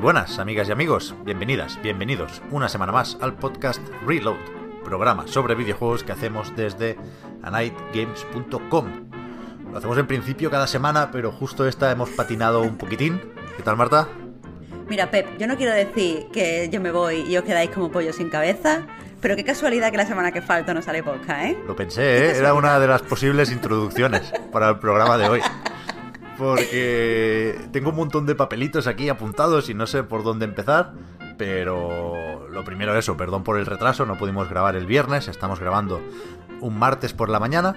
Muy buenas, amigas y amigos. Bienvenidas, bienvenidos una semana más al podcast Reload, programa sobre videojuegos que hacemos desde anightgames.com. Lo hacemos en principio cada semana, pero justo esta hemos patinado un poquitín. ¿Qué tal, Marta? Mira, Pep, yo no quiero decir que yo me voy y os quedáis como pollo sin cabeza, pero qué casualidad que la semana que falta no sale podcast, ¿eh? Lo pensé, ¿eh? Era una de las posibles introducciones para el programa de hoy. Porque tengo un montón de papelitos aquí apuntados y no sé por dónde empezar. Pero lo primero eso, perdón por el retraso, no pudimos grabar el viernes, estamos grabando un martes por la mañana.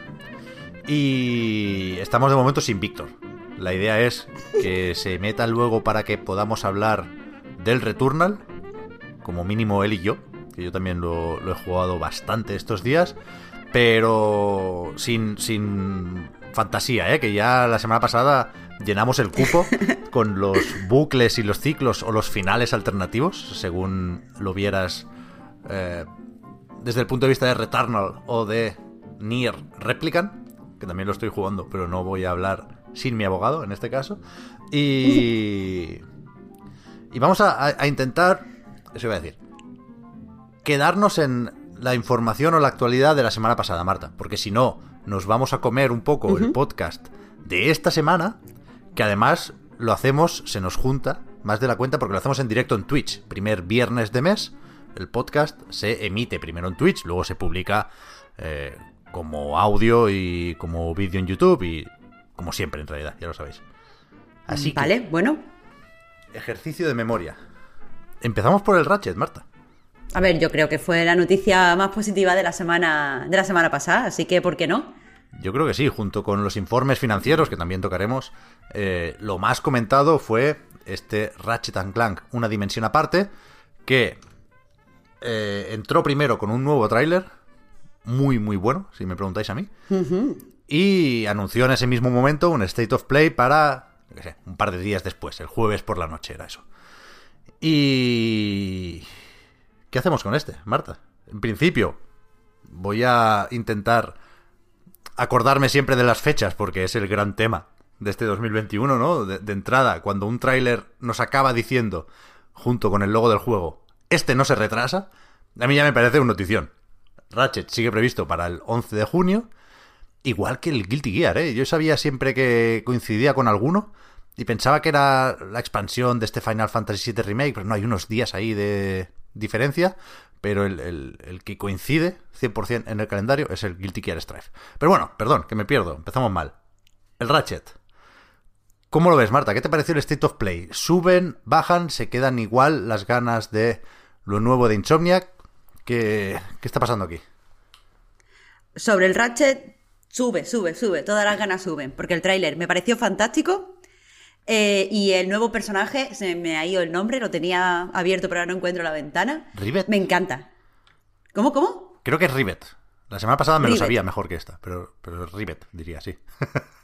Y estamos de momento sin Víctor. La idea es que se meta luego para que podamos hablar del Returnal, como mínimo él y yo, que yo también lo, lo he jugado bastante estos días, pero sin, sin fantasía, ¿eh? que ya la semana pasada llenamos el cupo con los bucles y los ciclos o los finales alternativos, según lo vieras eh, desde el punto de vista de Returnal o de Nier Replicant, que también lo estoy jugando, pero no voy a hablar sin mi abogado en este caso. Y, y vamos a, a intentar, eso iba a decir, quedarnos en la información o la actualidad de la semana pasada, Marta, porque si no, nos vamos a comer un poco el podcast de esta semana, que además lo hacemos, se nos junta más de la cuenta porque lo hacemos en directo en Twitch, primer viernes de mes. El podcast se emite primero en Twitch, luego se publica eh, como audio y como vídeo en YouTube y como siempre en realidad, ya lo sabéis. Así que, Vale, bueno. ejercicio de memoria. Empezamos por el Ratchet, Marta. A ver, yo creo que fue la noticia más positiva de la semana, de la semana pasada, así que ¿por qué no? Yo creo que sí, junto con los informes financieros que también tocaremos, eh, lo más comentado fue este Ratchet and Clank, una dimensión aparte, que eh, entró primero con un nuevo tráiler, muy muy bueno, si me preguntáis a mí, y anunció en ese mismo momento un State of Play para, qué sé, un par de días después, el jueves por la noche era eso. Y... ¿Qué hacemos con este, Marta? En principio, voy a intentar acordarme siempre de las fechas, porque es el gran tema de este 2021, ¿no? De, entrada, cuando un tráiler nos acaba diciendo, junto con el logo del juego, este no se retrasa, a mí ya me parece una notición. Ratchet sigue previsto para el 11 de junio, igual que el Guilty Gear, ¿eh? Yo sabía siempre que coincidía con alguno y pensaba que era la expansión de este Final Fantasy VII Remake, pero no, hay unos días ahí de diferencia, pero el, el- que coincide 100% en el calendario es el Guilty Gear Strife. Pero bueno, perdón, que me pierdo, empezamos mal. El Ratchet. ¿Cómo lo ves, Marta? ¿Qué te pareció el State of Play? ¿Suben, bajan, se quedan igual las ganas de lo nuevo de Insomniac? ¿Qué, qué está pasando aquí? Sobre el Ratchet, sube, sube, sube, todas las ganas suben, porque el tráiler me pareció fantástico eh, y el nuevo personaje, se me ha ido el nombre, lo tenía abierto pero ahora no encuentro la ventana. Rivet. Me encanta. ¿Cómo, cómo? Creo que es Rivet. La semana pasada me lo sabía mejor que esta, pero, pero es Rivet, diría, sí.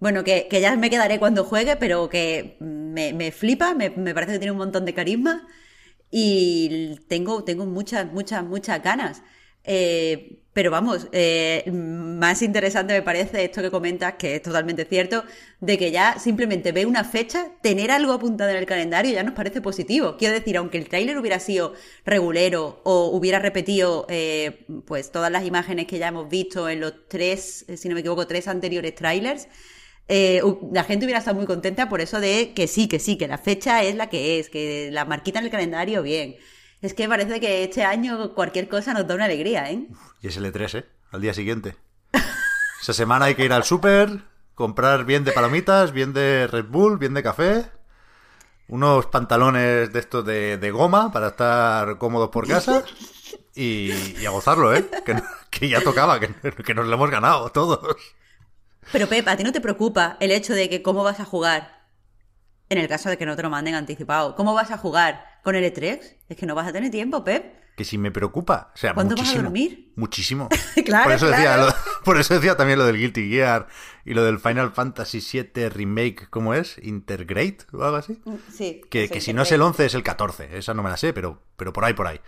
Bueno, que, que ya me quedaré cuando juegue, pero que me, me flipa, me, me parece que tiene un montón de carisma y tengo, tengo muchas, muchas, muchas ganas. Eh, pero vamos, eh, más interesante me parece esto que comentas, que es totalmente cierto, de que ya simplemente ve una fecha, tener algo apuntado en el calendario ya nos parece positivo. Quiero decir, aunque el tráiler hubiera sido regulero o hubiera repetido eh, pues todas las imágenes que ya hemos visto en los tres, eh, si no me equivoco, tres anteriores trailers, eh, la gente hubiera estado muy contenta por eso de que sí, que sí, que la fecha es la que es, que la marquita en el calendario, bien. Es que parece que este año cualquier cosa nos da una alegría, ¿eh? Y es el E3, ¿eh? Al día siguiente. Esa semana hay que ir al súper, comprar bien de palomitas, bien de Red Bull, bien de café. unos pantalones de estos de, de goma para estar cómodos por casa y, y a gozarlo, ¿eh? Que, que ya tocaba, que, que nos lo hemos ganado todos. Pero Pep, ¿a ti no te preocupa el hecho de que cómo vas a jugar en el caso de que no te lo manden anticipado? ¿Cómo vas a jugar con el E3? Es que no vas a tener tiempo, Pep. Que si me preocupa. O sea, ¿Cuándo vas a muchísimo. dormir? Muchísimo. Claro, por, eso decía lo- por eso decía también lo del Guilty Gear y lo del Final Fantasy VII Remake, ¿cómo es? Intergrade o algo así. Sí. Que, sí, que si no es el 11 es el 14. Esa no me la sé, pero, pero por ahí, por ahí.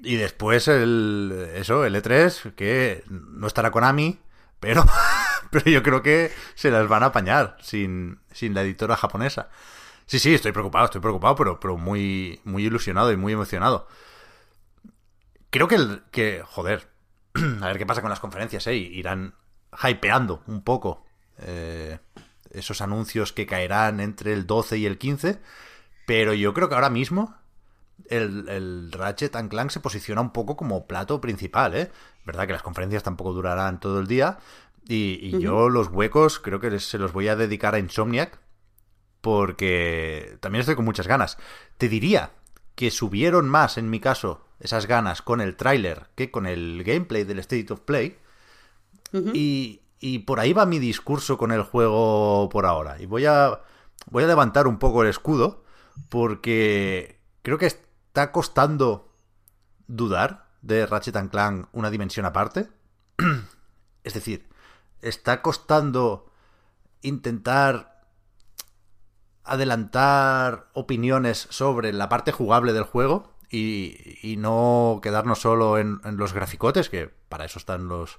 Y después el eso, el E3, que no estará Konami, pero, pero yo creo que se las van a apañar sin, sin la editora japonesa. Sí, sí, estoy preocupado, estoy preocupado, pero, pero muy, muy ilusionado y muy emocionado. Creo que, el, que, joder, a ver qué pasa con las conferencias, ¿eh? Irán hypeando un poco eh, esos anuncios que caerán entre el 12 y el 15, pero yo creo que ahora mismo el, el Ratchet and Clank se posiciona un poco como plato principal, ¿eh? Verdad que las conferencias tampoco durarán todo el día y, y yo los huecos creo que se los voy a dedicar a Insomniac porque también estoy con muchas ganas. Te diría que subieron más, en mi caso, esas ganas con el tráiler que con el gameplay del State of Play. y, y por ahí va mi discurso con el juego por ahora. Y voy a, voy a levantar un poco el escudo porque creo que está costando dudar de Ratchet and Clank una dimensión aparte. es decir, está costando intentar adelantar opiniones sobre la parte jugable del juego y, y no quedarnos solo en, en los graficotes, que para eso están los,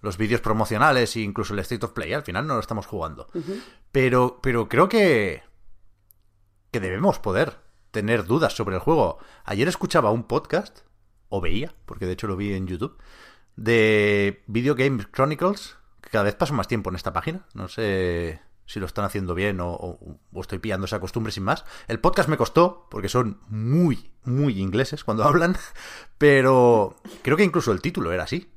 los vídeos promocionales e incluso el State of Play. Al final no lo estamos jugando. pero, pero creo que, que debemos poder tener dudas sobre el juego. Ayer escuchaba un podcast, o veía, porque de hecho lo vi en YouTube, de Video Game Chronicles, que cada vez paso más tiempo en esta página. No sé si lo están haciendo bien o, estoy pillando esa costumbre sin más. El podcast me costó, porque son muy, muy ingleses cuando hablan, pero creo que incluso el título era así.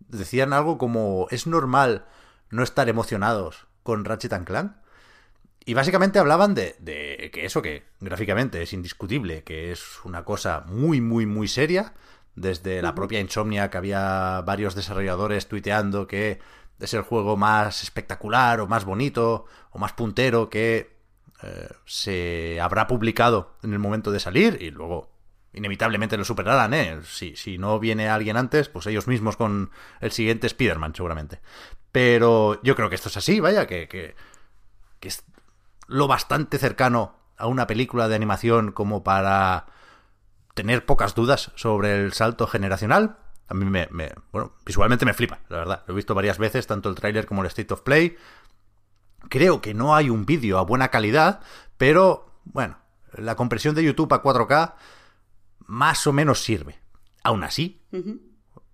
Decían algo como, es normal no estar emocionados con Ratchet Clank. Y básicamente hablaban de, de que eso que gráficamente es indiscutible, que es una cosa muy, muy, muy seria. Desde la propia Insomnia, que había varios desarrolladores tuiteando que es el juego más espectacular o más bonito o más puntero que eh, se habrá publicado en el momento de salir y luego inevitablemente lo superarán, ¿eh? Si, si no viene alguien antes, pues ellos mismos con el siguiente Spider-Man seguramente. Pero yo creo que esto es así, vaya, que, que, que es lo bastante cercano a una película de animación como para tener pocas dudas sobre el salto generacional. A mí me, me- bueno, visualmente me flipa, la verdad. Lo he visto varias veces, tanto el tráiler como el State of Play. Creo que no hay un vídeo a buena calidad, pero bueno, la compresión de YouTube a 4K más o menos sirve. Aún así,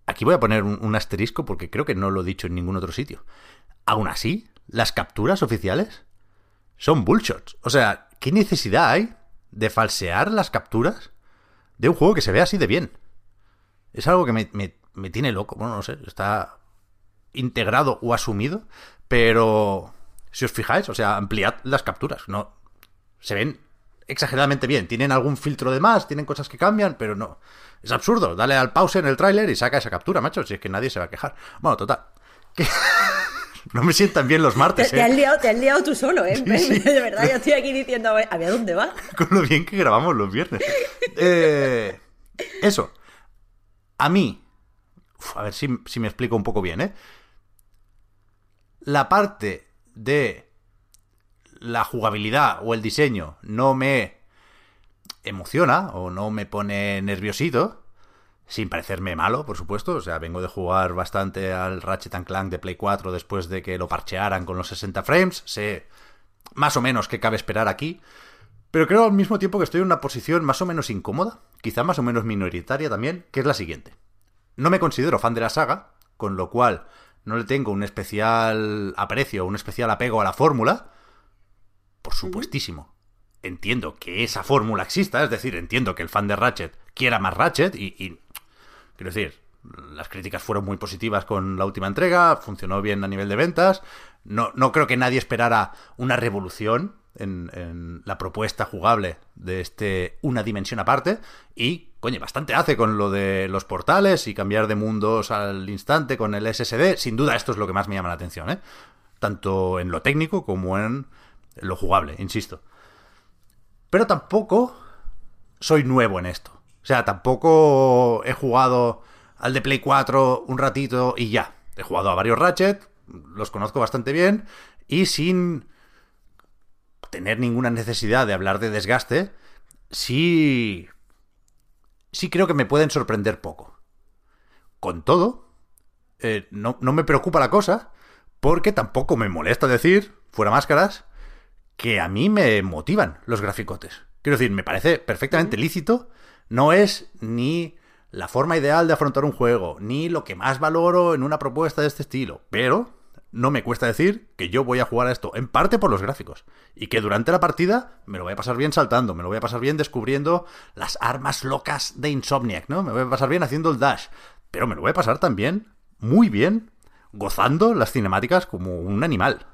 aquí voy a poner un, un asterisco porque creo que no lo he dicho en ningún otro sitio. Aún así, las capturas oficiales son bullshots. O sea, ¿qué necesidad hay de falsear las capturas de un juego que se ve así de bien? Es algo que me, me- me tiene loco. Bueno, no sé, está integrado o asumido, pero si os fijáis, o sea, ampliad las capturas. No, se ven exageradamente bien. Tienen algún filtro de más, tienen cosas que cambian, pero no. Es absurdo. Dale al pause en el tráiler y saca esa captura, macho. Si es que nadie se va a quejar. Bueno, total. Que... no me sientan bien los Te, martes, te ¿eh? has liado, te has liado tú solo, ¿eh? sí. De verdad, yo estoy aquí diciendo, a ver, dónde va? con lo bien que grabamos los viernes. Eh, eso. A mí. Uf, a ver si, si me explico un poco bien, ¿eh? La parte de la jugabilidad o el diseño no me emociona o no me pone nerviosito. Sin parecerme malo, por supuesto. O sea, vengo de jugar bastante al Ratchet Clank de Play 4 después de que lo parchearan con los 60 frames. Sé más o menos qué cabe esperar aquí. Pero creo al mismo tiempo que estoy en una posición más o menos incómoda, quizá más o menos minoritaria también, que es la siguiente. No me considero fan de la saga, con lo cual no le tengo un especial aprecio, un especial apego a la fórmula. Por supuestísimo. Entiendo que esa fórmula exista, es decir, entiendo que el fan de Ratchet quiera más Ratchet y, y quiero decir, las críticas fueron muy positivas con la última entrega, funcionó bien a nivel de ventas. No, no creo que nadie esperara una revolución en, en, la propuesta jugable de este una dimensión aparte y, coño, bastante hace con lo de los portales y cambiar de mundos al instante con el SSD. Sin duda esto es lo que más me llama la atención, ¿eh? Tanto en lo técnico como en lo jugable, insisto. Pero tampoco soy nuevo en esto. O sea, tampoco he jugado al de Play 4 un ratito y ya. He jugado a varios Ratchet, los conozco bastante bien y sin tener ninguna necesidad de hablar de desgaste, sí. Sí creo que me pueden sorprender poco. Con todo, eh, no, no me preocupa la cosa, porque tampoco me molesta decir, fuera máscaras, que a mí me motivan los graficotes. Quiero decir, me parece perfectamente lícito. No es ni la forma ideal de afrontar un juego, ni lo que más valoro en una propuesta de este estilo. Pero no me cuesta decir que yo voy a jugar a esto, en parte por los gráficos. Y que durante la partida me lo voy a pasar bien saltando, me lo voy a pasar bien descubriendo las armas locas de Insomniac, ¿no? Me voy a pasar bien haciendo el dash. Pero me lo voy a pasar también, muy bien, gozando las cinemáticas como un animal.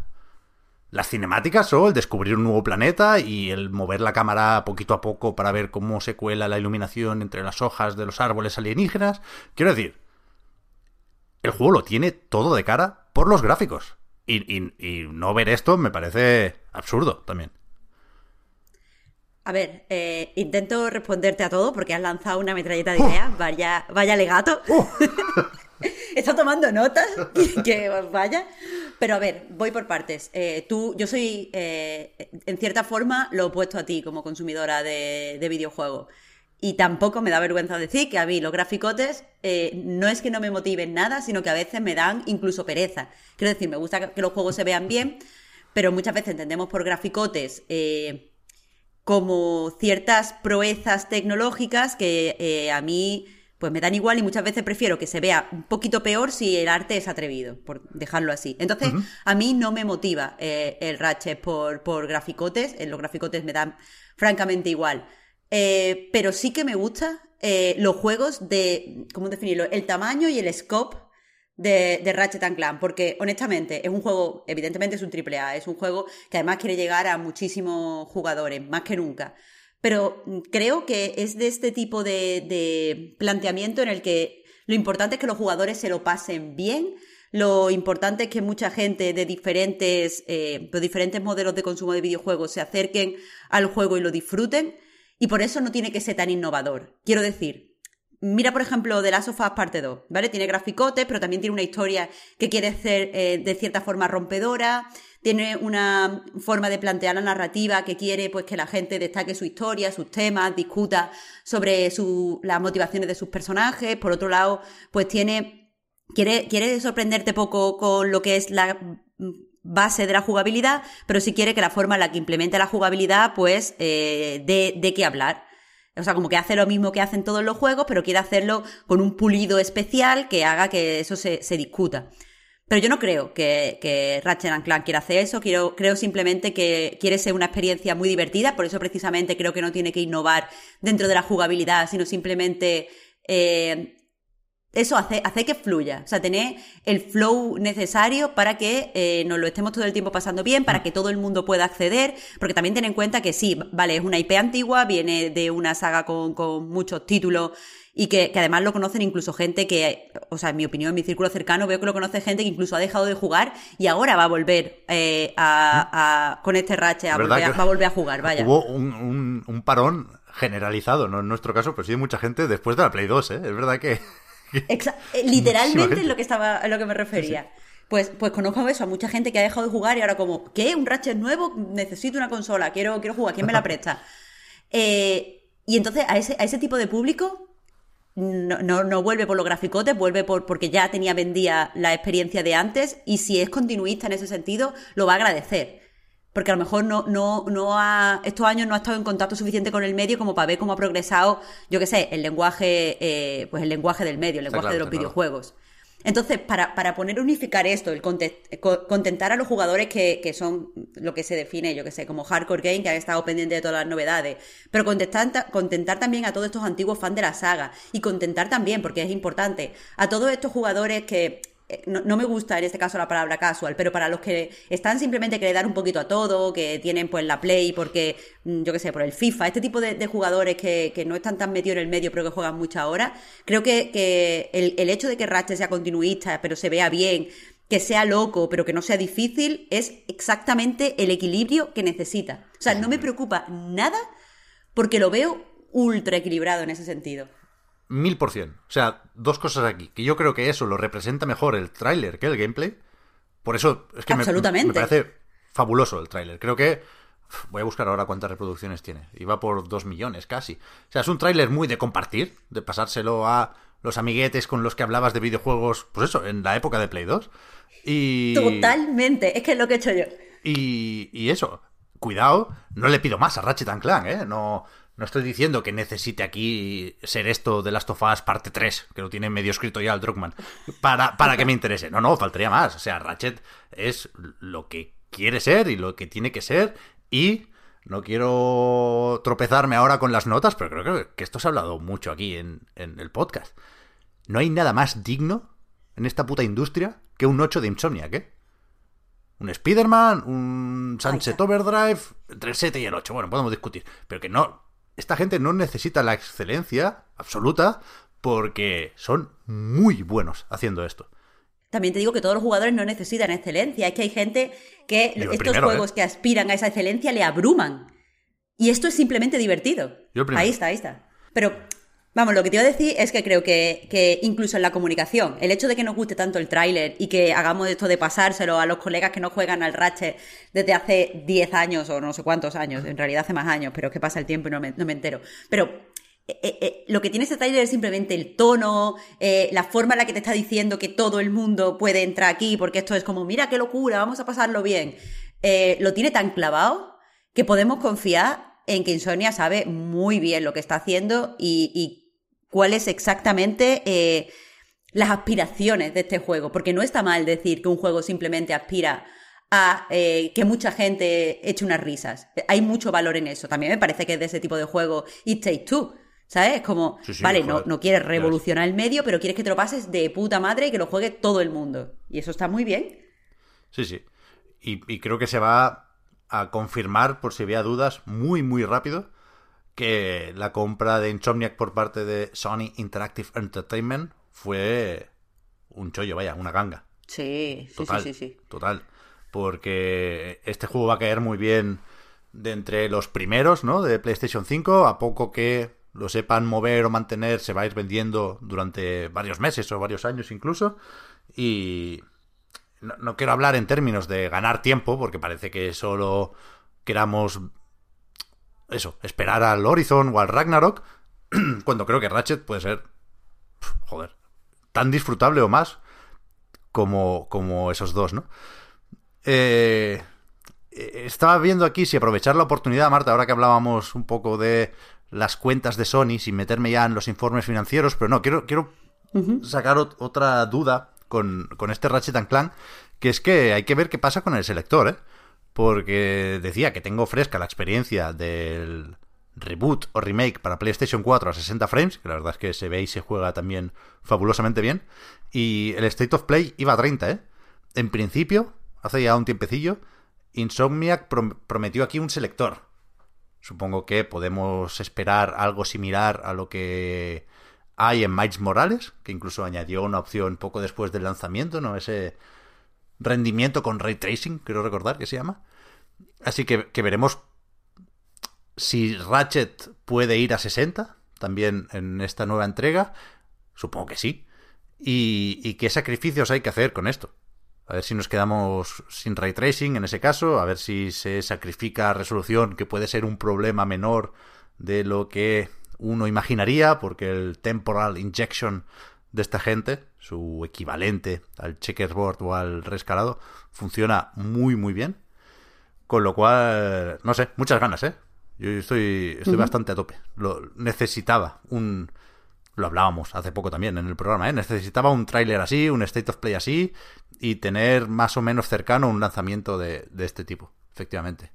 Las cinemáticas son el descubrir un nuevo planeta y el mover la cámara poquito a poco para ver cómo se cuela la iluminación entre las hojas de los árboles alienígenas. Quiero decir, el juego lo tiene todo de cara por los gráficos. Y, y, y no ver esto me parece absurdo también. A ver, eh, intento responderte a todo porque has lanzado una metralleta de ideas. Uh. Vaya, vaya legato. Uh. Está tomando notas, que vaya. Pero a ver, voy por partes. Eh, tú, yo soy, eh, en cierta forma, lo opuesto a ti como consumidora de, de videojuegos. Y tampoco me da vergüenza decir que a mí los graficotes eh, no es que no me motiven nada, sino que a veces me dan incluso pereza. Quiero decir, me gusta que los juegos se vean bien, pero muchas veces entendemos por graficotes como ciertas proezas tecnológicas que a mí pues me dan igual y muchas veces prefiero que se vea un poquito peor si el arte es atrevido, por dejarlo así. Entonces, uh -huh. a mí no me motiva eh, el Ratchet por, por graficotes, los graficotes me dan francamente igual. Eh, pero sí que me gusta eh, los juegos de, ¿cómo definirlo? El tamaño y el scope de, de, Ratchet Clank, porque honestamente es un juego, evidentemente es un triple A, es un juego que además quiere llegar a muchísimos jugadores, más que nunca. Pero creo que es de este tipo de, de planteamiento en el que lo importante es que los jugadores se lo pasen bien, lo importante es que mucha gente de diferentes, eh, de diferentes modelos de consumo de videojuegos se acerquen al juego y lo disfruten. Y por eso no tiene que ser tan innovador. Quiero decir, mira por ejemplo The Last of Us parte 2, ¿vale? Tiene graficotes, pero también tiene una historia que quiere ser eh, de cierta forma rompedora, tiene una forma de plantear la narrativa que quiere pues que la gente destaque su historia, sus temas, discuta sobre su, las motivaciones de sus personajes. Por otro lado, pues tiene quiere quiere sorprenderte poco con lo que es la base de la jugabilidad, pero si quiere que la forma en la que implemente la jugabilidad, pues, eh, de, de qué hablar. O sea, como que hace lo mismo que hacen todos los juegos, pero quiere hacerlo con un pulido especial que haga que eso se, se discuta. Pero yo no creo que, que Ratchet Clank quiera hacer eso, creo simplemente que quiere ser una experiencia muy divertida, por eso precisamente creo que no tiene que innovar dentro de la jugabilidad, sino simplemente eh, eso hace, que fluya, o sea, tener el flow necesario para que eh, nos lo estemos todo el tiempo pasando bien, para que todo el mundo pueda acceder, porque también ten en cuenta que sí, vale, es una IP antigua, viene de una saga con muchos títulos y que, que, además lo conocen incluso gente que, o sea, en mi opinión, en mi círculo cercano, veo que lo conoce gente que incluso ha dejado de jugar y ahora va a volver eh, a, a, con este rache, a volver a, va a volver a jugar, vaya. Hubo un, un, un parón generalizado, no en nuestro caso, pero sí de mucha gente después de la Play 2, ¿eh? Es verdad que Exa literalmente es lo que estaba, a lo que me refería. Sí, sí. Pues, pues conozco eso, a mucha gente que ha dejado de jugar y ahora como, ¿qué? ¿Un Ratchet nuevo? Necesito una consola, quiero, quiero jugar, ¿quién me la presta? eh, y entonces a ese, a ese tipo de público no, no, no, vuelve por los graficotes, vuelve por, porque ya tenía vendida la experiencia de antes y si es continuista en ese sentido, lo va a agradecer porque a lo mejor no, no, no ha, estos años no ha estado en contacto suficiente con el medio como para ver cómo ha progresado, yo qué sé, el lenguaje, eh, pues el lenguaje del medio, el lenguaje claro, de los claro. Entonces, para, para poner unificar esto, el contentar a los jugadores que, que son lo que se define, yo que sé, como hardcore game, que han estado pendientes de todas las novedades, pero contentar, contentar también a todos estos antiguos fans de la saga y contentar también, porque es importante, a todos estos jugadores que eh, no, me gusta en este caso la palabra casual, pero para los que están simplemente que le dan un poquito a todo, que tienen pues la Play porque, mm, yo qué sé, por el FIFA, este tipo de, jugadores que, no están tan metidos en el medio pero que juegan muchas horas, creo que, el, el, hecho de que Ratchet sea continuista pero se vea bien, que sea loco pero que no sea difícil, es exactamente el equilibrio que necesita. O sea, no me preocupa nada porque lo veo ultra equilibrado en ese sentido. Mil por cien. O sea, dos cosas aquí. Que yo creo que eso lo representa mejor el tráiler que el gameplay. Por eso es que me, me, parece fabuloso el tráiler. Creo que... Voy a buscar ahora cuántas reproducciones tiene. Iba por dos millones casi. O sea, es un tráiler muy de compartir, de pasárselo a los amiguetes con los que hablabas de videojuegos, pues eso, en la época de Play 2. Y... Totalmente, es que es lo que he hecho yo. Y, y eso, cuidado, no le pido más a Ratchet Clank, ¿eh? No, no estoy diciendo que necesite aquí ser esto de Last of Us parte 3, que lo tiene medio escrito ya el Druckmann, para, para que me interese. No, no, faltaría más. O sea, Ratchet es lo que quiere ser y lo que tiene que ser y no quiero tropezarme ahora con las notas, pero creo que esto se ha hablado mucho aquí en, el podcast. No hay nada más digno en esta puta industria que un 8 de Insomniac, ¿eh? Un Spider-Man, un Sunset Overdrive, entre el 7 y el 8. Bueno, podemos discutir. Pero que no, esta gente no necesita la excelencia absoluta porque son muy buenos haciendo esto. También te digo que todos los jugadores no necesitan excelencia. Es que hay gente que estos juegos ¿eh? que aspiran a esa excelencia le abruman. Y esto es simplemente divertido. Ahí está, ahí está. Pero Vamos, lo que te iba a decir es que creo que, incluso en la comunicación, el hecho de que nos guste tanto el tráiler y que hagamos esto de pasárselo a los colegas que no juegan al Ratchet desde hace 10 años o no sé cuántos años, en realidad hace más años, pero es que pasa el tiempo y no me, entero. Pero eh, eh, eh, lo que tiene este tráiler es simplemente el tono, la forma en la que te está diciendo que todo el mundo puede entrar aquí, porque esto es como, mira qué locura, vamos a pasarlo bien. lo tiene tan clavado que podemos confiar en que Insomnia sabe muy bien lo que está haciendo y cuáles exactamente eh, las aspiraciones de este juego, porque no está mal decir que un juego simplemente aspira a eh, que mucha gente eche unas risas. Hay mucho valor en eso. También me parece que es de ese tipo de juego It Takes Two. ¿Sabes? Como, vale, no, no, quieres revolucionar el medio, pero quieres que te lo pases de puta madre y que lo juegue todo el mundo. Y eso está muy bien. Sí, sí. Y, y creo que se va a confirmar, por si había dudas, muy, muy rápido que la compra de Insomniac por parte de Sony Interactive Entertainment fue un chollo, vaya, una ganga. Sí, sí, sí, sí, sí. Total. Porque este juego va a caer muy bien de entre los primeros, ¿no? De PlayStation 5, a poco que lo sepan mover o mantener, se va a ir vendiendo durante varios meses o varios años incluso. Y no, no quiero hablar en términos de ganar tiempo, porque parece que solo queramos eso, esperar al Horizon o al Ragnarok, cuando creo que Ratchet puede ser, joder, tan disfrutable o más como, como esos dos, ¿no? Eh, estaba viendo aquí si aprovechar la oportunidad, Marta, ahora que hablábamos un poco de las cuentas de Sony, sin meterme ya en los informes financieros, pero no, quiero, quiero sacar otra duda con, con este Ratchet Clank, que es que hay que ver qué pasa con el selector, ¿eh? Porque decía que tengo fresca la experiencia del reboot o remake para PlayStation 4 a 60 frames, que la verdad es que se ve y se juega también fabulosamente bien, y el State of Play iba a 30, ¿eh? En principio, hace ya un tiempecillo, Insomniac prometió aquí un selector. Supongo que podemos esperar algo similar a lo que hay en Miles Morales, que incluso añadió una opción poco después del lanzamiento, ¿no? Ese rendimiento con ray tracing, quiero recordar que se llama. Así que, veremos si Ratchet puede ir a 60 también en esta nueva entrega. Supongo que sí. Y, qué sacrificios hay que hacer con esto. A ver si nos quedamos sin ray tracing en ese caso, a ver si se sacrifica resolución, que puede ser un problema menor de lo que uno imaginaría, porque el temporal injection de esta gente, su equivalente al checkerboard o al rescalado, funciona muy muy bien. Con lo cual, no sé, muchas ganas, ¿eh? Yo estoy, estoy bastante a tope. Lo necesitaba un lo hablábamos hace poco también en el programa, ¿eh? necesitaba un tráiler así, un state of play así y tener más o menos cercano un lanzamiento de, de, este tipo, efectivamente.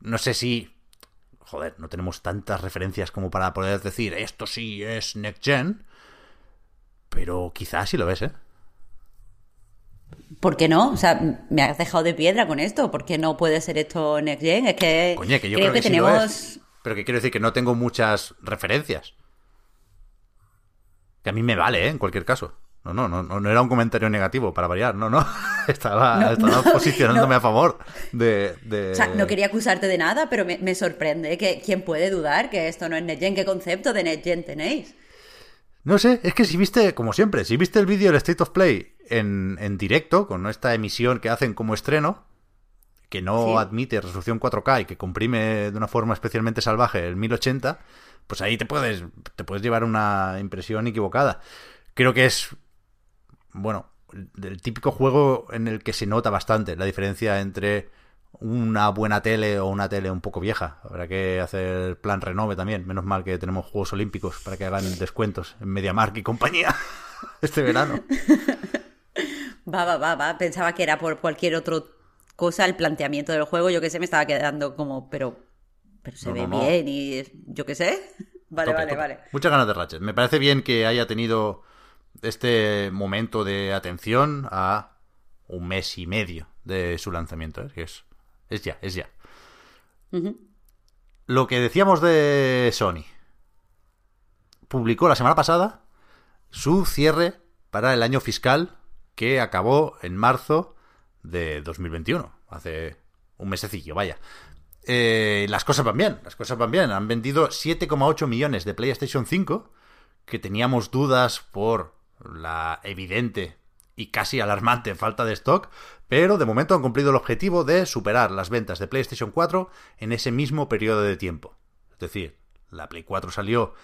No sé si, joder, no tenemos tantas referencias como para poder decir esto sí es next gen, pero quizás sí lo ves, ¿eh? ¿Por qué no? O sea, me has dejado de piedra con esto. ¿Por qué no puede ser esto Next Gen? Es que, Coño, que yo creo, que, sí lo es. Pero que quiero decir que no tengo muchas referencias. Que a mí me vale, ¿eh? En cualquier caso. No, no, no, no era un comentario negativo para variar, no, no. Estaba, posicionándome a favor de, O sea, no quería acusarte de nada, pero me, sorprende que quién puede dudar que esto no es NetGen. ¿Qué concepto de NetGen tenéis? No sé, es que si viste, como siempre, si viste el vídeo del State of Play en, en directo, con esta emisión que hacen como estreno, que no admite resolución 4K y que comprime de una forma especialmente salvaje el 1080, pues ahí te puedes, te puedes llevar una impresión equivocada. Creo que es bueno, del típico juego en el que se nota bastante la diferencia entre una buena tele o una tele un poco vieja. Habrá que hacer plan renove también. Menos mal que tenemos Juegos Olímpicos para que hagan descuentos en MediaMark y compañía este verano. Va, va, va, va. Pensaba que era por cualquier otra cosa el planteamiento del juego. Yo que sé, me estaba quedando como, pero, pero se ve bien y yo qué sé. Vale, vale, vale. Muchas ganas de Ratchet. Me parece bien que haya tenido este momento de atención a un mes y medio de su lanzamiento. ¿eh? Es, es ya, es ya. Lo que decíamos de Sony. Publicó la semana pasada su cierre para el año fiscal que acabó en marzo de 2021. Hace un mesecillo, vaya. Eh, las cosas van bien, las cosas van bien. Han vendido 7,8 millones de PlayStation 5, que teníamos dudas por la evidente y casi alarmante falta de stock, pero de momento han cumplido el objetivo de superar las ventas de PlayStation 4 en ese mismo periodo de tiempo. Es decir, la Play 4 salió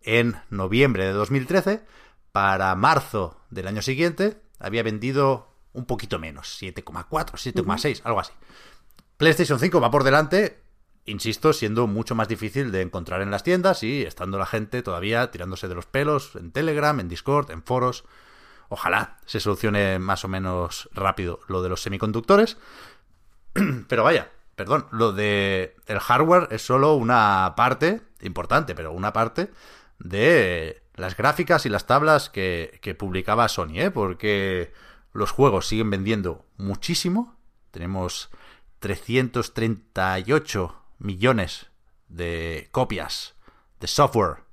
en noviembre de 2013, para marzo del año siguiente había vendido un poquito menos, 7,4, 7,6, algo así. PlayStation 5 va por delante, insisto, siendo mucho más difícil de encontrar en las tiendas y estando la gente todavía tirándose de los pelos en Telegram, en Discord, en foros. Ojalá se solucione más o menos rápido lo de los semiconductores. Pero vaya, perdón, lo de el hardware es solo una parte importante, pero una parte de las gráficas y las tablas que, que publicaba Sony, ¿eh? porque los juegos siguen vendiendo muchísimo. Tenemos 338 millones de copias de software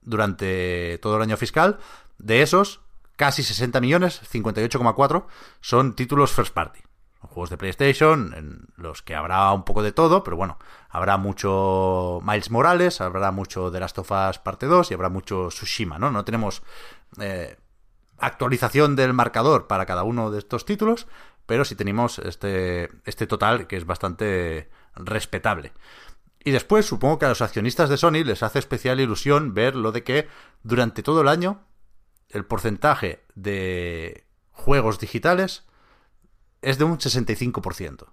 durante todo el año fiscal. De esos, casi 60 millones, 58,4, son títulos first party. Juegos de PlayStation, en los que habrá un poco de todo, pero bueno, habrá mucho Miles Morales, habrá mucho The Last of Us Parte 2 y habrá mucho Tsushima, ¿no? No tenemos eh, actualización del marcador para cada uno de estos títulos, pero sí tenemos este, este total que es bastante respetable. Y después supongo que a los accionistas de Sony les hace especial ilusión ver lo de que durante todo el año el porcentaje de juegos digitales es de un 65%.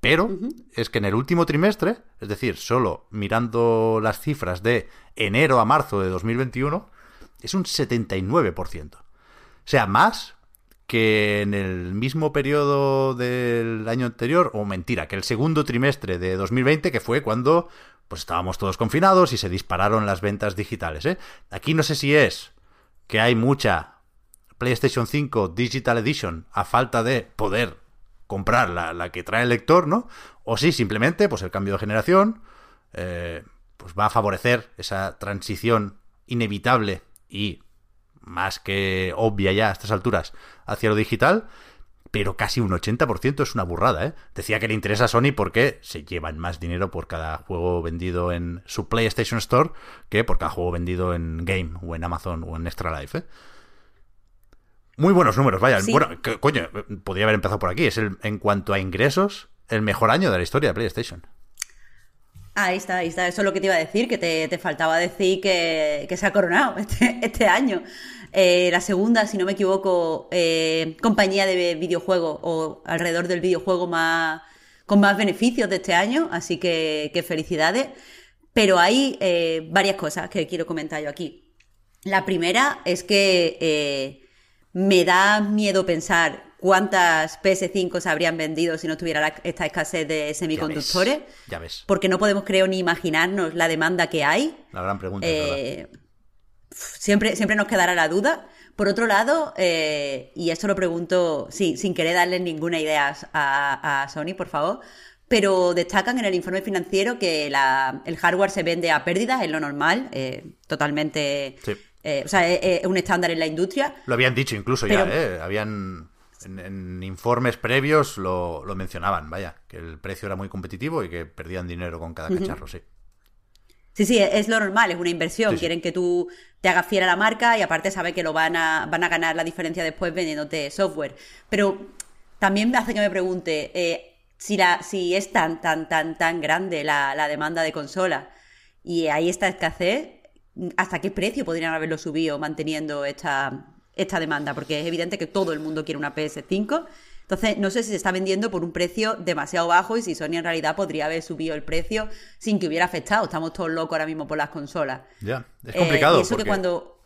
Pero es que en el último trimestre, es decir, solo mirando las cifras de enero a marzo de 2021, es un 79%. O sea, más que en el mismo periodo del año anterior, o mentira, que el segundo trimestre de 2020, que fue cuando pues estábamos todos confinados y se dispararon las ventas digitales. ¿eh? Aquí no sé si es que hay mucha PlayStation 5 Digital Edition a falta de poder comprar la, que trae el lector, ¿no? O si simplemente, pues el cambio de generación, eh, pues va a favorecer esa transición inevitable y más que obvia ya a estas alturas hacia lo digital, pero casi un 80% es una burrada, ¿eh? Decía que le interesa a Sony porque se llevan más dinero por cada juego vendido en su PlayStation Store que por cada juego vendido en Game o en Amazon o en Extra Life, ¿eh? Muy buenos números, vaya. Bueno, coño, podría haber empezado por aquí. Es el, en cuanto a ingresos, el mejor año de la historia de PlayStation. Ahí está, ahí está. Eso es lo que te iba a decir, que te, faltaba decir que, se ha coronado este, este año. Eh, la segunda, si no me equivoco, eh, compañía de videojuegos o alrededor del videojuego más con más beneficios de este año, así que, felicidades. Pero hay eh, varias cosas que quiero comentar yo aquí. La primera es que me da miedo pensar cuántas PS5 se habrían vendido si no tuviera esta escasez de semiconductores. Ya ves, Porque no podemos, creo, ni imaginarnos la demanda que hay. La gran pregunta. Eh, siempre, siempre nos quedará la duda. Por otro lado, eh, y esto lo pregunto sí, sin querer darle ninguna idea a, a Sony, por favor, pero destacan en el informe financiero que la, el hardware se vende a pérdidas, es lo normal, eh, totalmente... Eh, o sea, es, un estándar en la industria. Lo habían dicho incluso ya, ¿eh? Habían... En, informes previos lo, lo, mencionaban, vaya, que el precio era muy competitivo y que perdían dinero con cada cacharro, sí. Sí, sí, es lo normal, es una inversión. Quieren que tú te hagas fiel a la marca y aparte sabe que lo van a, van a ganar la diferencia después vendiéndote software. Pero también me hace que me pregunte eh, si, la, si es tan, tan, tan, tan grande la, la demanda de consola y ahí está escasez, ¿hasta qué precio podrían haberlo subido manteniendo esta, esta demanda? Porque es evidente que todo el mundo quiere una PS5 entonces, no sé si se está vendiendo por un precio demasiado bajo y si Sony en realidad podría haber subido el precio sin que hubiera afectado. Estamos todos locos ahora mismo por las consolas. Ya, es complicado. Eh, y eso que cuando...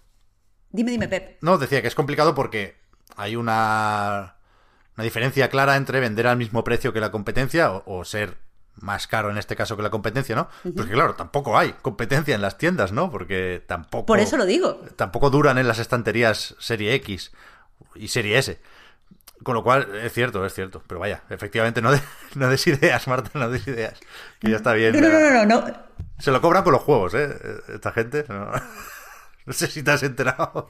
Dime, dime, Pep. No, decía que es complicado porque hay una, una diferencia clara entre vender al mismo precio que la competencia o, ser más caro en este caso que la competencia, ¿no? Porque claro, tampoco hay competencia en las tiendas, ¿no? Porque tampoco... Por eso lo digo. Tampoco duran en las estanterías Serie X y Serie S. Con lo cual, es cierto, es cierto. Pero vaya, efectivamente, no, no des ideas, Marta, no des ideas. Que ya está bien. No, no, no, no, Se lo cobran con los juegos, ¿eh? Esta gente. No, sé si te has enterado.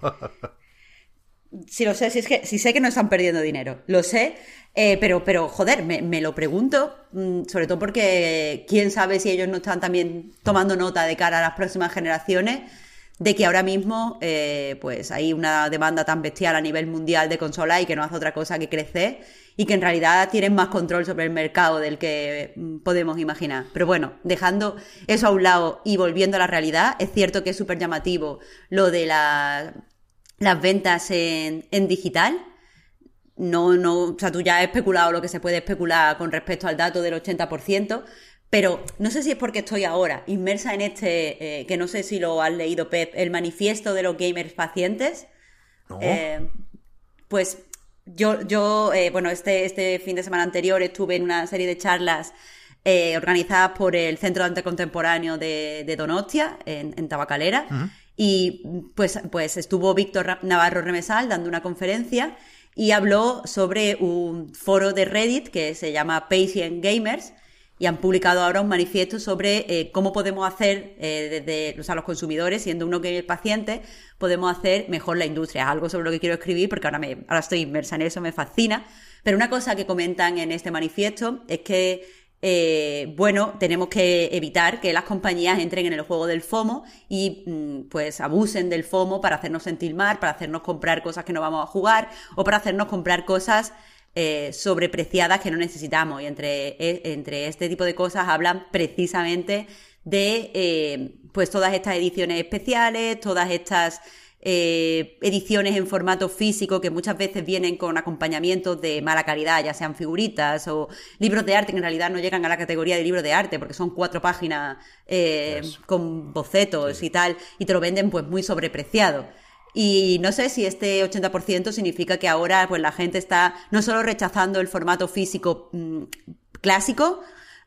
Sí, lo sé, sí, es que, sí sé que no están perdiendo dinero, lo sé, eh, pero, pero joder, me, me, lo pregunto, mm, sobre todo porque quién sabe si ellos no están también tomando nota de cara a las próximas generaciones de que ahora mismo eh, pues hay una demanda tan bestial a nivel mundial de consolas y que no hace otra cosa que crecer y que en realidad tienen más control sobre el mercado del que mm, podemos imaginar. Pero bueno, dejando eso a un lado y volviendo a la realidad, es cierto que es súper llamativo lo de las ventas en, en digital. No, no, o sea, tú ya has especulado lo que se puede especular con respecto al dato del 80%, pero no sé si es porque estoy ahora inmersa en este, eh, que no sé si lo has leído, Pep, el manifiesto de los gamers pacientes. Eh, pues yo, yo eh, bueno, este, este fin de semana anterior estuve en una serie de charlas organizadas por el Centro de Arte Contemporáneo de, Donostia, en, Tabacalera. Y pues, pues estuvo Víctor Navarro Remesal dando una conferencia y habló sobre un foro de Reddit que se llama Patient Gamers, y han publicado ahora un manifiesto sobre eh, cómo podemos hacer eh, desde los consumidores, siendo uno que el paciente, podemos hacer mejor la industria. Algo sobre lo que quiero escribir porque ahora, me, ahora estoy inmersa en eso, me fascina. Pero una cosa que comentan en este manifiesto es que, eh, bueno, tenemos que evitar que las compañías entren en el juego del FOMO y mm, pues abusen del FOMO para hacernos sentir mal, para hacernos comprar cosas que no vamos a jugar o para hacernos comprar cosas eh, sobrepreciadas que no necesitamos. Y entre, e, entre este tipo de cosas hablan precisamente de eh, pues todas estas ediciones especiales, todas estas eh, ediciones en formato físico que muchas veces vienen con acompañamientos de mala calidad, ya sean figuritas o libros de arte que en realidad no llegan a la categoría de libro de arte porque son cuatro páginas con bocetos y tal, y te lo venden pues muy sobrepreciado. Y no sé si este 80% significa que ahora pues la gente está no solo rechazando el formato físico mm, clásico,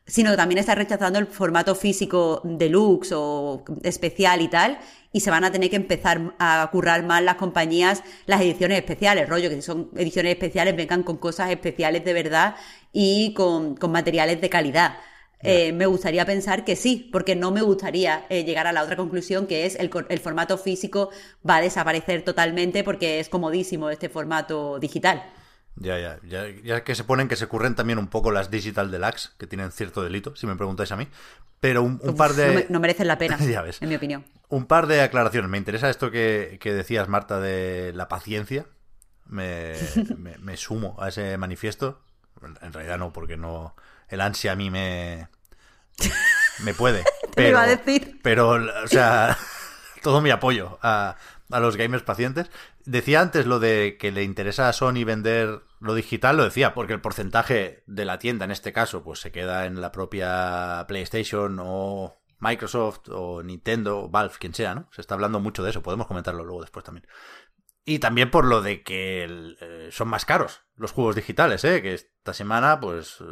sino que también está rechazando el formato físico deluxe o especial y tal, y se van a tener que empezar a currar más las compañías las ediciones especiales, rollo, que si son ediciones especiales vengan con cosas especiales de verdad y con, con materiales de calidad. Eh, me gustaría pensar que sí, porque no me gustaría eh, llegar a la otra conclusión que es el, el, formato físico va a desaparecer totalmente porque es comodísimo este formato digital. Ya, ya, ya, ya que se ponen que se ocurren también un poco las Digital Deluxe, que tienen cierto delito, si me preguntáis a mí. Pero un, par de. No, merecen la pena, ya ves. en mi opinión. Un par de aclaraciones. Me interesa esto que, que decías, Marta, de la paciencia. Me, me, me sumo a ese manifiesto. En realidad no, porque no el ansia a mí me, me puede. Pero, iba a decir. pero, o sea, todo mi apoyo a, a los gamers pacientes. Decía antes lo de que le interesa a Sony vender lo digital, lo decía, porque el porcentaje de la tienda en este caso, pues se queda en la propia PlayStation o Microsoft o Nintendo o Valve, quien sea, ¿no? Se está hablando mucho de eso, podemos comentarlo luego después también. Y también por lo de que eh, son más caros los juegos digitales, ¿eh? Que esta semana, pues,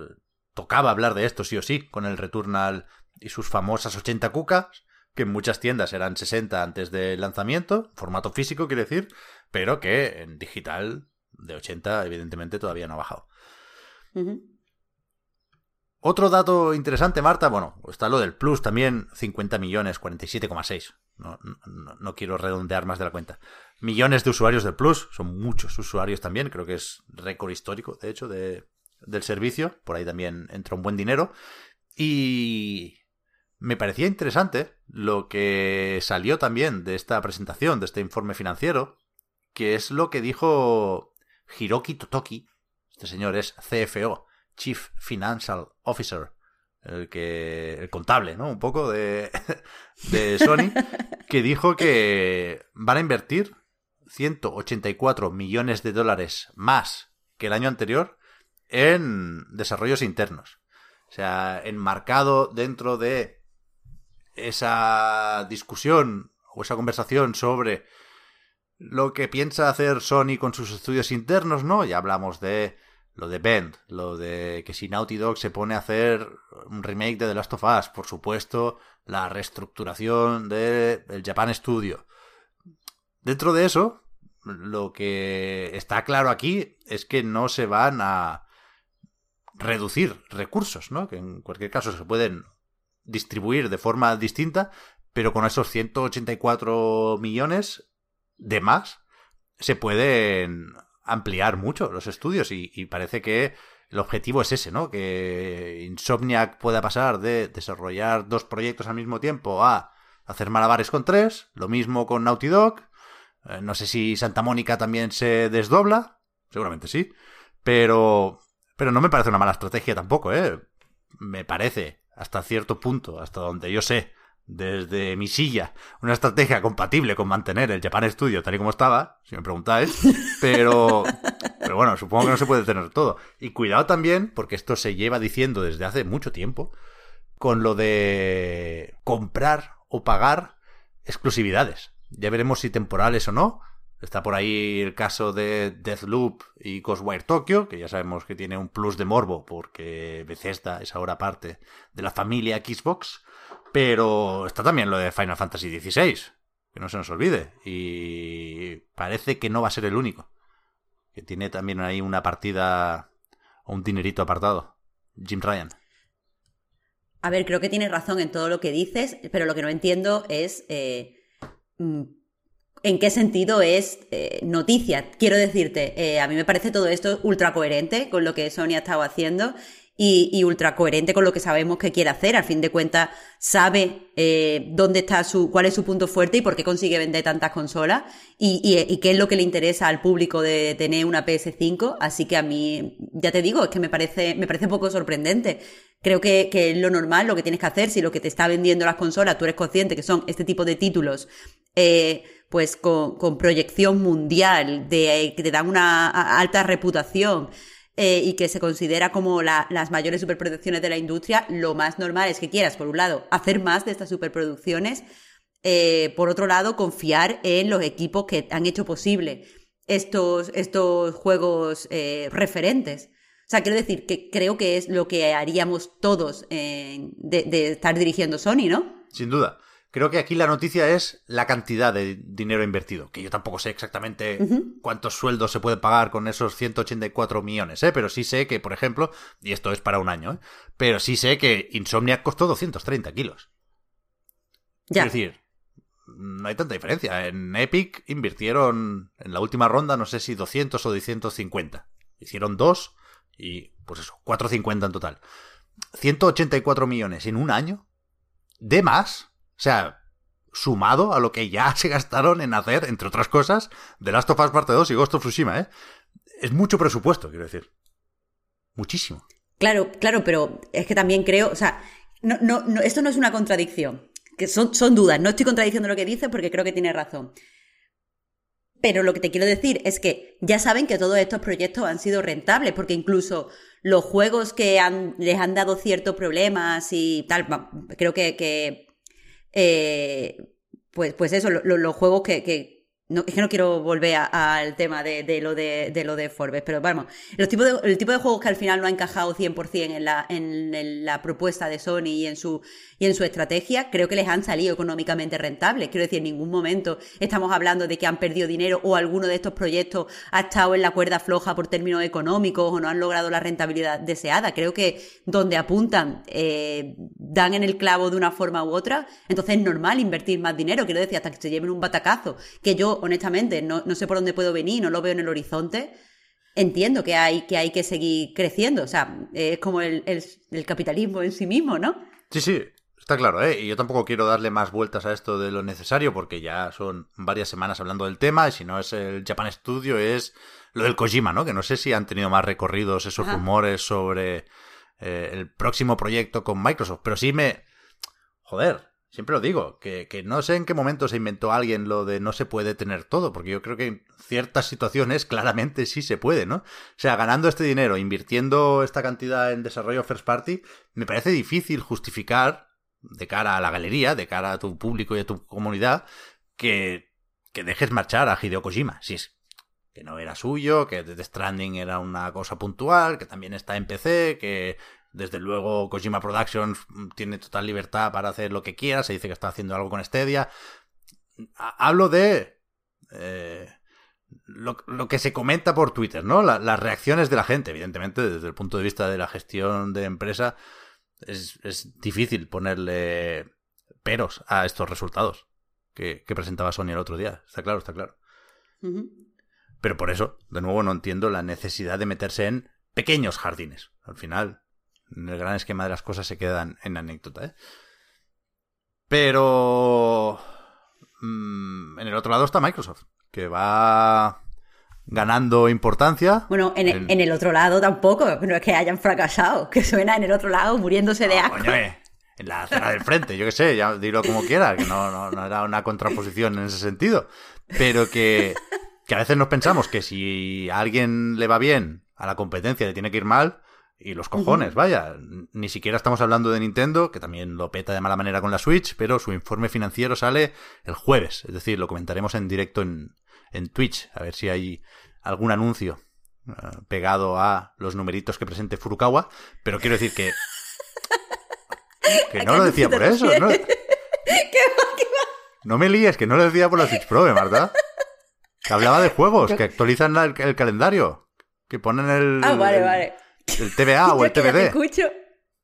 tocaba hablar de esto sí o sí, con el Returnal y sus famosas 80 cucas, que en muchas tiendas eran 60 antes del lanzamiento, formato físico quiere decir, pero que en digital de 80 evidentemente todavía no ha bajado. Otro dato interesante, Marta, bueno, está lo del Plus también, 50 millones, 47,6. No, no, no, quiero redondear más de la cuenta. Millones de usuarios del Plus, son muchos usuarios también, creo que es récord histórico, de hecho, de, del servicio. Por ahí también entra un buen dinero. Y me parecía interesante lo que salió también de esta presentación, de este informe financiero, que es lo que dijo Hiroki Totoki. Este señor es CFO, Chief Financial Officer, el que el contable, ¿no? Un poco de, de Sony, que dijo que van a invertir 184 millones de dólares más que el año anterior en desarrollos internos. O sea, enmarcado dentro de esa discusión o esa conversación sobre lo que piensa hacer Sony con sus estudios internos, ¿no? Ya hablamos de lo de Bend, lo de que si Naughty Dog se pone a hacer un remake de The Last of Us, por supuesto, la reestructuración del Japan Studio. Dentro de eso, lo que está claro aquí es que no se van a reducir recursos, ¿no? Que en cualquier caso se pueden distribuir de forma distinta, pero con esos 184 millones de más se pueden ampliar mucho los estudios y, parece que el objetivo es ese, ¿no? Que Insomniac pueda pasar de desarrollar dos proyectos al mismo tiempo a hacer malabares con tres, lo mismo con Naughty Dog, eh, no sé si Santa Mónica también se desdobla, seguramente sí, pero pero no me parece una mala estrategia tampoco, ¿eh? Me parece, hasta cierto punto, hasta donde yo sé, desde mi silla, una estrategia compatible con mantener el Japan Studio tal y como estaba, si me preguntáis, pero, pero bueno, supongo que no se puede tener todo. Y cuidado también, porque esto se lleva diciendo desde hace mucho tiempo, con lo de comprar o pagar exclusividades. Ya veremos si temporales o no, Está por ahí el caso de Deathloop y Ghostwire Tokyo, que ya sabemos que tiene un plus de morbo porque Bethesda es ahora parte de la familia Xbox. Pero está también lo de Final Fantasy XVI, que no se nos olvide. Y parece que no va a ser el único. Que tiene también ahí una partida o un dinerito apartado. Jim Ryan. A ver, creo que tienes razón en todo lo que dices, pero lo que no entiendo es eh, mm, en qué sentido es eh, noticia. Quiero decirte, eh, a mí me parece todo esto ultra coherente con lo que Sony ha estado haciendo y, ultra coherente con lo que sabemos que quiere hacer. Al fin de cuentas, sabe eh, dónde está su, cuál es su punto fuerte y por qué consigue vender tantas consolas y, y, qué es lo que le interesa al público de tener una PS5. Así que a mí, ya te digo, es que me parece, me parece poco sorprendente. Creo que, que es lo normal, lo que tienes que hacer. Si lo que te está vendiendo las consolas, tú eres consciente que son este tipo de títulos, eh, pues con, con proyección mundial, de, que te dan una alta reputación eh, y que se considera como la, las mayores superproducciones de la industria, lo más normal es que quieras, por un lado, hacer más de estas superproducciones, eh, por otro lado, confiar en los equipos que han hecho posible estos, estos juegos eh, referentes. O sea, quiero decir que creo que es lo que haríamos todos de, de estar dirigiendo Sony, ¿no? Sin duda. Creo que aquí la noticia es la cantidad de dinero invertido, que yo tampoco sé exactamente cuántos sueldos se puede pagar con esos 184 millones, ¿eh? pero sí sé que, por ejemplo, y esto es para un año, ¿eh? pero sí sé que Insomniac costó 230 kilos. Ya. Es decir, no hay tanta diferencia. En Epic invirtieron en la última ronda, no sé si 200 o 250. Hicieron dos y, pues eso, 450 en total. 184 millones en un año. De más o sea, sumado a lo que ya se gastaron en hacer, entre otras cosas, The Last of Us Parte 2 y Ghost of Tsushima, ¿eh? Es mucho presupuesto, quiero decir. Muchísimo. Claro, claro, pero es que también creo, o sea, no, no, no, esto no es una contradicción, que son, son dudas, no estoy contradiciendo lo que dices porque creo que tiene razón. Pero lo que te quiero decir es que ya saben que todos estos proyectos han sido rentables, porque incluso los juegos que les han dado ciertos problemas y tal, creo que eh, pues, pues eso, los juegos que, no, es que no quiero volver al tema de, lo de, lo de Forbes, pero vamos, los tipos de, el tipo de juegos que al final no ha encajado 100% en la, en, la propuesta de Sony y en, su, y en su estrategia, creo que les han salido económicamente rentables. Quiero decir, en ningún momento estamos hablando de que han perdido dinero o alguno de estos proyectos ha estado en la cuerda floja por términos económicos o no han logrado la rentabilidad deseada. Creo que donde apuntan eh, dan en el clavo de una forma u otra, entonces es normal invertir más dinero. Quiero decir, hasta que se lleven un batacazo, que yo honestamente, no, sé por dónde puedo venir, no lo veo en el horizonte, entiendo que hay que, hay que seguir creciendo. O sea, es como el, capitalismo en sí mismo, ¿no? Sí, sí, está claro, ¿eh? Y yo tampoco quiero darle más vueltas a esto de lo necesario, porque ya son varias semanas hablando del tema, y si no es el Japan Studio, es lo del Kojima, ¿no? Que no sé si han tenido más recorridos esos rumores sobre eh, el próximo proyecto con Microsoft, pero sí me... Joder, Siempre lo digo, que, que, no sé en qué momento se inventó alguien lo de no se puede tener todo, porque yo creo que en ciertas situaciones claramente sí se puede, ¿no? O sea, ganando este dinero, invirtiendo esta cantidad en desarrollo first party, me parece difícil justificar de cara a la galería, de cara a tu público y a tu comunidad, que, que dejes marchar a Hideo Kojima. Si es que no era suyo, que The Stranding era una cosa puntual, que también está en PC, que desde luego, Kojima Productions tiene total libertad para hacer lo que quiera. Se dice que está haciendo algo con Stadia. Hablo de eh, lo, que se comenta por Twitter, ¿no? las reacciones de la gente, evidentemente, desde el punto de vista de la gestión de empresa, es, difícil ponerle peros a estos resultados que, presentaba Sony el otro día. Está claro, está claro. Pero por eso, de nuevo, no entiendo la necesidad de meterse en pequeños jardines. Al final, en el gran esquema de las cosas se quedan en anécdota, ¿eh? Pero... Mm, en el otro lado está Microsoft, que va ganando importancia. Bueno, en, el otro lado tampoco, no es que hayan fracasado, que suena en el otro lado muriéndose de asco. Eh, en la acera del frente, yo qué sé, ya dilo como quiera, que no, no, era una contraposición en ese sentido, pero que, que a veces nos pensamos que si a alguien le va bien, a la competencia le tiene que ir mal, y los cojones, vaya. Ni siquiera estamos hablando de Nintendo, que también lo peta de mala manera con la Switch, pero su informe financiero sale el jueves. Es decir, lo comentaremos en directo en, en Twitch, a ver si hay algún anuncio eh, pegado a los numeritos que presente Furukawa. Pero quiero decir que. Que no lo decía por eso, ¿no? No me líes, que no lo decía por la Switch Pro, ¿eh, Marta? Que hablaba de juegos, que actualizan el, calendario, que ponen el. Ah, vale, vale el TVA o el TVD. Te escucho.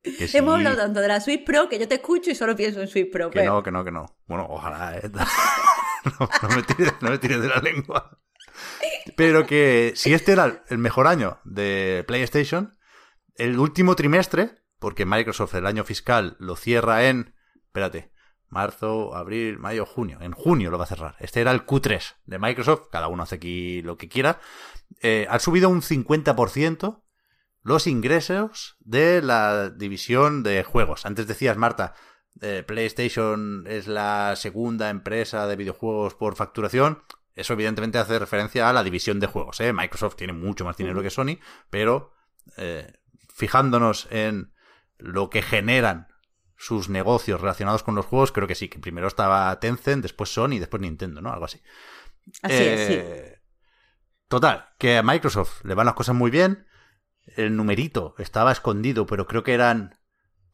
Hemos hablado tanto de la Switch Pro que yo te escucho y solo pienso en Switch Pro. Que no, que no, que no. Bueno, ojalá. ¿eh? no, me tires, no me tires de la lengua. Pero que si este era el mejor año de PlayStation, el último trimestre, porque Microsoft el año fiscal lo cierra en, espérate, marzo, abril, mayo, junio. En junio lo va a cerrar. Este era el Q3 de Microsoft, cada uno hace aquí lo que quiera. Eh, ha subido un 50% los ingresos de la división de juegos. Antes decías, Marta, eh, PlayStation es la segunda empresa de videojuegos por facturación. Eso evidentemente hace referencia a la división de juegos. ¿eh? Microsoft tiene mucho más dinero que Sony, pero eh, fijándonos en lo que generan sus negocios relacionados con los juegos, creo que sí, que primero estaba Tencent, después Sony y después Nintendo, ¿no? Algo así. Así es, sí. Total, que a Microsoft le van las cosas muy bien el numerito estaba escondido, pero creo que eran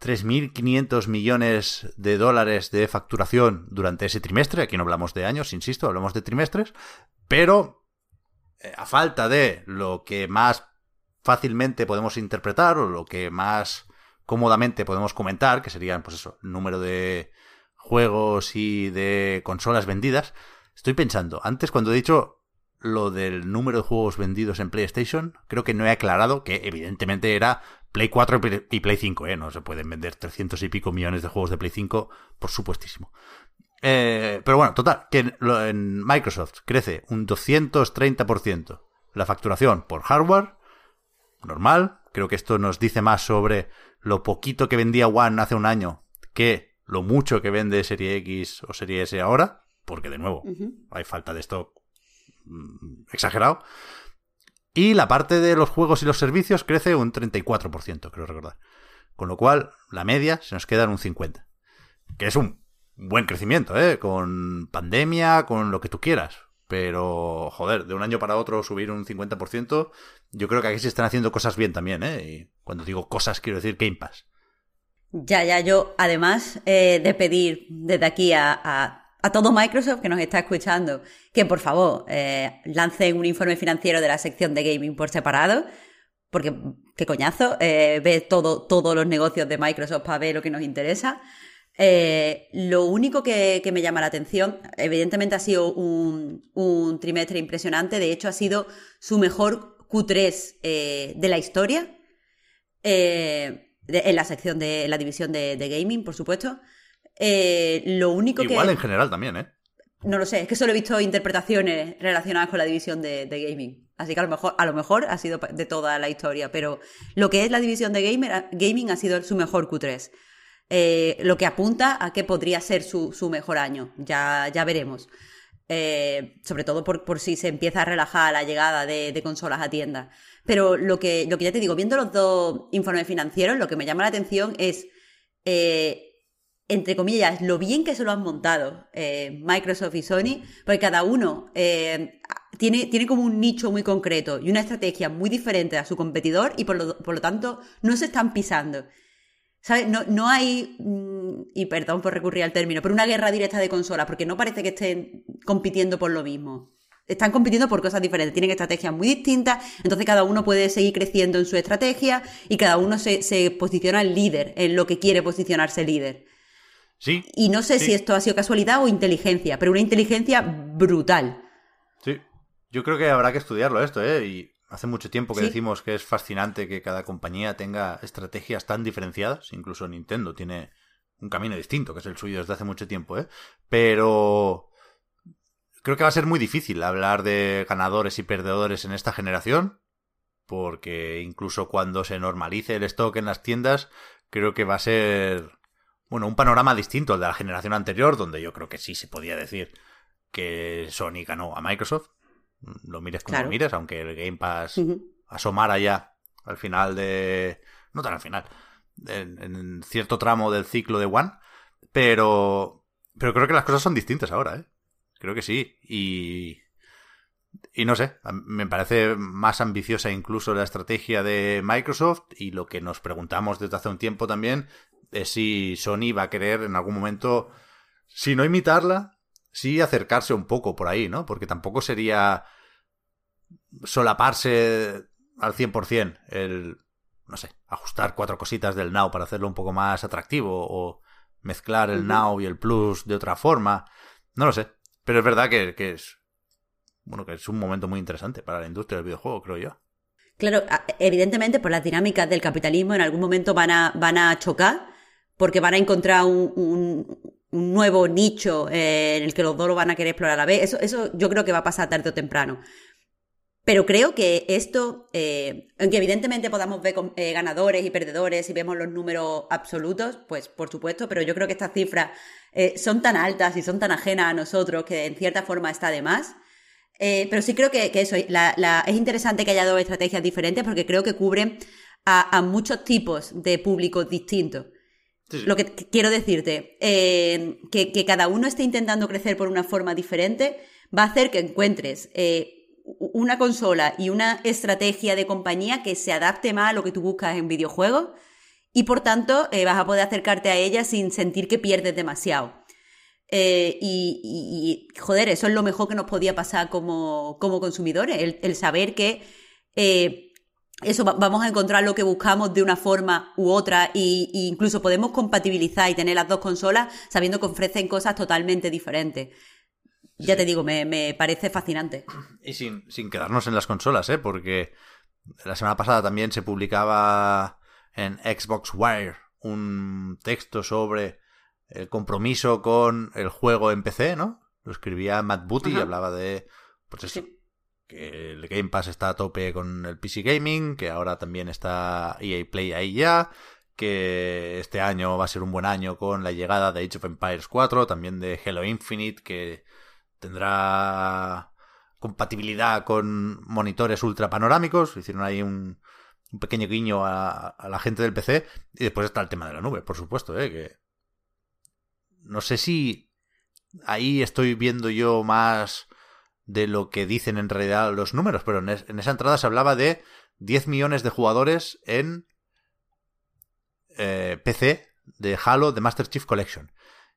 3.500 millones de dólares de facturación durante ese trimestre. Aquí no hablamos de años, insisto, hablamos de trimestres. Pero eh, a falta de lo que más fácilmente podemos interpretar o lo que más cómodamente podemos comentar, que serían, pues eso, número de juegos y de consolas vendidas, estoy pensando, antes cuando he dicho lo del número de juegos vendidos en PlayStation, creo que no he aclarado que evidentemente era Play 4 y Play 5, ¿eh? No se pueden vender 300 y pico millones de juegos de Play 5, por supuestísimo. Eh, pero bueno, total, que en Microsoft crece un 230% la facturación por hardware, normal. Creo que esto nos dice más sobre lo poquito que vendía One hace un año que lo mucho que vende Serie X o Serie S ahora, porque de nuevo, hay falta de stock exagerado. Y la parte de los juegos y los servicios crece un 34%, creo recordar. Con lo cual, la media se nos queda en un 50%. Que es un buen crecimiento, ¿eh? Con pandemia, con lo que tú quieras. Pero, joder, de un año para otro subir un 50%, yo creo que aquí se están haciendo cosas bien también, ¿eh? Y cuando digo cosas, quiero decir Game Pass. Ya, ya, yo, además eh, de pedir desde aquí a, todo Microsoft que nos está escuchando que por favor eh, lancen un informe financiero de la sección de gaming por separado, porque qué coñazo, eh, ve todo, todos los negocios de Microsoft para ver lo que nos interesa. Eh, lo único que, me llama la atención, evidentemente ha sido un, trimestre impresionante, de hecho ha sido su mejor Q3 eh, de la historia, en la sección de la división de, gaming, por supuesto. Lo único Igual en general también, ¿eh? No lo sé, es que solo he visto interpretaciones relacionadas con la división de, gaming. Así que a lo mejor, a lo mejor ha sido de toda la historia, pero lo que es la división de gamer, gaming ha sido su mejor Q3. Eh, lo que apunta a que podría ser su, mejor año. Ya, ya veremos. Eh, sobre todo por, si se empieza a relajar la llegada de, consolas a tiendas. Pero lo que, lo que ya te digo, viendo los dos informes financieros, lo que me llama la atención es, eh, entre comillas, lo bien que se lo han montado Microsoft y Sony, porque cada uno tiene, tiene como un nicho muy concreto y una estrategia muy diferente a su competidor y por lo, por lo tanto no se están pisando. ¿Sabes? No, no hay, mm, y perdón por recurrir al término, pero una guerra directa de consolas, porque no parece que estén compitiendo por lo mismo. Están compitiendo por cosas diferentes, tienen estrategias muy distintas, entonces cada uno puede seguir creciendo en su estrategia y cada uno se, se posiciona el líder en lo que quiere posicionarse líder. Sí. Y no sé si esto ha sido casualidad o inteligencia, pero una inteligencia brutal. Sí. Yo creo que habrá que estudiarlo esto, ¿eh? Y Hace mucho tiempo que decimos que es fascinante que cada compañía tenga estrategias tan diferenciadas. Incluso Nintendo tiene un camino distinto, que es el suyo desde hace mucho tiempo, ¿eh? Pero creo que va a ser muy difícil hablar de ganadores y perdedores en esta generación, porque incluso cuando se normalice el stock en las tiendas, creo que va a ser, bueno, un panorama distinto al de la generación anterior, donde yo creo que sí se podía decir que Sony ganó a Microsoft lo mires como lo mires, aunque el Game Pass asomara ya al final de... No tan al final, en, cierto tramo del ciclo de One, pero... Pero creo que las cosas son distintas ahora, ¿eh? Creo que sí. Y... Y no sé, me parece más ambiciosa incluso la estrategia de Microsoft y lo que nos preguntamos desde hace un tiempo también es si Sony va a querer en algún momento, si no imitarla, sí acercarse un poco por ahí, ¿no? Porque tampoco sería solaparse al 100% el, no sé, ajustar cuatro cositas del Now para hacerlo un poco más atractivo o mezclar el Now y el Plus de otra forma. No lo sé. Pero es verdad que, que es, bueno, que es un momento muy interesante para la industria del videojuego, creo yo. Claro, evidentemente por las dinámicas del capitalismo en algún momento van a, van a chocar porque van a encontrar un, un nuevo nicho eh, en el que los dos lo van a querer explorar a la vez. Eso, eso yo creo que va a pasar tarde o temprano. Pero creo que esto, eh, aunque evidentemente podamos ver eh, ganadores y perdedores y vemos los números absolutos, pues por supuesto, pero yo creo que estas cifras son tan altas y son tan ajenas a nosotros que en cierta forma está de más. pero sí creo que, eso, es interesante que haya dos estrategias diferentes porque creo que cubren a, a muchos tipos de públicos distintos. Lo que quiero decirte, eh, que, cada uno esté intentando crecer por una forma diferente, va a hacer que encuentres eh, una consola y una estrategia de compañía que se adapte más a lo que tú buscas en videojuegos y por tanto eh, vas a poder acercarte a ella sin sentir que pierdes demasiado. y, joder, eso es lo mejor que nos podía pasar como, consumidores, el, saber que eso vamos a encontrar lo que buscamos de una forma u otra e, incluso podemos compatibilizar y tener las dos consolas sabiendo que ofrecen cosas totalmente diferentes. Ya te digo, me, parece fascinante. Y sin, sin quedarnos en las consolas, ¿eh? Porque la semana pasada también se publicaba en Xbox Wire un texto sobre el compromiso con el juego en PC, ¿no? Lo escribía Matt Booty y hablaba de pues eso, que el Game Pass está a tope con el PC Gaming, que ahora también está EA Play ahí ya, que este año va a ser un buen año con la llegada de Age of Empires 4, también de Halo Infinite, que tendrá compatibilidad con monitores ultra panorámicos, hicieron ahí un, pequeño guiño a, la gente del PC, y después está el tema de la nube, por supuesto, ¿eh? que no sé si ahí estoy viendo yo más de lo que dicen en realidad los números, pero en, esa entrada se hablaba de 10 millones de jugadores en eh, PC de Halo de Master Chief Collection.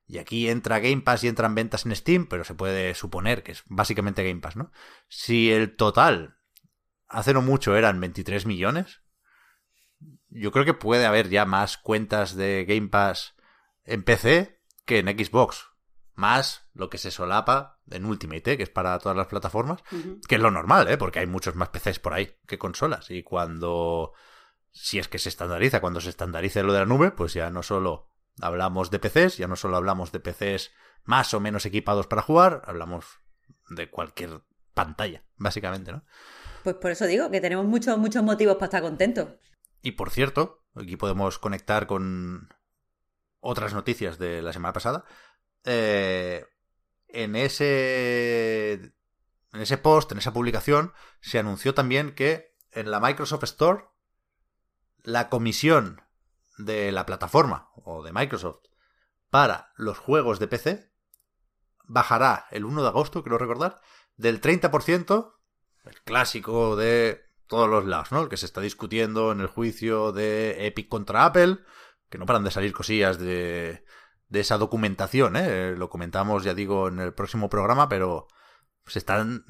Y aquí entra Game Pass y entran ventas en Steam, pero se puede suponer que es básicamente Game Pass, ¿no? Si el total hace no mucho eran 23 millones, yo creo que puede haber ya más cuentas de Game Pass en PC que en Xbox. Más lo que se solapa en Ultimate, ¿eh? que es para todas las plataformas, que es lo normal, ¿eh? porque hay muchos más PCs por ahí que consolas. Y cuando, si es que se estandariza, cuando se estandarice lo de la nube, pues ya no solo hablamos de PCs, ya no solo hablamos de PCs más o menos equipados para jugar, hablamos de cualquier pantalla, básicamente, ¿no? Pues por eso digo que tenemos muchos, muchos motivos para estar contentos. Y por cierto, aquí podemos conectar con otras noticias de la semana pasada. Eh, en ese en ese post, en esa publicación, se anunció también que en la Microsoft Store la comisión de la plataforma o de Microsoft para los juegos de PC bajará el 1 de agosto, quiero recordar, del 30%, el clásico de todos los lados, ¿no? El que se está discutiendo en el juicio de Epic contra Apple, que no paran de salir cosillas de, de esa documentación, ¿eh? Lo comentamos, ya digo, en el próximo programa, pero se están,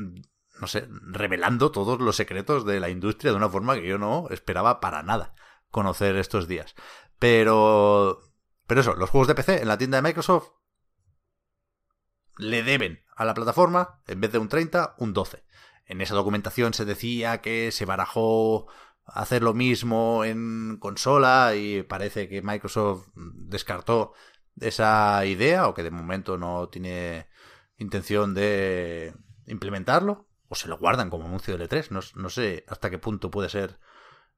no sé, revelando todos los secretos de la industria de una forma que yo no esperaba para nada conocer estos días. Pero, pero eso, los juegos de PC en la tienda de Microsoft le deben a la plataforma, en vez de un 30, un 12. En esa documentación se decía que se barajó hacer lo mismo en consola y parece que Microsoft descartó esa idea o que de momento no tiene intención de implementarlo o se lo guardan como anuncio de L3. No, no sé hasta qué punto puede ser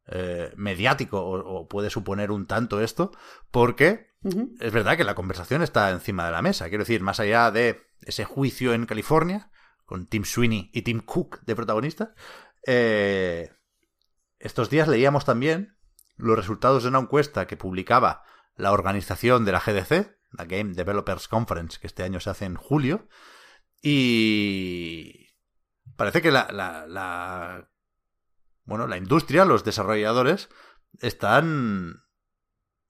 eh, mediático o, puede suponer un tanto esto porque es verdad que la conversación está encima de la mesa. Quiero decir, más allá de ese juicio en California, con Tim Sweeney y Tim Cook de protagonistas. Eh, estos días leíamos también los resultados de una encuesta que publicaba la organización de la GDC, la Game Developers Conference, que este año se hace en julio, y parece que la, la, la bueno, la industria, los desarrolladores, están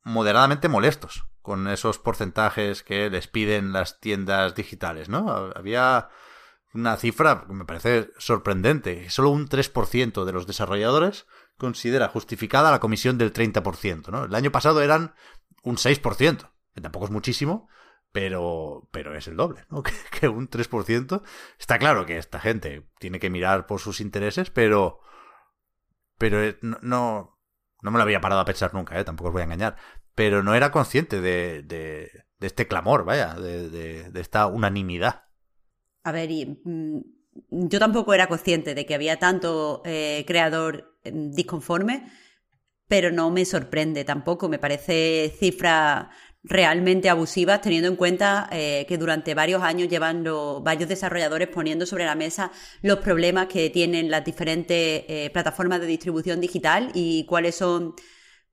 moderadamente molestos con esos porcentajes que les piden las tiendas digitales, ¿no? Había una cifra que me parece sorprendente. Solo un 3% de los desarrolladores considera justificada la comisión del 30%. ¿no? El año pasado eran un 6%, que tampoco es muchísimo, pero, pero es el doble, ¿no? Que, un 3%. Está claro que esta gente tiene que mirar por sus intereses, pero, pero no, no, me lo había parado a pensar nunca, ¿eh? tampoco os voy a engañar. Pero no era consciente de, de, este clamor, vaya, de, de esta unanimidad. A ver, y, mm, yo tampoco era consciente de que había tanto eh, creador mm, disconforme, pero no me sorprende tampoco. Me parece cifra realmente abusivas, teniendo en cuenta eh, que durante varios años llevan varios desarrolladores poniendo sobre la mesa los problemas que tienen las diferentes eh, plataformas de distribución digital y cuáles son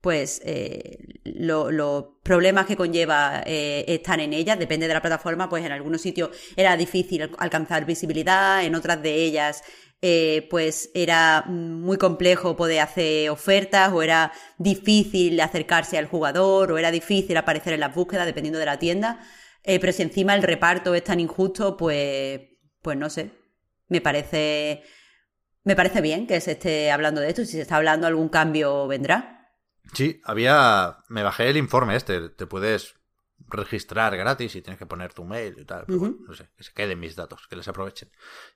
pues eh, los problemas que conlleva eh, estar en ellas, depende de la plataforma, pues en algunos sitios era difícil alcanzar visibilidad, en otras de ellas eh, pues era muy complejo poder hacer ofertas o era difícil acercarse al jugador o era difícil aparecer en las búsquedas dependiendo de la tienda, pero si encima el reparto es tan injusto, pues, pues no sé, me parece, me parece bien que se esté hablando de esto, si se está hablando algún cambio vendrá. Sí, había. Me bajé el informe este. Te puedes registrar gratis y tienes que poner tu mail y tal. Pero no sé, que se queden mis datos, que les aprovechen.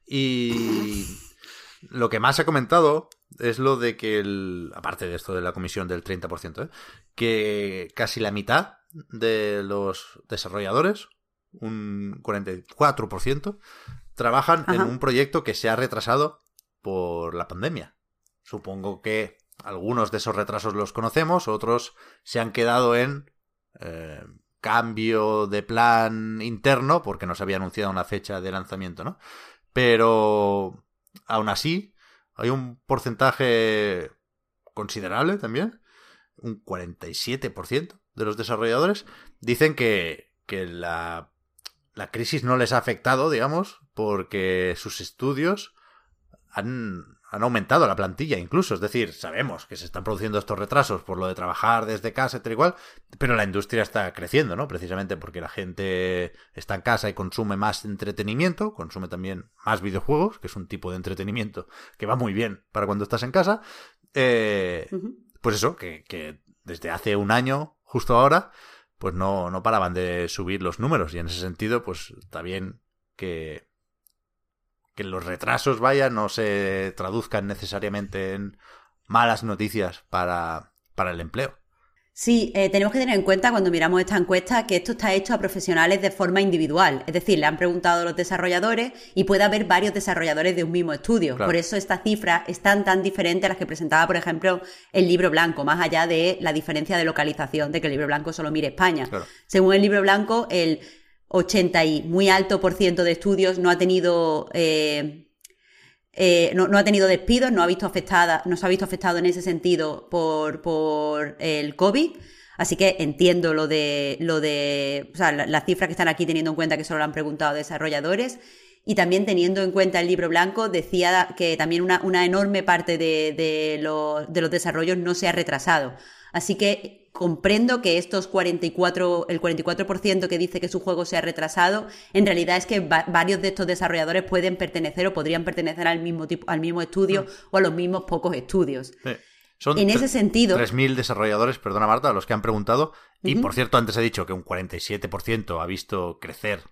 Y lo que más se ha comentado es lo de que, el, aparte de esto de la comisión del 30%, ¿eh? que casi la mitad de los desarrolladores, un 44%, trabajan en un proyecto que se ha retrasado por la pandemia. Supongo que algunos de esos retrasos los conocemos, otros se han quedado en eh, cambio de plan interno porque no se había anunciado una fecha de lanzamiento, ¿no? Pero aún así hay un porcentaje considerable también, un 47% de los desarrolladores dicen que, que la, la crisis no les ha afectado, digamos, porque sus estudios han, han aumentado la plantilla incluso. Es decir, sabemos que se están produciendo estos retrasos por lo de trabajar desde casa, etc. igual, pero la industria está creciendo, ¿no? Precisamente porque la gente está en casa y consume más entretenimiento, consume también más videojuegos, que es un tipo de entretenimiento que va muy bien para cuando estás en casa. Eh, Pues eso, que, que desde hace un año, justo ahora, pues no, no paraban de subir los números. Y en ese sentido, pues está bien que, que los retrasos, vaya, no se traduzcan necesariamente en malas noticias para, para el empleo. Sí, eh, tenemos que tener en cuenta cuando miramos esta encuesta que esto está hecho a profesionales de forma individual. Es decir, le han preguntado a los desarrolladores y puede haber varios desarrolladores de un mismo estudio. Claro. Por eso esta cifra es tan, tan diferente a las que presentaba, por ejemplo, el libro blanco, más allá de la diferencia de localización, de que el libro blanco solo mire España. Claro. Según el libro blanco, el 80 y muy alto por ciento de estudios no ha tenido... eh, eh, no, no ha tenido despidos, no ha visto afectada, no se ha visto afectado en ese sentido por, por el COVID. Así que entiendo lo de, lo de, las cifras que están aquí teniendo en cuenta que solo lo han preguntado desarrolladores. Y también teniendo en cuenta el libro blanco, decía que también una, una enorme parte de, de de los desarrollos no se ha retrasado. Así que comprendo que estos 44, el 44% que dice que su juego se ha retrasado, en realidad es que va- varios de estos desarrolladores pueden pertenecer o podrían pertenecer al mismo tipo, al mismo estudio o a los mismos pocos estudios. Sí. Son En ese sentido- 3.000 desarrolladores, perdona Marta, los que han preguntado. Y por cierto, antes he dicho que un 47% ha visto crecer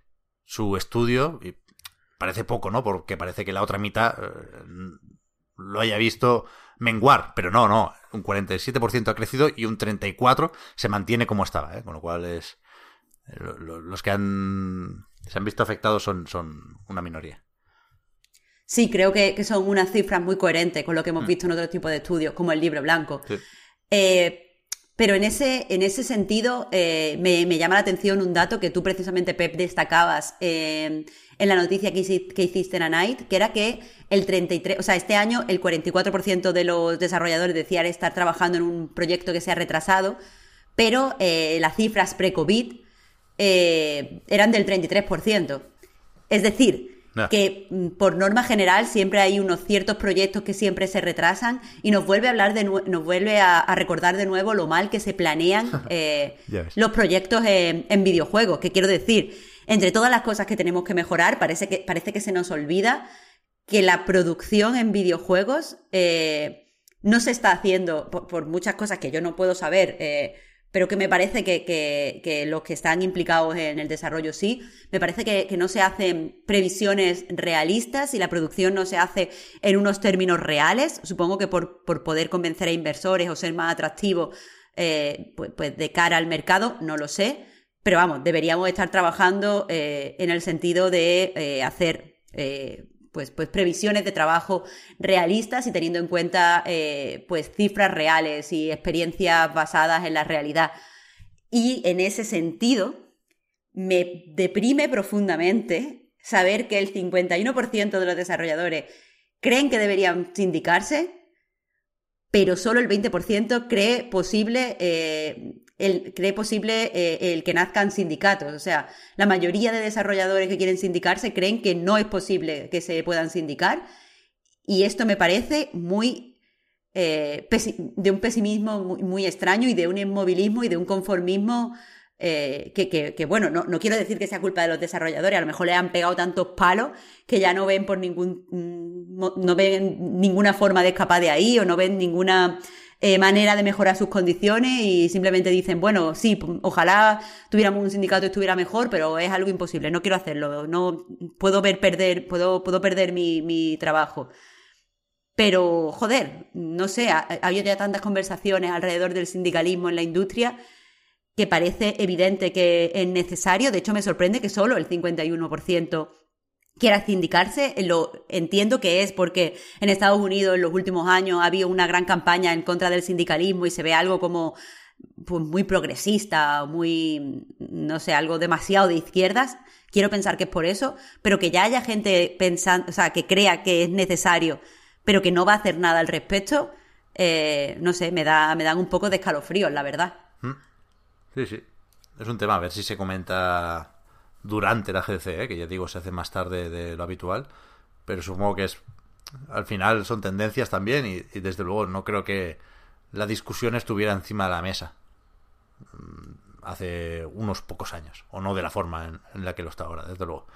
su estudio. Y parece poco, ¿no? Porque parece que la otra mitad eh, lo haya visto menguar. Pero no, no. Un 47% ha crecido y un 34% se mantiene como estaba, ¿eh? Con lo cual es. lo- lo- Los que han, se han visto afectados son, son una minoría. Sí, creo que, que son unas cifras muy coherentes con lo que hemos visto en otros tipos de estudios, como el libro blanco. Sí. Eh, pero en ese, en ese sentido, eh, me, me llama la atención un dato que tú precisamente, Pep, destacabas eh, en la noticia que, hici- que hiciste en A Night, que era que el 33, o sea, este año el 44% de los desarrolladores decían estar trabajando en un proyecto que se ha retrasado, pero eh, las cifras pre-COVID eh, eran del 33%. Es decir, Ya. que mm, por norma general siempre hay unos ciertos proyectos que siempre se retrasan y nos vuelve a hablar de nos vuelve a, a recordar de nuevo lo mal que se planean eh, los proyectos en, en videojuegos. Que quiero decir, entre todas las cosas que tenemos que mejorar, parece que, parece que se nos olvida que la producción en videojuegos eh, no se está haciendo por, muchas cosas que yo no puedo saber, eh, pero que me parece que, que- que los que están implicados en el desarrollo sí, me parece que, que no se hacen previsiones realistas y la producción no se hace en unos términos reales, supongo que por, por poder convencer a inversores o ser más atractivo eh, pues, pues de cara al mercado, no lo sé, pero vamos, deberíamos estar trabajando eh, en el sentido de eh, hacer eh, pues, pues previsiones de trabajo realistas y teniendo en cuenta pues cifras reales y experiencias basadas en la realidad. Y en ese sentido, me deprime profundamente saber que el 51% de los desarrolladores creen que deberían sindicarse, pero solo el 20% cree posible, el, cree posible eh, el que nazcan sindicatos. O sea, la mayoría de desarrolladores que quieren sindicarse creen que no es posible que se puedan sindicar. Y esto me parece muy eh, de un pesimismo muy, extraño y de un inmovilismo y de un conformismo eh, que, que- que, bueno, no, no quiero decir que sea culpa de los desarrolladores, a lo mejor le han pegado tantos palos que ya no ven por ningún, mm, no ven ninguna forma de escapar de ahí o no ven ninguna eh, manera de mejorar sus condiciones y simplemente dicen, bueno, sí, p- ojalá tuviéramos un sindicato y estuviera mejor, pero es algo imposible, no quiero hacerlo, no puedo ver perder, puedo, puedo perder mi, mi trabajo. Pero, joder, no sé, ha, ha habido ya tantas conversaciones alrededor del sindicalismo en la industria que parece evidente que es necesario. De hecho, me sorprende que solo el 51% quiera sindicarse. Lo entiendo que es porque en Estados Unidos en los últimos años ha habido una gran campaña en contra del sindicalismo y se ve algo como pues, muy progresista, muy, no sé, algo demasiado de izquierdas. Quiero pensar que es por eso, pero que ya haya gente pensando, o sea, que crea que es necesario, pero que no va a hacer nada al respecto, eh, no sé, me da, me dan un poco de escalofríos, la verdad. Sí, sí. Es un tema, a ver si se comenta durante la GDC, ¿eh? que ya digo, se hace más tarde de lo habitual, pero supongo que es al final son tendencias también y, desde luego no creo que la discusión estuviera encima de la mesa mm, hace unos pocos años, o no de la forma en, la que lo está ahora, desde luego.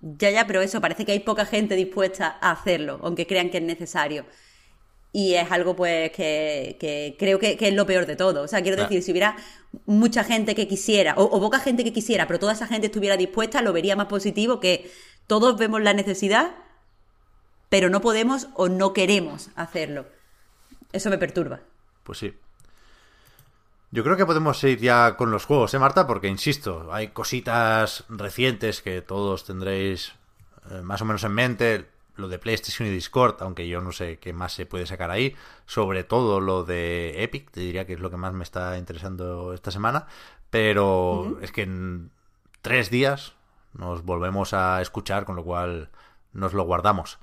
Ya, ya, pero eso, parece que hay poca gente dispuesta a hacerlo, aunque crean que es necesario. Y es algo, pues, que, creo que, es lo peor de todo. O sea, quiero decir, si hubiera mucha gente que quisiera, o, o, poca gente que quisiera, pero toda esa gente estuviera dispuesta, lo vería más positivo que todos vemos la necesidad, pero no podemos o no queremos hacerlo. Eso me perturba. Pues sí. Yo creo que podemos ir ya con los juegos, ¿eh, Marta? Porque, insisto, hay cositas recientes que todos tendréis eh, más o menos en mente. Lo de PlayStation y Discord, aunque yo no sé qué más se puede sacar ahí. Sobre todo lo de Epic, te diría que es lo que más me está interesando esta semana. Pero es que en tres días nos volvemos a escuchar, con lo cual nos lo guardamos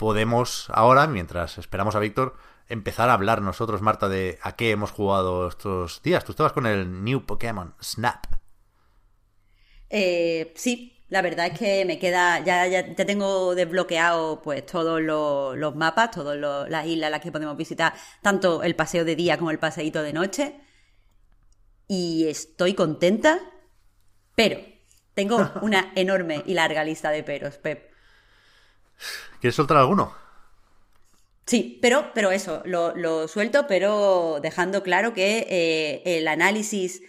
podemos ahora, mientras esperamos a Víctor, empezar a hablar nosotros, Marta, de a qué hemos jugado estos días. Tú estabas con el New Pokémon Snap. Eh, sí, la verdad es que me queda, ya, ya, tengo desbloqueado pues todos los, mapas, todas las islas a las que podemos visitar, tanto el paseo de día como el paseíto de noche. Y estoy contenta, pero tengo una enorme y larga lista de peros, Pep. ¿Quieres soltar alguno? Sí, pero, pero eso, lo, suelto, pero dejando claro que eh, el análisis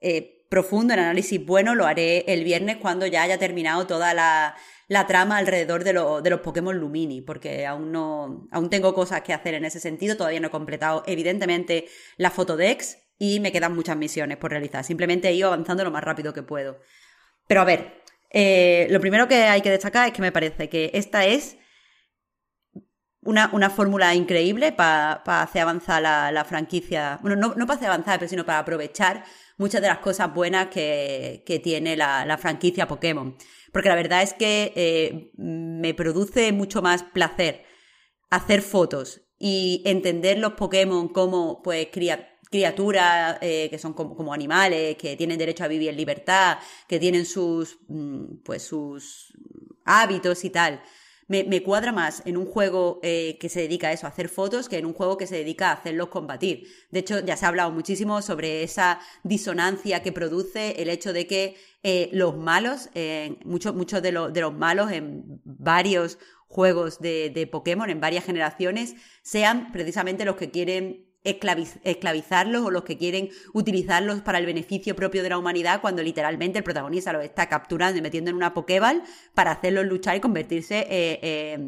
eh, profundo, el análisis bueno, lo haré el viernes cuando ya haya terminado toda la, trama alrededor de, de, los Pokémon Lumini, porque aún no, aún tengo cosas que hacer en ese sentido, todavía no he completado evidentemente la Fotodex y me quedan muchas misiones por realizar. Simplemente he ido avanzando lo más rápido que puedo. Pero a ver, eh, lo primero que hay que destacar es que me parece que esta es una, una fórmula increíble para hacer avanzar la, franquicia. Bueno, no, no para hacer avanzar, pero sino para aprovechar muchas de las cosas buenas que, que tiene la, la, franquicia Pokémon. Porque la verdad es que eh, me produce mucho más placer hacer fotos y entender los Pokémon como pues criaturas eh, que son como, como, animales, que tienen derecho a vivir en libertad, que tienen sus mm, pues sus hábitos y tal me, cuadra más en un juego eh, que se dedica a eso, a hacer fotos, que en un juego que se dedica a hacerlos combatir. De hecho, ya se ha hablado muchísimo sobre esa disonancia que produce el hecho de que eh, los malos, eh, muchos de, de los malos en varios juegos de, de Pokémon, en varias generaciones, sean precisamente los que quieren esclavizarlos o los que quieren utilizarlos para el beneficio propio de la humanidad cuando literalmente el protagonista los está capturando y metiendo en una Pokéball para hacerlos luchar y convertirse eh,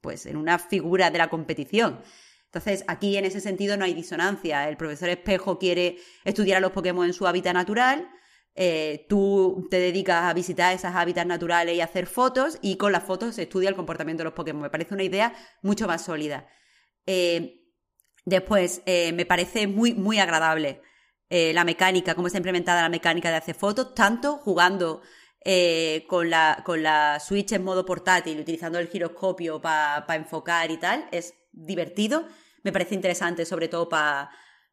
pues en una figura de la competición. Entonces, aquí en ese sentido no hay disonancia. El profesor Espejo quiere estudiar a los Pokémon en su hábitat natural, eh, tú te dedicas a visitar esas hábitats naturales y hacer fotos, y con las fotos se estudia el comportamiento de los Pokémon. Me parece una idea mucho más sólida. Eh, Después, eh, me parece muy, muy agradable eh, la mecánica, cómo está implementada la mecánica de hacer fotos, tanto jugando eh, con, la, con la Switch en modo portátil, utilizando el giroscopio para enfocar y tal, es divertido. Me parece interesante, sobre todo para,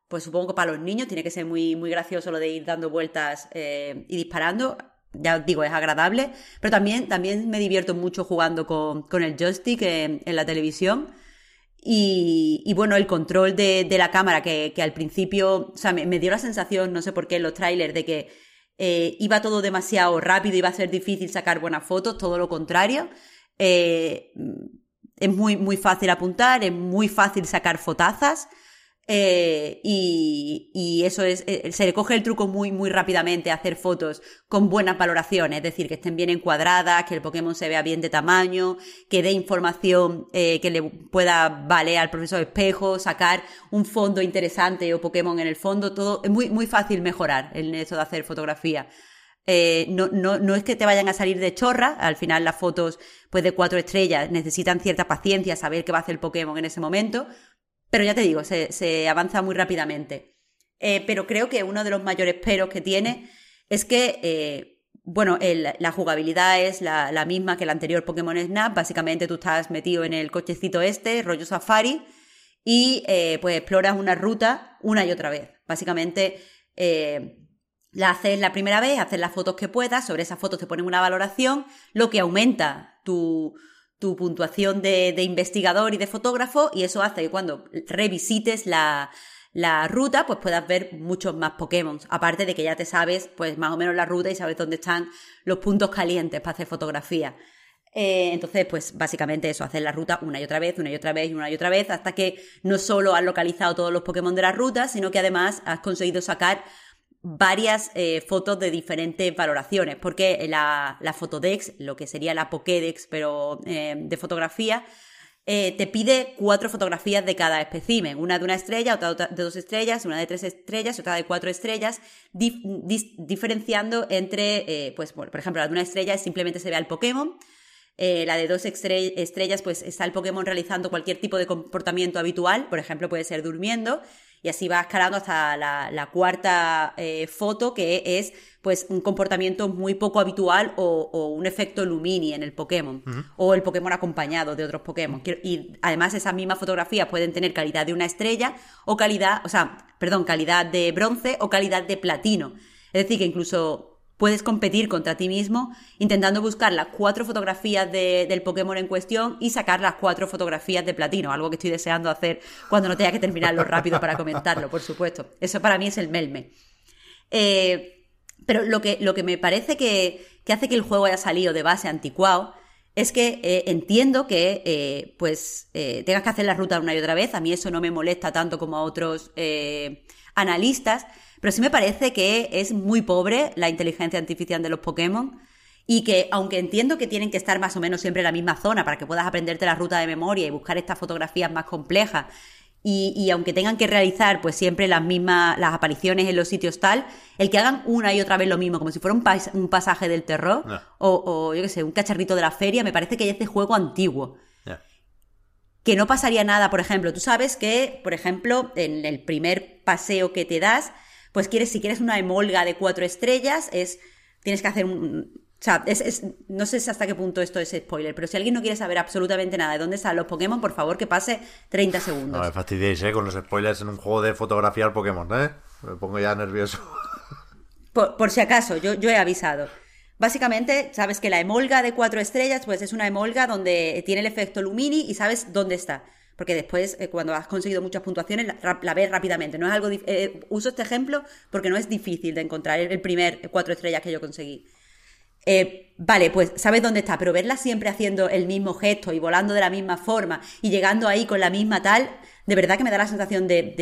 pues supongo para los niños, tiene que ser muy, muy gracioso lo de ir dando vueltas y disparando. Ya os digo, es agradable, pero también, también me divierto mucho jugando con, con el joystick en la televisión. Y, bueno, el control de, la cámara, que, al principio, o sea, me, dio la sensación, no sé por qué, en los trailers, de que eh, iba todo demasiado rápido, iba a ser difícil sacar buenas fotos, todo lo contrario. Eh, es muy, muy fácil apuntar, es muy fácil sacar fotazas. Eh, y, eso es, eh, se le coge el truco muy, muy rápidamente, hacer fotos con buenas valoraciones, es decir, que estén bien encuadradas, que el Pokémon se vea bien de tamaño, que dé información eh, que le pueda valer al profesor espejo, sacar un fondo interesante o Pokémon en el fondo, todo es muy, muy fácil mejorar en eso de hacer fotografía. no, no, no es que te vayan a salir de chorra, al final las fotos pues de cuatro estrellas necesitan cierta paciencia, saber qué va a hacer el Pokémon en ese momento, pero ya te digo, se, avanza muy rápidamente. Eh, pero creo que uno de los mayores peros que tiene es que, eh, bueno, la jugabilidad es la, misma que el anterior Pokémon Snap. Básicamente tú estás metido en el cochecito este, rollo safari, y eh, pues exploras una ruta una y otra vez. Básicamente La haces la primera vez, haces las fotos que puedas, sobre esas fotos te ponen una valoración, lo que aumenta tu, tu puntuación de, investigador y de fotógrafo, y eso hace que cuando revisites la, la ruta, pues puedas ver muchos más Pokémon. Aparte de que ya te sabes, pues más o menos la ruta y sabes dónde están los puntos calientes para hacer fotografía. Eh, entonces, pues básicamente eso, hacer la ruta una y otra vez, una y otra vez, y una y otra vez, hasta que no solo has localizado todos los Pokémon de la ruta, sino que además has conseguido sacar varias eh, fotos de diferentes valoraciones, porque la, la, Fotodex, lo que sería la Pokédex, pero eh, de fotografía, eh, te pide cuatro fotografías de cada espécimen, una de una estrella, otra de dos estrellas, una de tres estrellas, otra de cuatro estrellas, diferenciando entre, pues, por ejemplo, la de una estrella simplemente se ve al Pokémon, la de dos estrellas, pues está el Pokémon realizando cualquier tipo de comportamiento habitual, por ejemplo, puede ser durmiendo, y así va escalando hasta la, cuarta eh, foto, que es pues un comportamiento muy poco habitual o, un efecto Lumini en el Pokémon, o el Pokémon acompañado de otros Pokémon. Y además esas mismas fotografías pueden tener calidad de una estrella o calidad, o sea, perdón, calidad de bronce o calidad de platino. Es decir, que incluso puedes competir contra ti mismo intentando buscar las cuatro fotografías del Pokémon en cuestión y sacar las cuatro fotografías de platino, algo que estoy deseando hacer cuando no tenga que terminarlo rápido para comentarlo, por supuesto. Eso para mí es el melme. Eh, pero lo que, lo que me parece que, hace que el juego haya salido de base anticuado es que eh, entiendo que eh, pues tengas que hacer la ruta una y otra vez. A mí eso no me molesta tanto como a otros analistas, pero sí me parece que es muy pobre la inteligencia artificial de los Pokémon y que aunque entiendo que tienen que estar más o menos siempre en la misma zona para que puedas aprenderte la ruta de memoria y buscar estas fotografías más complejas y, aunque tengan que realizar pues siempre las mismas las apariciones en los sitios tal, el que hagan una y otra vez lo mismo como si fuera un, un pasaje del terror o, o, yo qué sé, un cacharrito de la feria, me parece que es de juego antiguo. Que no pasaría nada, por ejemplo, tú sabes que, por ejemplo, en el primer paseo que te das, pues quieres, si quieres una emolga de cuatro estrellas, es, tienes que hacer un, o sea, es, no sé hasta qué punto esto es spoiler, pero si alguien no quiere saber absolutamente nada de dónde están los Pokémon, por favor que pase 30 segundos. No me fastidiéis, ¿eh? Con los spoilers en un juego de fotografiar Pokémon, ¿eh? Me pongo ya nervioso. Por, si acaso, yo, yo he avisado. Básicamente, sabes que la emolga de cuatro estrellas, pues es una emolga donde tiene el efecto Lumini y sabes dónde está porque después, eh, cuando has conseguido muchas puntuaciones, la, ves rápidamente. No es algo. Eh, uso este ejemplo porque no es difícil de encontrar el, primer cuatro estrellas que yo conseguí. Eh, vale, pues sabes dónde está, pero verla siempre haciendo el mismo gesto y volando de la misma forma y llegando ahí con la misma tal, de verdad que me da la sensación de,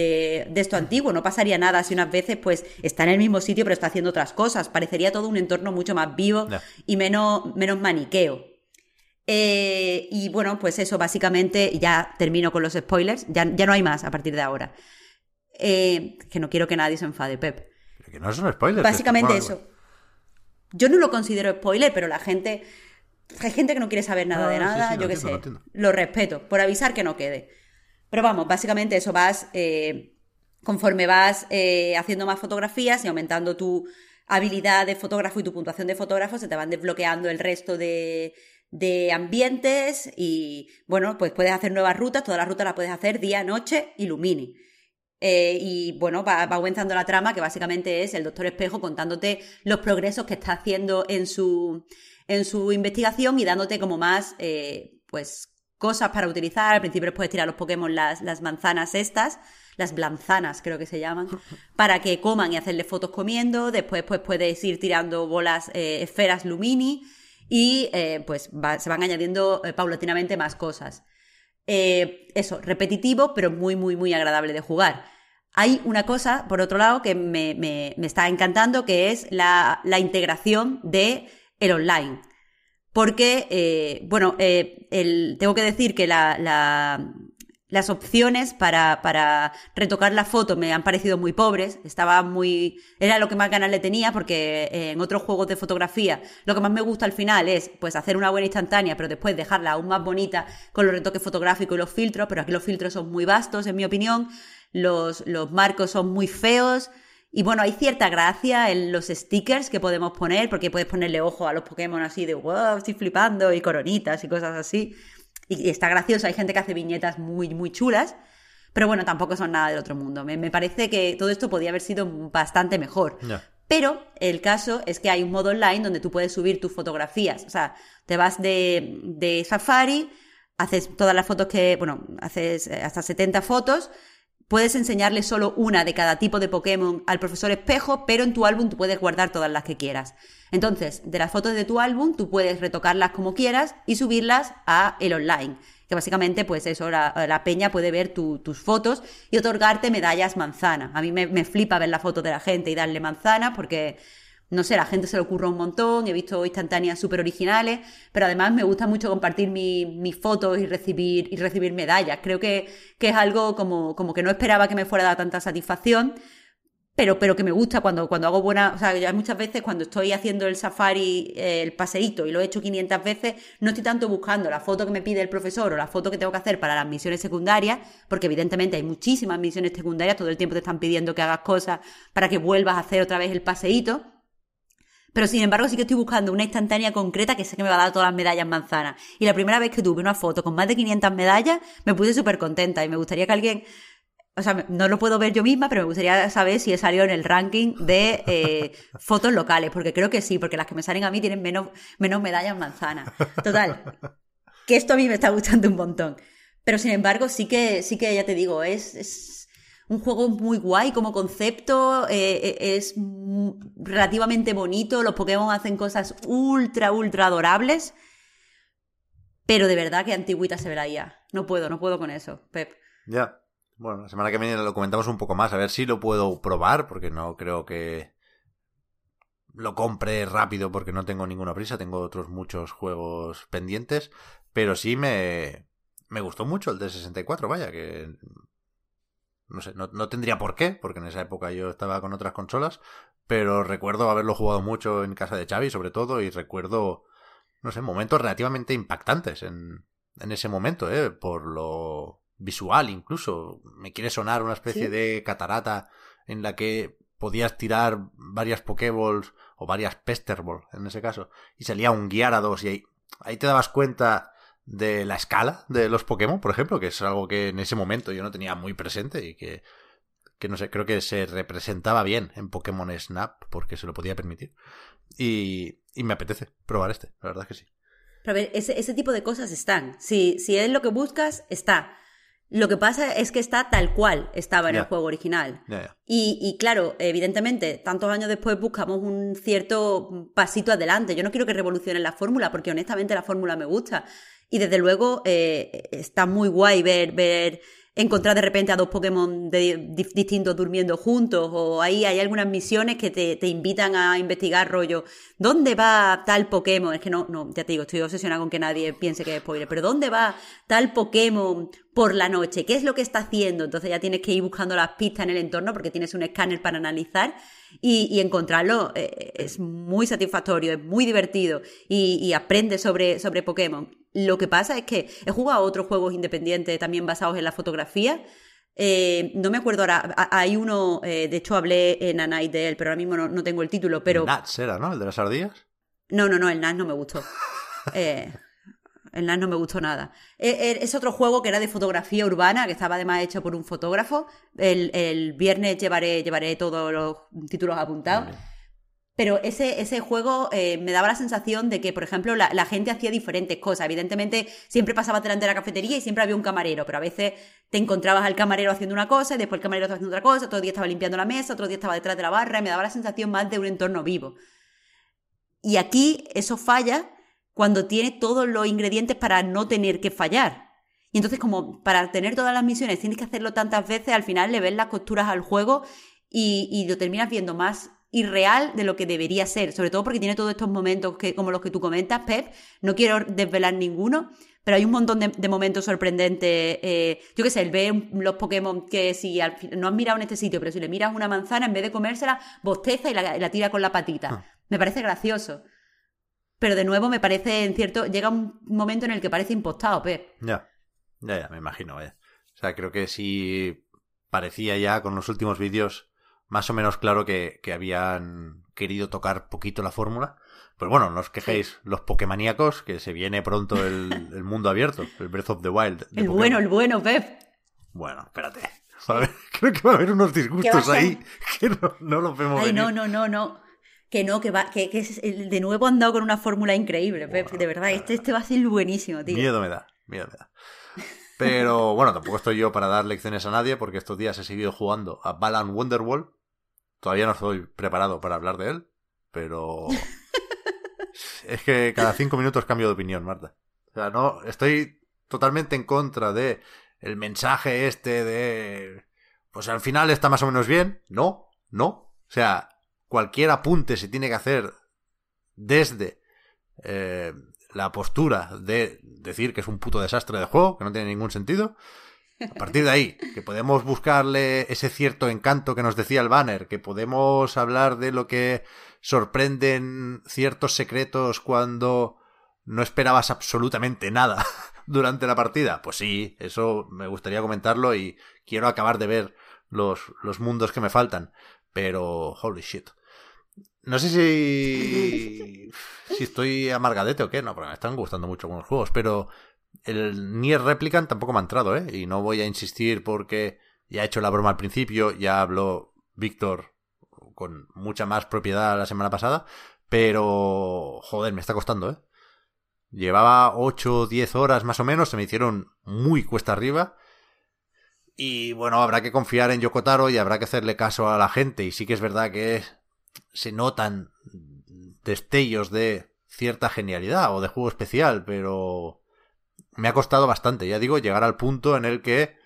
de, esto antiguo. No pasaría nada si unas veces pues está en el mismo sitio pero está haciendo otras cosas. Parecería todo un entorno mucho más vivo y menos, menos maniqueo. Eh, y bueno, pues eso, básicamente, ya termino con los spoilers, ya, ya no hay más a partir de ahora. Eh, que no quiero que nadie se enfade, Pep. que no son spoilers. Básicamente eso. Yo no lo considero spoiler, pero la gente. Hay gente que no quiere saber nada de nada, yo qué sé. Lo, respeto, por avisar que no quede. Pero vamos, básicamente eso vas. Eh, conforme vas haciendo más fotografías y aumentando tu habilidad de fotógrafo y tu puntuación de fotógrafo, se te van desbloqueando el resto de, de ambientes y bueno, pues puedes hacer nuevas rutas, todas las rutas las puedes hacer día, noche y lumini. Eh, y bueno, va, aumentando la trama que básicamente es el doctor Espejo contándote los progresos que está haciendo en su, en su investigación y dándote como más, eh, pues, cosas para utilizar. Al principio puedes tirar a los Pokémon las, las manzanas estas, las blanzanas creo que se llaman, para que coman y hacerle fotos comiendo. Después pues puedes ir tirando bolas, eh, esferas Lumini y eh, pues se van añadiendo eh, paulatinamente más cosas. Eh, eso, repetitivo, pero muy, muy, muy agradable de jugar. Hay una cosa, por otro lado, que me, me, está encantando, que es la, la, integración de online. Porque, bueno, el, tengo que decir que la, las opciones para, para, retocar la foto me han parecido muy pobres. Estaba muy. Era lo que más ganas le tenía, porque en otros juegos de fotografía lo que más me gusta al final es pues hacer una buena instantánea, pero después dejarla aún más bonita con los retoques fotográficos y los filtros. Pero aquí los filtros son muy vastos, en mi opinión. Los, los marcos son muy feos. Y bueno, hay cierta gracia en los stickers que podemos poner, porque puedes ponerle ojo a los Pokémon así de wow, estoy flipando, y coronitas y cosas así. Y, está gracioso, hay gente que hace viñetas muy, muy chulas, pero bueno, tampoco son nada del otro mundo. Me, parece que todo esto podía haber sido bastante mejor. Pero el caso es que hay un modo online donde tú puedes subir tus fotografías. O sea, te vas de, de Safari, haces todas las fotos que, bueno, haces eh, hasta 70 fotos, puedes enseñarle solo una de cada tipo de Pokémon al profesor espejo, pero en tu álbum tú puedes guardar todas las que quieras. Entonces, de las fotos de tu álbum, tú puedes retocarlas como quieras y subirlas a el online. Que básicamente, pues eso, la, peña puede ver tus fotos y otorgarte medallas manzana. A mí me, me flipa ver la foto de la gente y darle manzana porque no sé, la gente se le ocurre un montón, he visto instantáneas súper originales, pero además me gusta mucho compartir mis fotos y recibir, y recibir medallas. Creo que, que es algo como, como que no esperaba que me fuera a dar tanta satisfacción, pero, pero que me gusta cuando, cuando hago buena, o sea, ya muchas veces cuando estoy haciendo el safari, eh, el paseíto y lo he hecho 500 veces, no estoy tanto buscando la foto que me pide el profesor o la foto que tengo que hacer para las misiones secundarias, porque evidentemente hay muchísimas misiones secundarias, todo el tiempo te están pidiendo que hagas cosas para que vuelvas a hacer otra vez el paseíto. Pero sin embargo sí que estoy buscando una instantánea concreta que sé que me va a dar todas las medallas manzanas. Y la primera vez que tuve una foto con más de 500 medallas, me puse súper contenta y me gustaría que alguien... O sea, no lo puedo ver yo misma, pero me gustaría saber si he salido en el ranking de eh, fotos locales, porque creo que sí, porque las que me salen a mí tienen menos, menos medallas manzanas. Total, que esto a mí me está gustando un montón. Pero sin embargo, sí que, sí que ya te digo, es un juego muy guay como concepto, eh, eh, es relativamente bonito, los Pokémon hacen cosas ultra, ultra adorables, pero de verdad que antigüita se verá ya. No puedo, no puedo con eso, Pep. Ya. Bueno, la semana que viene lo comentamos un poco más, a ver si lo puedo probar, porque no creo que lo compre rápido porque no tengo ninguna prisa, tengo otros muchos juegos pendientes, pero sí me, me gustó mucho el de 64, vaya, que no sé, no, tendría por qué, porque en esa época yo estaba con otras consolas, pero recuerdo haberlo jugado mucho en casa de Xavi, sobre todo, y recuerdo, no sé, momentos relativamente impactantes en, en ese momento, ¿eh? Por lo visual incluso. Me quiere sonar una especie de catarata en la que podías tirar varias Pokéballs o varias Pesterballs en ese caso, y salía un Gyarados y ahí, ahí te dabas cuenta de la escala de los Pokémon, por ejemplo, que es algo que en ese momento yo no tenía muy presente y que, que no sé, creo que se representaba bien en Pokémon Snap porque se lo podía permitir. Y, y me apetece probar este, la verdad es que sí. Pero a ver, ese, ese tipo de cosas están. Si, si es lo que buscas, está. Lo que pasa es que está tal cual estaba en el juego original. Y, y, claro, evidentemente, tantos años después buscamos un cierto pasito adelante. Yo no quiero que revolucionen la fórmula, porque honestamente la fórmula me gusta. Y desde luego eh, está muy guay ver, ver encontrar de repente a dos Pokémon distintos durmiendo juntos, o ahí hay algunas misiones que te, te, invitan a investigar rollo, ¿dónde va tal Pokémon? Es que no, no, ya te digo, estoy obsesionada con que nadie piense que es spoiler, pero ¿dónde va tal Pokémon por la noche? ¿Qué es lo que está haciendo? Entonces ya tienes que ir buscando las pistas en el entorno porque tienes un escáner para analizar y, encontrarlo eh, es muy satisfactorio, es muy divertido y, y aprendes sobre, sobre Pokémon. Lo que pasa es que he jugado a otros juegos independientes también basados en la fotografía. Eh, no me acuerdo ahora, hay uno, eh, de hecho hablé en A Night de él, pero ahora mismo no, tengo el título, pero... Nats era, ¿no? ¿El de las ardillas? No, no, no, el Nats no me gustó. Eh, el Nats no me gustó nada. es otro juego que era de fotografía urbana, que estaba además hecho por un fotógrafo. El, el viernes llevaré, llevaré todos los títulos apuntados. Pero ese, ese juego eh, me daba la sensación de que, por ejemplo, la, gente hacía diferentes cosas. Evidentemente, siempre pasaba delante de la cafetería y siempre había un camarero, pero a veces te encontrabas al camarero haciendo una cosa y después el camarero estaba haciendo otra cosa, otro día estaba limpiando la mesa, otro día estaba detrás de la barra y me daba la sensación más de un entorno vivo. Y aquí eso falla cuando tiene todos los ingredientes para no tener que fallar. Y entonces, como para tener todas las misiones tienes que hacerlo tantas veces, al final le ves las costuras al juego y, y lo terminas viendo más irreal de lo que debería ser, sobre todo porque tiene todos estos momentos que, como los que tú comentas, Pep, no quiero desvelar ninguno, pero hay un montón de, momentos sorprendentes. Eh, yo qué sé, el ver los Pokémon que si al no has mirado en este sitio, pero si le miras una manzana, en vez de comérsela, bosteza y la, tira con la patita. Ah. Me parece gracioso. Pero de nuevo me parece, en cierto, llega un momento en el que parece impostado, Pep. Ya, ya, ya, me imagino, O sea, creo que sí parecía ya con los últimos vídeos más o menos claro que, habían querido tocar poquito la fórmula. Pues bueno, no os quejéis los Pokémoníacos, que se viene pronto el, mundo abierto, el Breath of the Wild. el bueno, el bueno, Pep. Bueno, espérate. Creo que va a haber unos ¿Qué va a disgustos ahí que no, no los vemos Ay, venir. no, no, no, no. Que no, que va, que, que es- el- de nuevo han dado con una fórmula increíble, Pep. De verdad, este, este va a ser buenísimo, tío. Miedo me da, miedo me da. Pero bueno, tampoco estoy yo para dar lecciones a nadie porque estos días he seguido jugando a Balan Wonderwall. Todavía no estoy preparado para hablar de él, pero es que cada cinco minutos cambio de opinión, Marta. O sea, no, estoy totalmente en contra de el mensaje este de pues al final está más o menos bien. No, no. O sea, cualquier apunte se tiene que hacer desde eh, la postura de decir que es un puto desastre de juego, que no tiene ningún sentido. A partir de ahí, que podemos buscarle ese cierto encanto que nos decía el banner, que podemos hablar de lo que sorprenden ciertos secretos cuando no esperabas absolutamente nada durante la partida. Pues sí, eso me gustaría comentarlo y quiero acabar de ver los, los mundos que me faltan. Pero, holy shit. No sé si, si estoy amargadete o qué, no, porque me están gustando mucho algunos juegos, pero el Nier Replicant tampoco me ha entrado, ¿eh? Y no voy a insistir porque ya he hecho la broma al principio, ya habló Víctor con mucha más propiedad la semana pasada, pero joder, me está costando, ¿eh? Llevaba 8 o 10 horas más o menos, se me hicieron muy cuesta arriba. Y bueno, habrá que confiar en Yokotaro y habrá que hacerle caso a la gente. Y sí que es verdad que se notan destellos de cierta genialidad o de juego especial, pero me ha costado bastante, ya digo, llegar al punto en el que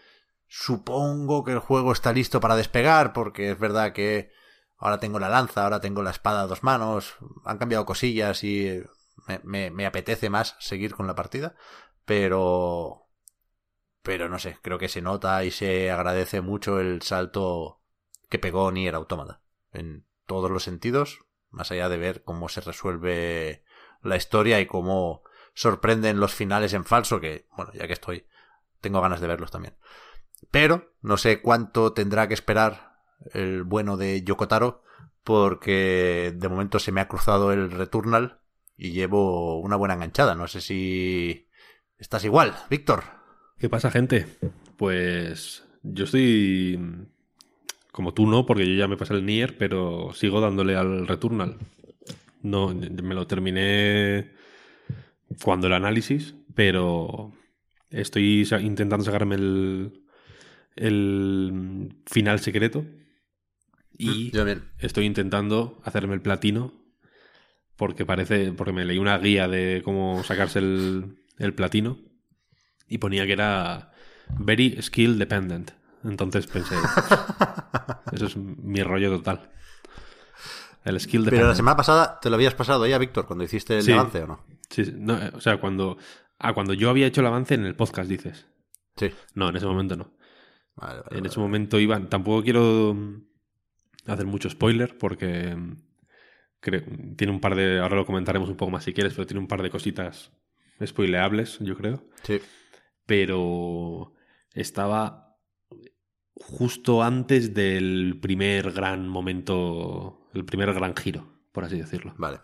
supongo que el juego está listo para despegar, porque es verdad que ahora tengo la lanza, ahora tengo la espada a dos manos, han cambiado cosillas y me, me, apetece más seguir con la partida, pero... Pero no sé, creo que se nota y se agradece mucho el salto que pegó Nier Automata. En todos los sentidos, más allá de ver cómo se resuelve la historia y cómo sorprenden los finales en falso, que, bueno, ya que estoy, tengo ganas de verlos también. Pero no sé cuánto tendrá que esperar el bueno de Yokotaro, porque de momento se me ha cruzado el Returnal y llevo una buena enganchada. No sé si estás igual, Víctor. ¿Qué pasa, gente? Pues yo estoy como tú no, porque yo ya me pasé el Nier, pero sigo dándole al Returnal. No, me lo terminé cuando el análisis, pero estoy intentando sacarme el, el final secreto y Yo bien. estoy intentando hacerme el platino porque parece porque me leí una guía de cómo sacarse el, el platino y ponía que era very skill dependent entonces pensé eso es mi rollo total el skill Pero dependent la semana pasada te lo habías pasado ya, Víctor, cuando hiciste el Sí. avance o no? Sí, no, eh, o sea cuando ah, cuando yo había hecho el avance en el podcast dices Sí. no en ese momento no Vale, vale, En vale. ese momento iban. Tampoco quiero mm, hacer mucho spoiler porque mm, tiene un par de. Ahora lo comentaremos un poco más si quieres, pero tiene un par de cositas spoileables, yo creo. Sí. Pero estaba justo antes del primer gran momento, el primer gran giro, por así decirlo. Vale.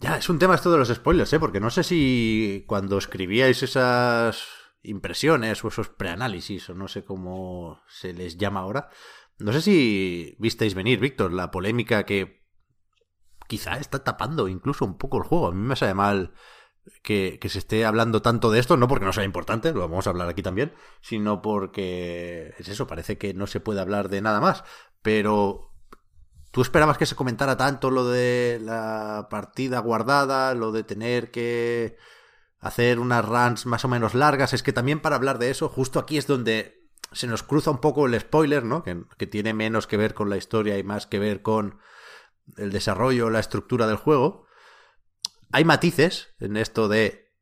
Ya, es un tema esto de los spoilers, ¿eh? Porque no sé si cuando escribíais esas impresiones o esos preanálisis, o no sé cómo se les llama ahora, no sé si visteis venir, Víctor, la polémica que quizá está tapando incluso un poco el juego. A mí me sabe mal que, que se esté hablando tanto de esto, no porque no sea importante, lo vamos a hablar aquí también, sino porque es eso, parece que no se puede hablar de nada más. Pero ¿Tú esperabas que se comentara tanto lo de la partida guardada, lo de tener que hacer unas runs más o menos largas? Es que también para hablar de eso, justo aquí es donde se nos cruza un poco el spoiler, ¿no? Que, que tiene menos que ver con la historia y más que ver con el desarrollo, la estructura del juego. Hay matices en esto de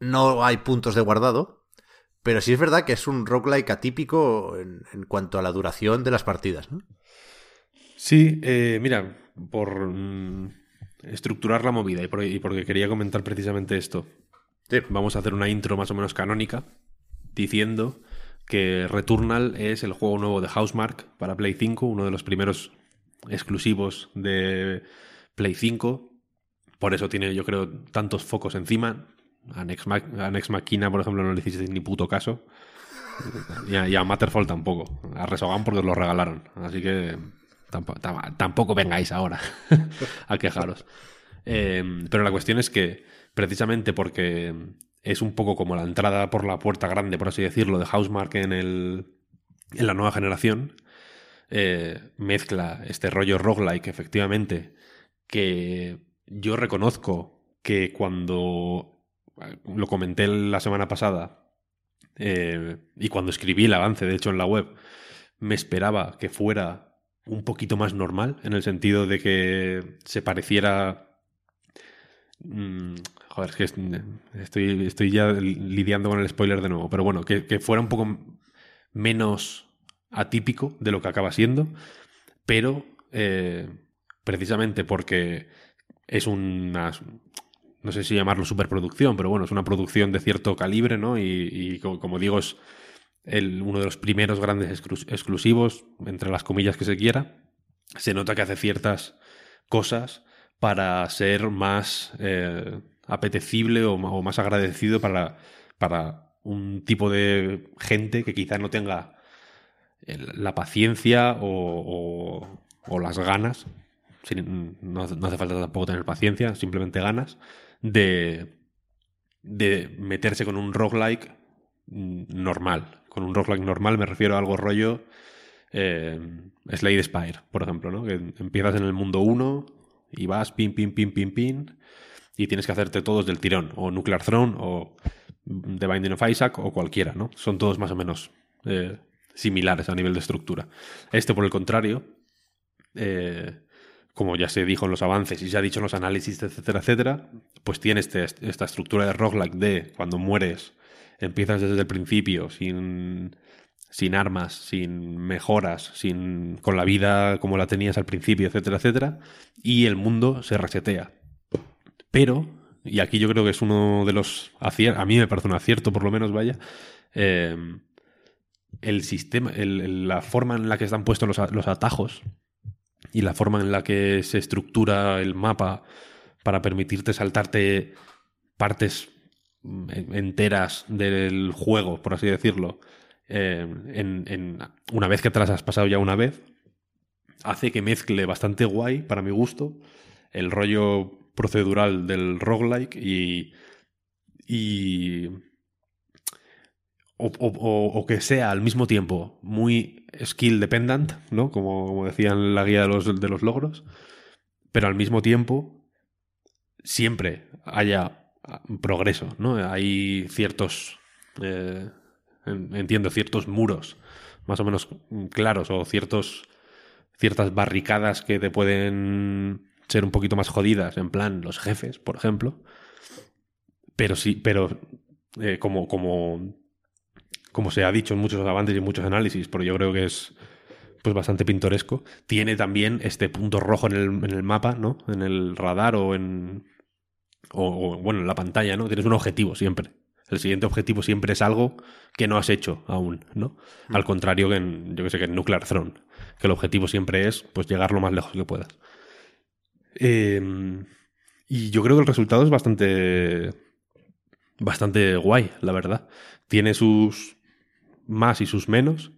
no hay puntos de guardado, pero sí es verdad que es un roguelike atípico en, en cuanto a la duración de las partidas, ¿no? Sí, eh, mira, por mm, estructurar la movida y, por- y porque quería comentar precisamente esto. Sí. Vamos a hacer una intro más o menos canónica diciendo que Returnal es el juego nuevo de Housemark para Play 5, uno de los primeros exclusivos de Play 5. Por eso tiene, yo creo, tantos focos encima. A Nex, Ma- a Nex Machina, por ejemplo, no le hiciste ni puto caso. Y a, y a Matterfall tampoco. A Resogan porque os lo regalaron. Así que tampoco, vengáis ahora a quejaros. Eh, pero la cuestión es que, precisamente porque es un poco como la entrada por la puerta grande, por así decirlo, de Housemark en, el, en la nueva generación, eh, mezcla este rollo roguelike, efectivamente, que yo reconozco que cuando lo comenté la semana pasada eh, y cuando escribí el avance, de hecho, en la web, me esperaba que fuera un poquito más normal, en el sentido de que se pareciera... Mm, joder, es que estoy, estoy ya lidiando con el spoiler de nuevo, pero bueno, que, fuera un poco menos atípico de lo que acaba siendo, pero eh, precisamente porque es una, no sé si llamarlo superproducción, pero bueno, es una producción de cierto calibre, ¿no? Y, como digo, es uno de los primeros grandes exclusivos, entre las comillas que se quiera. Se nota que hace ciertas cosas para ser más eh, apetecible o, más agradecido para, para un tipo de gente que quizá no tenga la paciencia o, las ganas, no, hace falta tampoco tener paciencia, simplemente ganas, de, de meterse con un roguelike normal. Con un roguelike normal me refiero a algo rollo eh, Slade Spire, por ejemplo, ¿no? que empiezas en el mundo 1 y vas pin, pin, pin, pin, pin, y tienes que hacerte todos del tirón, o Nuclear Throne, o The Binding of Isaac, o cualquiera, ¿no? Son todos más o menos eh, similares a nivel de estructura. Este, por el contrario, eh, como ya se dijo en los avances y se ha dicho en los análisis, etcétera, etcétera, pues tiene este, esta estructura de roguelike de cuando mueres, empiezas desde el principio, sin, sin armas, sin mejoras, sin, con la vida como la tenías al principio, etcétera, etcétera, y el mundo se resetea. Pero, y aquí yo creo que es uno de los a mí me parece un acierto por lo menos, vaya, eh, el sistema, la forma en la que están puestos los, atajos y la forma en la que se estructura el mapa para permitirte saltarte partes enteras del juego, por así decirlo, eh, en, una vez que te las has pasado ya una vez, hace que mezcle bastante guay, para mi gusto, el rollo procedural del roguelike y, y o, que sea al mismo tiempo muy skill dependent, ¿no? Como, como decía en la guía de los, de los logros, pero al mismo tiempo siempre haya progreso, ¿no? Hay ciertos, eh, entiendo, ciertos muros más o menos claros o ciertos, ciertas barricadas que te pueden ser un poquito más jodidas, en plan los jefes, por ejemplo, pero sí, pero eh, como, como como se ha dicho en muchos avances y en muchos análisis, pero yo creo que es pues bastante pintoresco. Tiene también este punto rojo en el, en el mapa, ¿no? En el radar o en. O, bueno, en la pantalla, ¿no? Tienes un objetivo siempre. El siguiente objetivo siempre es algo que no has hecho aún, ¿no? Mm. Al contrario que en, yo que sé, que en Nuclear Throne, que el objetivo siempre es, pues, llegar lo más lejos que puedas. Em, y yo creo que el resultado es bastante, bastante guay, la verdad. Tiene sus, más y sus menos,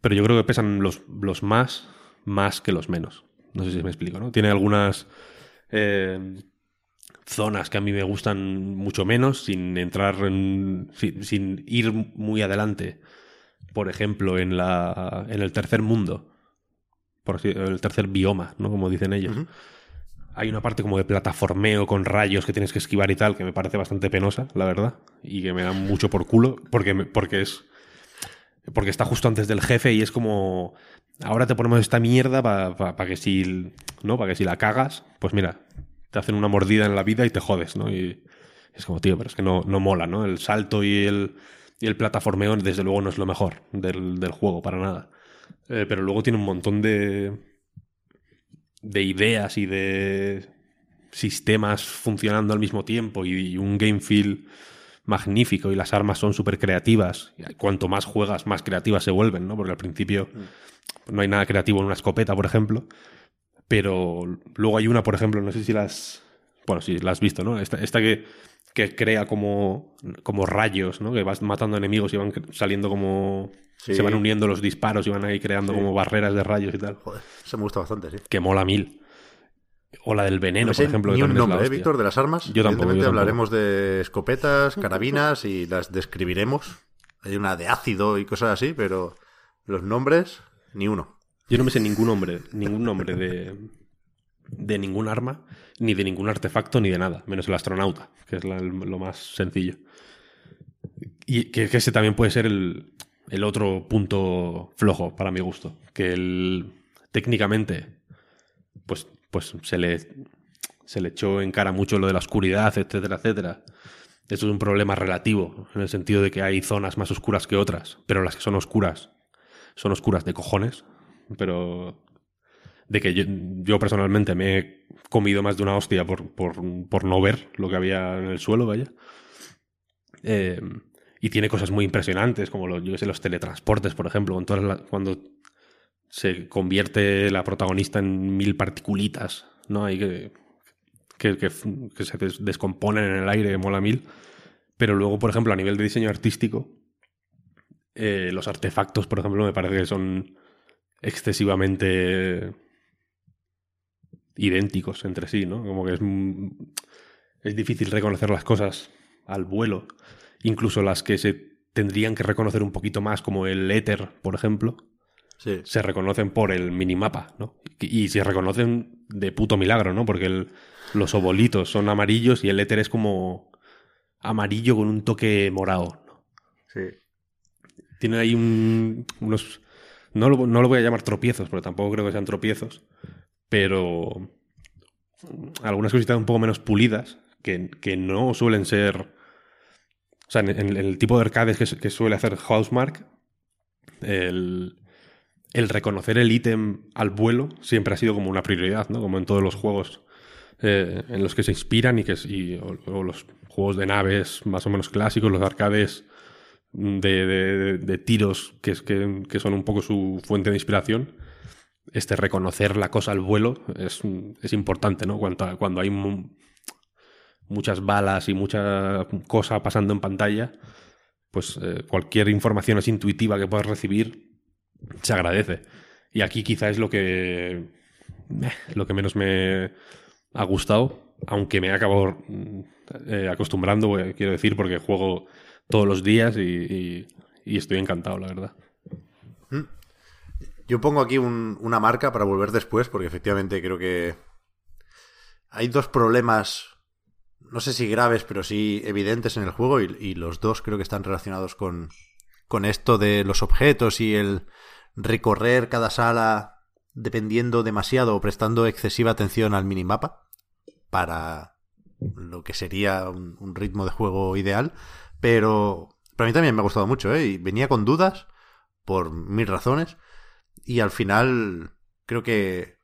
pero yo creo que pesan los, los más más que los menos. No sé si me explico, ¿no? Tiene algunas eh, zonas que a mí me gustan mucho menos, sin entrar en. sin, ir muy adelante. Por ejemplo, en la. en el tercer mundo. Por así, el tercer bioma, ¿no? Como dicen ellos. Hay una parte como de plataformeo con rayos que tienes que esquivar y tal, que me parece bastante penosa, la verdad. Y que me da mucho por culo. Porque, porque es porque está justo antes del jefe y es como. Ahora te ponemos esta mierda para que si. ¿No? Para que si la cagas, pues mira, te hacen una mordida en la vida y te jodes, ¿no? Y es como, tío, pero es que no, no mola, ¿no? El salto y el, y el plataformeo, desde luego, no es lo mejor del, del juego, para nada. Eh, pero luego tiene un montón de. de ideas y de sistemas funcionando al mismo tiempo y un game feel magnífico y las armas son súper creativas. Y cuanto más juegas, más creativas se vuelven, ¿no? Porque al principio no hay nada creativo en una escopeta, por ejemplo. Pero luego hay una, por ejemplo, no sé si las. Bueno, si la has visto, ¿no? Esta, esta que, que crea como, como rayos, ¿no? Que vas matando enemigos y van saliendo como... Sí. Se van uniendo los disparos y van ahí creando Sí. como barreras de rayos y tal. Joder, eso me gusta bastante, sí. Que mola mil. O la del veneno, No me sé por ejemplo. que ni un nombre, ¿eh. Víctor, de las armas. Yo tampoco, Evidentemente yo tampoco. hablaremos de escopetas, carabinas y las describiremos. Hay una de ácido y cosas así, pero los nombres, ni uno. Yo no me sé ningún nombre, ningún nombre de, de ningún arma, ni de ningún artefacto, ni de nada, menos el astronauta, que es lo más sencillo. Y que, ese también puede ser el, el otro punto flojo para mi gusto, que el, técnicamente pues, pues se, le, se le echó en cara mucho lo de la oscuridad, etcétera, etcétera. Eso es un problema relativo, en el sentido de que hay zonas más oscuras que otras, pero las que son oscuras son oscuras de cojones, pero de que yo, yo personalmente me he comido más de una hostia por, por, por no ver lo que había en el suelo, vaya. Eh, y tiene cosas muy impresionantes, como los, yo sé, los teletransportes, por ejemplo, cuando se convierte la protagonista en mil particulitas, ¿no? Hay que, que, se des- descomponen en el aire, mola mil. Pero luego, por ejemplo, a nivel de diseño artístico, eh, los artefactos, por ejemplo, me parece que son excesivamente idénticos entre sí, ¿no? Como que es, es difícil reconocer las cosas al vuelo, incluso las que se tendrían que reconocer un poquito más, como el éter, por ejemplo, Sí. se reconocen por el minimapa, ¿no? Y, y se reconocen de puto milagro, ¿no? Porque el- los obolitos son amarillos y el éter es como amarillo con un toque morado, ¿no? Sí. Tiene ahí un- unos... No lo, no lo voy a llamar tropiezos, porque tampoco creo que sean tropiezos, pero algunas cositas un poco menos pulidas, que, que no suelen ser... O sea, en, el tipo de arcades que, su- que suele hacer Housemark, el, el reconocer el ítem al vuelo siempre ha sido como una prioridad, ¿no? Como en todos los juegos eh, en los que se inspiran y que y- o, o los juegos de naves más o menos clásicos, los arcades de, tiros que, es- que, que son un poco su fuente de inspiración. Este reconocer la cosa al vuelo es, es importante, ¿no? Cuando, cuando hay mu- muchas balas y mucha cosa pasando en pantalla, pues eh, cualquier información así intuitiva que puedas recibir se agradece. Y aquí quizá es lo que lo que menos me ha gustado, aunque me he acabado mm, eh, acostumbrando, eh, quiero decir, porque juego todos los días y, estoy encantado, la verdad. Yo pongo aquí un- una marca para volver después, porque efectivamente creo que hay dos problemas, no sé si graves, pero sí evidentes en el juego, y, los dos creo que están relacionados con, con esto de los objetos y el recorrer cada sala dependiendo demasiado o prestando excesiva atención al minimapa para lo que sería un ritmo de juego ideal. Pero para mí también me ha gustado mucho, ¿eh? Y venía con dudas por mil razones. Y al final creo que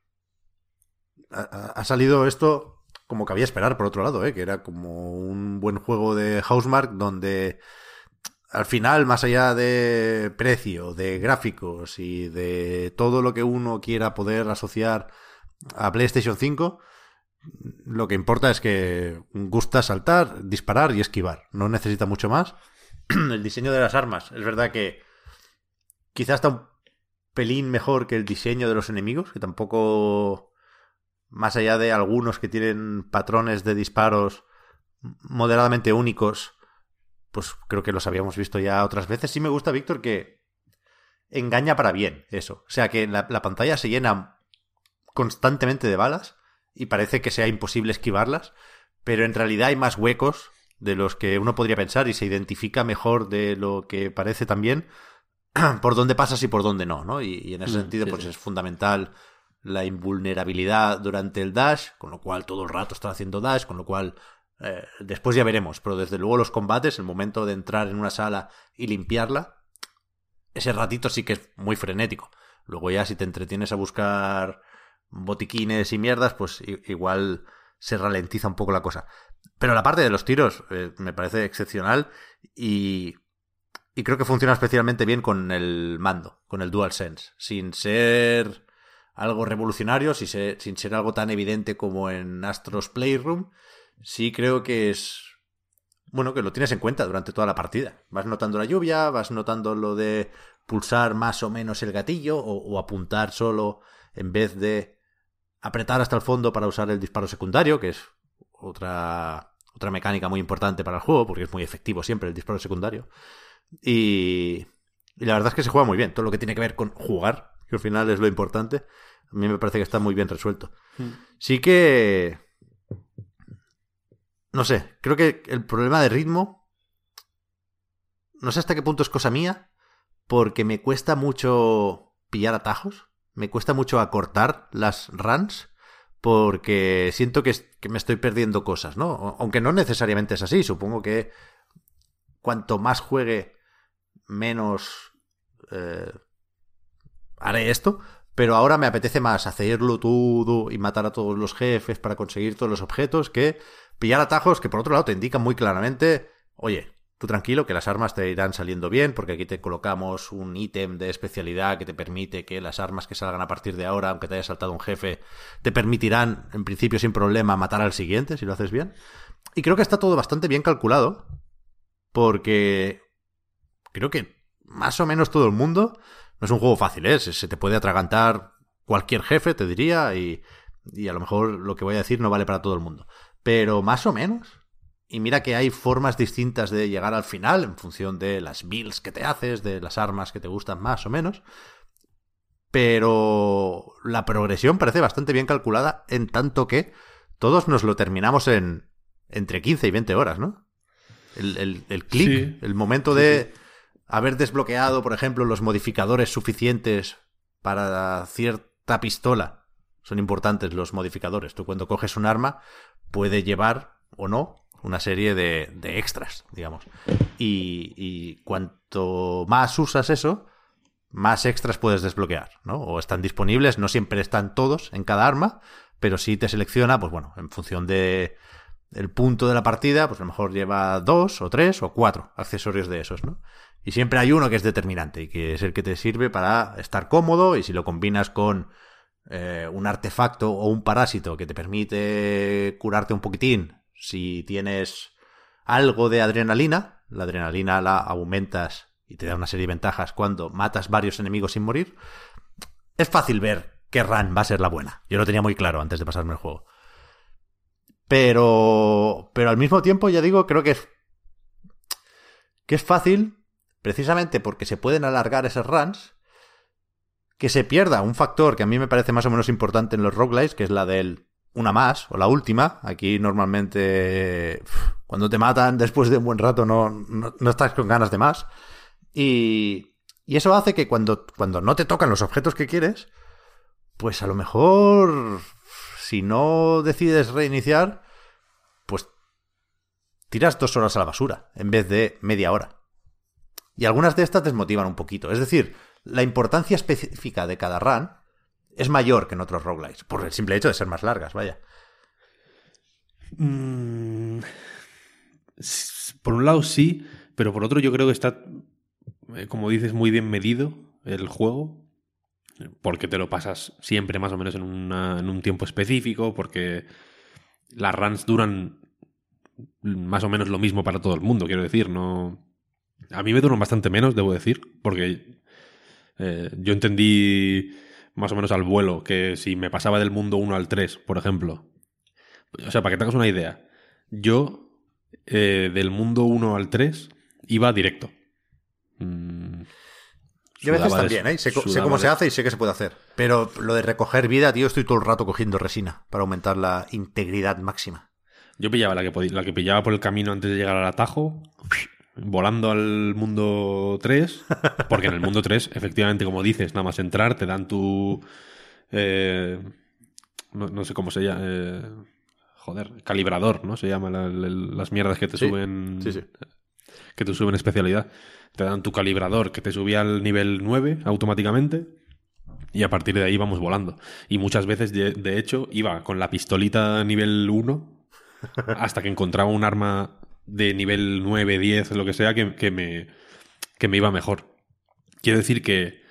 ha, salido esto como cabía esperar, por otro lado, ¿eh? que era como un buen juego de Housemark donde al final, más allá de precio, de gráficos y de todo lo que uno quiera poder asociar a PlayStation 5, lo que importa es que gusta saltar, disparar y esquivar. No necesita mucho más. El diseño de las armas, es verdad que quizás está un pelín mejor que el diseño de los enemigos, que tampoco, más allá de algunos que tienen patrones de disparos moderadamente únicos, pues creo que los habíamos visto ya otras veces. Sí me gusta, Víctor, que engaña para bien eso. O sea, que la, la pantalla se llena constantemente de balas y parece que sea imposible esquivarlas, pero en realidad hay más huecos de los que uno podría pensar y se identifica mejor de lo que parece también por dónde pasas y por dónde no, ¿no? Y, y en ese Mm, sentido, sí, pues sí. es fundamental la invulnerabilidad durante el dash, con lo cual todo el rato está haciendo dash, con lo cual eh, después ya veremos, pero desde luego los combates, el momento de entrar en una sala y limpiarla, ese ratito sí que es muy frenético. Luego ya si te entretienes a buscar botiquines y mierdas, pues igual se ralentiza un poco la cosa. Pero la parte de los tiros eh, me parece excepcional y, y creo que funciona especialmente bien con el mando, con el DualSense, sin ser algo revolucionario, sin ser, sin ser algo tan evidente como en Astros Playroom. Sí creo que es bueno, que lo tienes en cuenta durante toda la partida. Vas notando la lluvia, vas notando lo de pulsar más o menos el gatillo o apuntar solo en vez de apretar hasta el fondo para usar el disparo secundario, que es otra, otra mecánica muy importante para el juego, porque es muy efectivo siempre el disparo secundario. Y, y la verdad es que se juega muy bien. Todo lo que tiene que ver con jugar, que al final es lo importante, a mí me parece que está muy bien resuelto. Sí que... No sé, creo que el problema de ritmo... No sé hasta qué punto es cosa mía, porque me cuesta mucho pillar atajos, me cuesta mucho acortar las runs, porque siento que, me estoy perdiendo cosas, ¿no? Aunque no necesariamente es así, supongo que cuanto más juegue, menos eh, haré esto, pero ahora me apetece más hacerlo todo y matar a todos los jefes para conseguir todos los objetos que pillar atajos que por otro lado te indican muy claramente, oye, tú tranquilo que las armas te irán saliendo bien porque aquí te colocamos un ítem de especialidad que te permite que las armas que salgan a partir de ahora, aunque te haya saltado un jefe, te permitirán en principio sin problema matar al siguiente si lo haces bien. Y creo que está todo bastante bien calculado porque creo que más o menos todo el mundo no es un juego fácil, ¿eh? Se te puede atragantar cualquier jefe, te diría, y, y a lo mejor lo que voy a decir no vale para todo el mundo. Pero más o menos. Y mira que hay formas distintas de llegar al final en función de las builds que te haces, de las armas que te gustan más o menos. Pero la progresión parece bastante bien calculada en tanto que todos nos lo terminamos en entre 15 y 20 horas, ¿no? El, el, el clic, Sí. el momento de haber desbloqueado, por ejemplo, los modificadores suficientes para cierta pistola. Son importantes los modificadores. Tú cuando coges un arma puede llevar o no una serie de, de extras, digamos. Y, y cuanto más usas eso, más extras puedes desbloquear, ¿no? O están disponibles, no siempre están todos en cada arma, pero sí te selecciona, pues bueno, en función de el punto de la partida, pues a lo mejor lleva dos o tres o cuatro accesorios de esos, ¿no? Y siempre hay uno que es determinante y que es el que te sirve para estar cómodo y si lo combinas con eh, un artefacto o un parásito que te permite curarte un poquitín, si tienes algo de adrenalina, la adrenalina la aumentas y te da una serie de ventajas cuando matas varios enemigos sin morir, es fácil ver qué run va a ser la buena. Yo lo tenía muy claro antes de pasarme el juego. Pero, pero al mismo tiempo, ya digo, creo que es, que es fácil, precisamente porque se pueden alargar esas runs, que se pierda un factor que a mí me parece más o menos importante en los roguelikes, que es la del una más o la última. Aquí normalmente cuando te matan después de un buen rato no, no, no estás con ganas de más. Y, y eso hace que cuando, cuando no te tocan los objetos que quieres, pues a lo mejor si no decides reiniciar, pues tiras dos horas a la basura en vez de media hora. Y algunas de estas desmotivan un poquito. Es decir, la importancia específica de cada run es mayor que en otros roguelikes, por el simple hecho de ser más largas, vaya. Mm, por un lado sí, pero por otro yo creo que está, eh, como dices, muy bien medido el juego. Porque te lo pasas siempre más o menos en, en un tiempo específico, porque las runs duran más o menos lo mismo para todo el mundo, quiero decir, no... A mí me duran bastante menos, debo decir, porque eh, yo entendí más o menos al vuelo que si me pasaba del mundo 1 al 3, por ejemplo, o sea, para que tengas una idea, yo eh, del mundo 1 al 3 iba directo. Mm, Yo a veces también, ¿eh? Sé, cómo se hace y sé que se puede hacer. Pero lo de recoger vida, tío, estoy todo el rato cogiendo resina para aumentar la integridad máxima. Yo pillaba la que, podía- la que pillaba por el camino antes de llegar al atajo, volando al mundo 3, porque en el mundo 3, efectivamente, como dices, nada más entrar, te dan tu... eh, no, no sé cómo se llama... eh, joder, calibrador, ¿no? Se llama la- la- las mierdas que te Sí, suben... sí, sí. Que te suben especialidad. Te dan tu calibrador que te subía al nivel 9 automáticamente. Y a partir de ahí vamos volando. Y muchas veces, de, de hecho, iba con la pistolita nivel 1 hasta que encontraba un arma de nivel 9, 10, lo que sea, que, que me, que me iba mejor. Quiero decir que,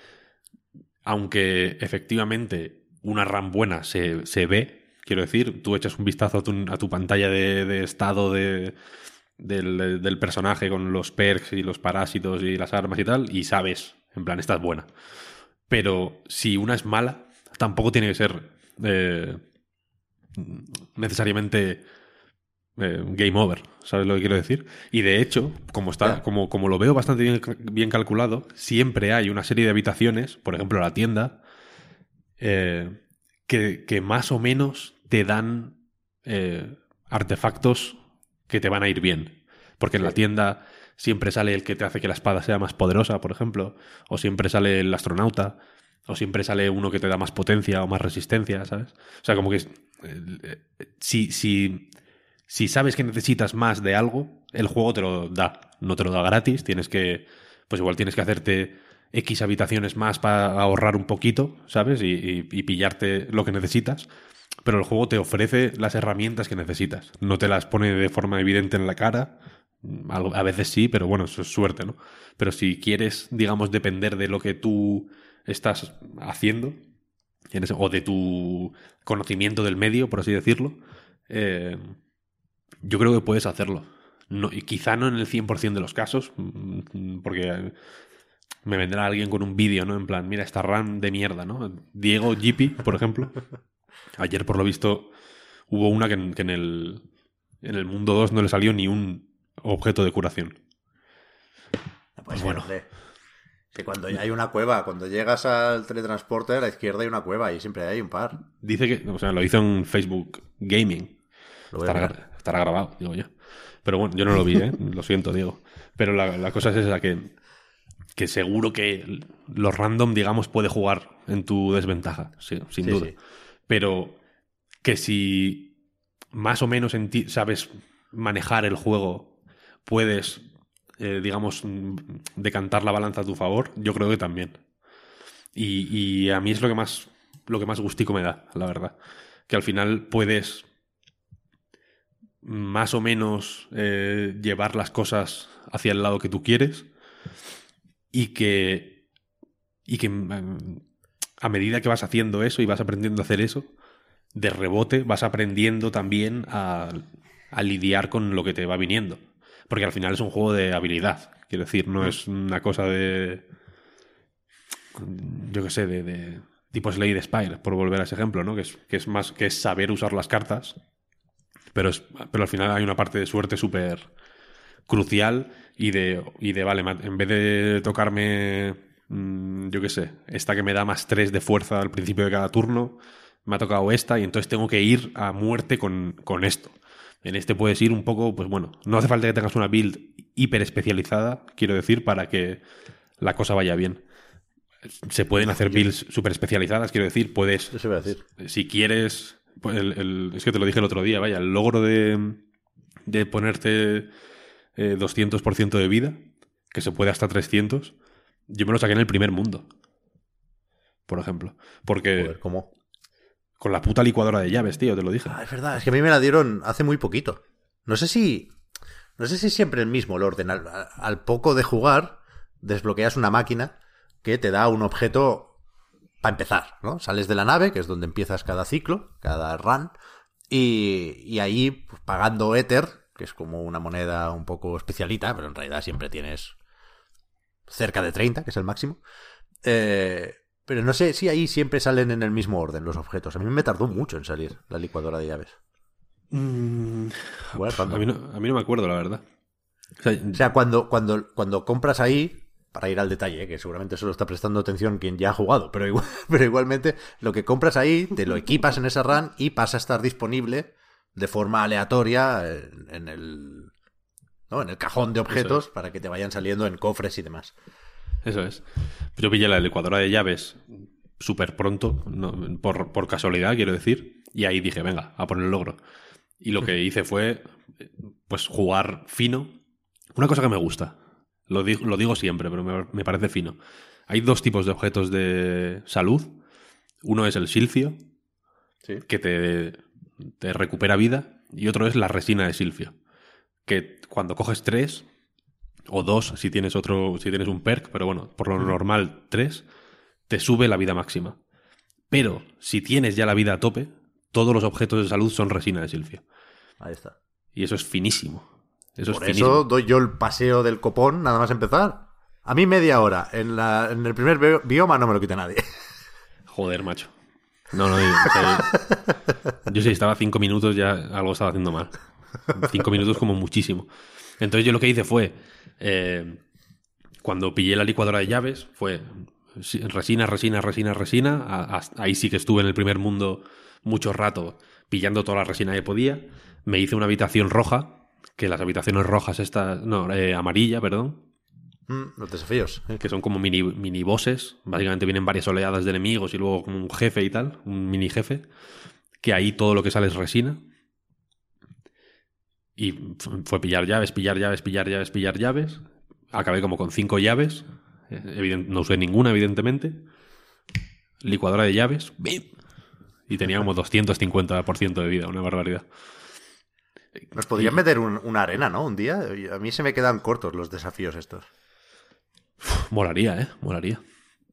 aunque efectivamente una RAM buena se, se ve, quiero decir, tú echas un vistazo a tu, a tu pantalla de, de estado de, del, del personaje con los perks y los parásitos y las armas y tal, y sabes, en plan, esta es buena. Pero si una es mala, tampoco tiene que ser eh, necesariamente eh, game over, ¿sabes lo que quiero decir? Y de hecho, como está, como, como lo veo bastante bien, bien calculado, siempre hay una serie de habitaciones, por ejemplo la tienda, eh, que, que más o menos te dan eh, artefactos que te van a ir bien. Porque en la tienda siempre sale el que te hace que la espada sea más poderosa, por ejemplo, o siempre sale el astronauta, o siempre sale uno que te da más potencia o más resistencia, ¿sabes? O sea, como que eh, eh, si, si, si sabes que necesitas más de algo, el juego te lo da. No te lo da gratis, tienes que, pues igual tienes que hacerte X habitaciones más para ahorrar un poquito, ¿sabes? Y, y- pillarte lo que necesitas. Pero el juego te ofrece las herramientas que necesitas. No te las pone de forma evidente en la cara. A veces sí, pero bueno, eso es suerte, ¿no? Pero si quieres, digamos, depender de lo que tú estás haciendo, o de tu conocimiento del medio, por así decirlo, eh, yo creo que puedes hacerlo. No, y quizá no en el 100% de los casos, mm, porque me vendrá alguien con un vídeo, ¿no? En plan, mira, esta RAM de mierda, ¿no? Diego Gipi, por ejemplo. Ayer, por lo visto, hubo una que en, que en el, en el mundo 2 no le salió ni un objeto de curación. Pues Bueno. bueno. Que cuando hay una cueva, cuando llegas al teletransporte, a la izquierda hay una cueva y siempre hay un par. Dice que, o sea, lo hizo en Facebook Gaming. Lo voy a. estará grabado, digo yo. Pero bueno, yo no lo vi, ¿eh? lo siento, Diego. Pero la, la cosa es esa, que, que seguro que los random, digamos, puede jugar en tu desventaja, sí, sin Sí, duda. sí. Pero que si más o menos en ti sabes manejar el juego, puedes, eh, digamos, decantar la balanza a tu favor, yo creo que también. Y, y a mí es lo que más lo que más gustico me da, la verdad. Que al final puedes más o menos eh, llevar las cosas hacia el lado que tú quieres y que y que mm, a medida que vas haciendo eso y vas aprendiendo a hacer eso de rebote vas aprendiendo también a, a lidiar con lo que te va viniendo. Porque al final es un juego de habilidad. Quiero decir no es una cosa de yo qué sé de, de tipo Slade Spire por volver a ese ejemplo no que es, que es más que es saber usar las cartas pero, es, pero al final hay una parte de suerte súper crucial y de, y de, vale, en vez de tocarme, mm, yo qué sé, esta que me da más 3 de fuerza al principio de cada turno, me ha tocado esta y entonces tengo que ir a muerte con, con esto. En este puedes ir un poco, pues bueno, no hace falta que tengas una build hiper especializada, quiero decir, para que la cosa vaya bien. Se pueden hacer builds súper especializadas, quiero decir, puedes Eso iba a decir. si quieres, el- el- es que te lo dije el otro día, vaya, el logro de, de ponerte eh, 200% de vida, que se puede hasta 300, yo me lo saqué en el primer mundo, por ejemplo. Porque Joder, ¿cómo? con la puta licuadora de llaves, tío, te lo dije. Ah, es verdad, es que a mí me la dieron hace muy poquito. No sé si. No sé si siempre el mismo el orden. Al, al poco de jugar, desbloqueas una máquina que te da un objeto para empezar, ¿no? Sales de la nave, que es donde empiezas cada ciclo, cada run, y, y ahí, pues, pagando Ether, que es como una moneda un poco especialita, pero en realidad siempre tienes cerca de 30, que es el máximo. Eh, pero no sé si ahí siempre salen en el mismo orden los objetos. A mí me tardó mucho en salir la licuadora de llaves. Mm, Bueno, a, cuando- mí no, a mí no me acuerdo, la verdad. O sea, O sea, cuando, cuando, cuando compras ahí, para ir al detalle, que seguramente solo está prestando atención quien ya ha jugado, pero, igual- pero igualmente lo que compras ahí, te lo equipas en esa run y pasa a estar disponible de forma aleatoria en, el, ¿no? en el cajón de objetos para que te vayan saliendo en cofres y demás. Eso es. Yo pillé la licuadora de llaves súper pronto, no- por, por casualidad, quiero decir, y ahí dije, venga, a por el logro. Y lo que hice fue, eh, pues, jugar fino. Una cosa que me gusta, lo, di- lo digo siempre, pero me, me parece fino. Hay dos tipos de objetos de salud. Uno es el silfio, Sí. que te, te recupera vida, y otro es la resina de silfio, que cuando coges tres, o dos si tienes otro, si tienes un perk, pero bueno, por lo normal tres, te sube la vida máxima. Pero si tienes ya la vida a tope, todos los objetos de salud son resina de silfio. Ahí está. Y eso es finísimo. Eso Por es eso doy yo el paseo del copón nada más empezar. A mí media hora. En, la, en el primer bi- bioma no me lo quita nadie. Joder, macho. No, no, yo, o sea, yo si estaba cinco minutos ya algo estaba haciendo mal. Cinco minutos como muchísimo. Entonces yo lo que hice fue, eh, cuando pillé la licuadora de llaves, fue resina, resina, resina, resina. A- a- ahí sí que estuve en el primer mundo mucho rato pillando toda la resina que podía. Me hice una habitación roja, que las habitaciones rojas estas, no, eh, amarilla, perdón, Mm, Los desafíos. ¿eh? que son como mini, mini bosses. Básicamente vienen varias oleadas de enemigos y luego como un jefe y tal, un mini jefe. Que ahí todo lo que sale es resina. Y fue pillar llaves, pillar llaves, pillar llaves, pillar llaves. Acabé como con cinco llaves. Eh, evident- no usé ninguna, evidentemente. Licuadora de llaves. ¡bim! Y tenía como 250% de vida, una barbaridad. Nos podrían meter un- una arena, ¿no? Un día. A mí se me quedan cortos los desafíos estos. Molaría, ¿eh? Molaría.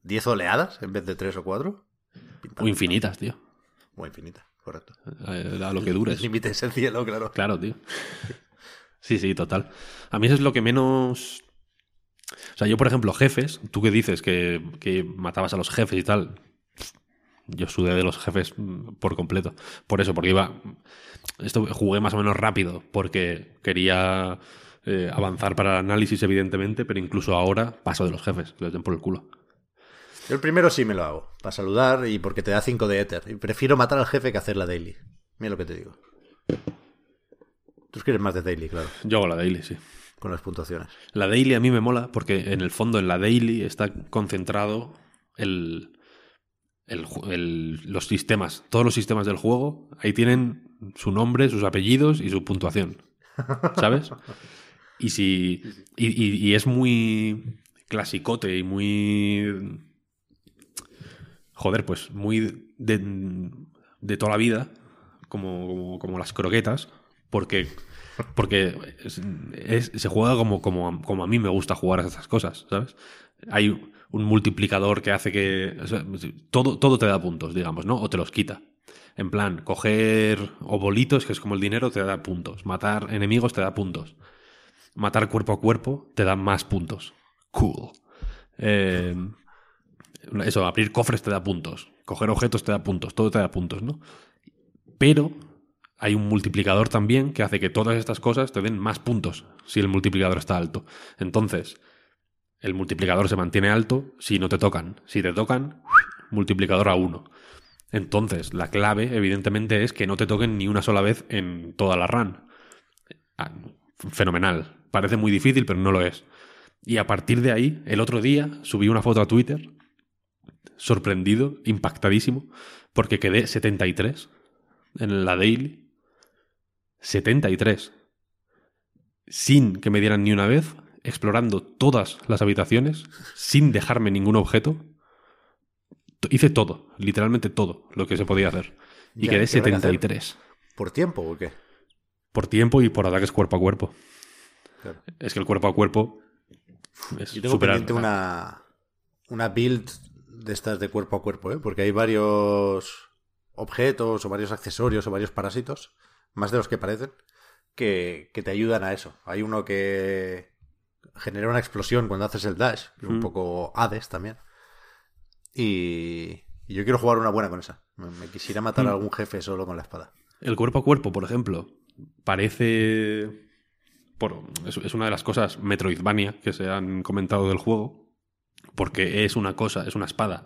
¿Diez oleadas en vez de tres o cuatro? O infinitas, tío. O infinita, correcto. Eh, A lo que dures. Límites el cielo, claro. Claro, tío. Sí, sí, total. A mí eso es lo que menos... O sea, yo, por ejemplo, jefes, tú que dices que, que matabas a los jefes y tal, yo sudé de los jefes mm, por completo. Por eso, porque iba... Esto jugué más o menos rápido, porque quería eh, avanzar para el análisis, evidentemente, pero incluso ahora paso de los jefes, que les den por el culo. Yo el primero sí me lo hago. Para saludar y porque te da 5 de éter. Y prefiero matar al jefe que hacer la daily. Mira lo que te digo. Tú quieres más de daily, claro. Yo hago la daily, sí. Con las puntuaciones. La daily a mí me mola porque en el fondo en la daily está concentrado el, el los sistemas, todos los sistemas del juego, ahí tienen su nombre, sus apellidos y su puntuación. ¿Sabes? Y si. Y, y- y es muy clasicote y muy. Joder, pues muy de, de toda la vida, como, como, como las croquetas, porque. Porque es- es- se juega como, como, como a mí me gusta jugar a estas cosas, ¿sabes? Hay un multiplicador que hace que. todo, todo te da puntos, digamos, ¿no? O te los quita. En plan, coger obolitos, que es como el dinero, te da puntos. Matar enemigos te da puntos. Matar cuerpo a cuerpo te da más puntos. Cool. Eh, eso, abrir cofres te da puntos. Coger objetos te da puntos. Todo te da puntos, ¿no? Pero hay un multiplicador también que hace que todas estas cosas te den más puntos si el multiplicador está alto. Entonces, el multiplicador se mantiene alto si no te tocan. Si te tocan, multiplicador a 1. Entonces, la clave, evidentemente, es que no te toquen ni una sola vez en toda la run. Ah, Fenomenal. Parece muy difícil, pero no lo es. Y a partir de ahí, el otro día subí una foto a Twitter, sorprendido, impactadísimo, porque quedé 73 en la daily. 73. Sin que me dieran ni una vez, explorando todas las habitaciones, sin dejarme ningún objeto. Hice todo, literalmente todo lo que se podía hacer. Y Ya, quedé ¿qué habrá que hacer? 73. ¿Por tiempo o qué? Por tiempo y por ataques cuerpo a cuerpo. Claro. Es que el cuerpo a cuerpo es Yo tengo superar- pendiente una, una build de estas de cuerpo a cuerpo, ¿eh? porque hay varios objetos o varios accesorios o varios parásitos, más de los que parecen, que, que te ayudan a eso. Hay uno que genera una explosión cuando haces el dash, que es un Mm. poco Hades también. Y, y yo quiero jugar una buena con esa. Me, me quisiera matar Mm. a algún jefe solo con la espada. El cuerpo a cuerpo, por ejemplo, parece. Por, es, es una de las cosas Metroidvania que se han comentado del juego. Porque es una cosa, es una espada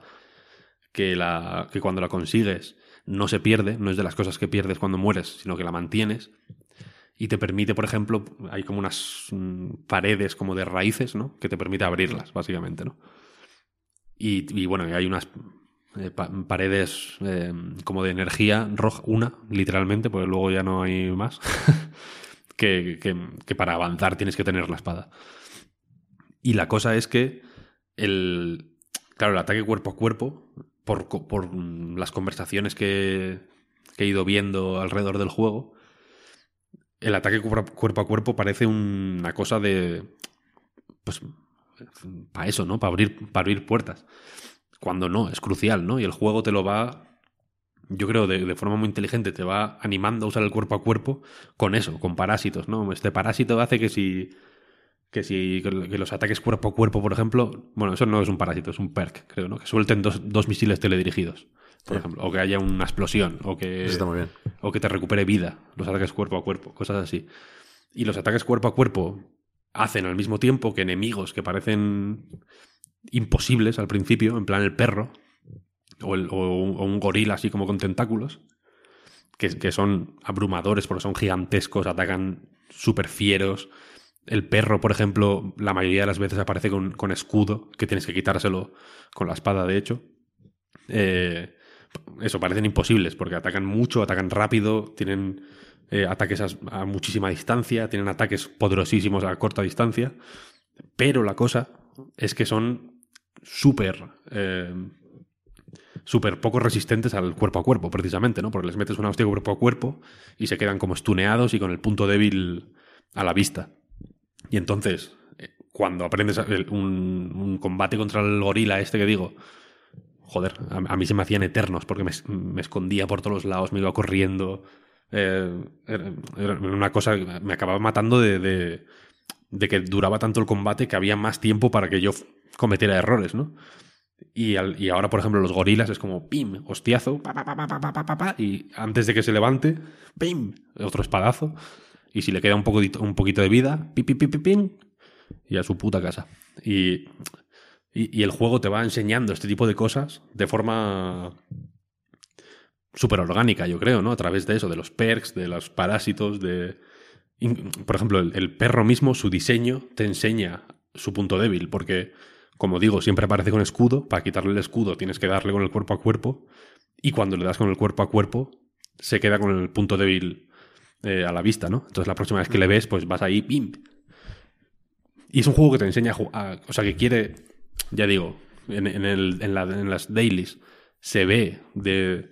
que, la, que cuando la consigues no se pierde, no es de las cosas que pierdes cuando mueres, sino que la mantienes. Y te permite, por ejemplo, hay como unas mm, paredes como de raíces, ¿no? Que te permite abrirlas, básicamente, ¿no? Y, bueno, hay unas eh, pa- paredes eh, como de energía roja, una, literalmente, porque luego ya no hay más, que, que- que para avanzar tienes que tener la espada. Y la cosa es que el, claro, el ataque cuerpo a cuerpo, por, por mm, las conversaciones que, que he ido viendo alrededor del juego, el ataque cuerpo a cuerpo parece una cosa de... Pues para eso, ¿no? Para abrir, para abrir puertas. Cuando no, es crucial, ¿no? Y el juego te lo va yo creo, de, de, forma muy inteligente, te va animando a usar el cuerpo a cuerpo con eso, con parásitos, ¿no? Este parásito hace que si. Que si que los ataques cuerpo a cuerpo, por ejemplo. Bueno, eso no es un parásito, es un perk, creo, ¿no? Que suelten dos, dos misiles teledirigidos, por Sí. ejemplo. O que haya una explosión. O que, Eso está muy bien. o que te recupere vida. Los ataques cuerpo a cuerpo, cosas así. Y los ataques cuerpo a cuerpo hacen al mismo tiempo que enemigos que parecen imposibles al principio, en plan el perro, o, el- o un, o un gorila así como con tentáculos, que, que son abrumadores porque son gigantescos, atacan súper fieros. El perro, por ejemplo, la mayoría de las veces aparece con, con escudo, que tienes que quitárselo con la espada, de hecho. Eh, eso, parecen imposibles, porque atacan mucho, atacan rápido, tienen eh, ataques a, muchísima distancia, tienen ataques poderosísimos a corta distancia. Pero la cosa es que son súper. eh, poco resistentes al cuerpo a cuerpo, precisamente, ¿no? Porque les metes una hostia cuerpo a cuerpo y se quedan como estuneados y con el punto débil a la vista. Y entonces, eh, cuando aprendes un, un combate contra el gorila este que digo, joder, a, a, mí se me hacían eternos porque me, escondía por todos los lados, me iba corriendo. Eh, era, una cosa me acababa matando de, de, que duraba tanto el combate que había más tiempo para que yo cometiera errores, ¿no? Y, ahora, por ejemplo, los gorilas es como pim, hostiazo, y antes de que se levante, pim, otro espadazo. Y si le queda un, poco, un poquito de vida, pim, pim, pim, pim, y a su puta casa. Y y, y el juego te va enseñando este tipo de cosas de forma súper orgánica, yo creo, ¿no? A través de eso, de los perks, de los parásitos, de... Por ejemplo, el, el perro mismo, su diseño, te enseña su punto débil, porque, como digo, siempre aparece con escudo. Para quitarle el escudo tienes que darle con el cuerpo a cuerpo. Y cuando le das con el cuerpo a cuerpo, se queda con el punto débil eh, a la vista, ¿no? Entonces la próxima vez que le ves, pues vas ahí, ¡pim! Y es un juego que te enseña a jugar, o sea, que quiere, ya digo, en, en el- en la- en las dailies se ve de,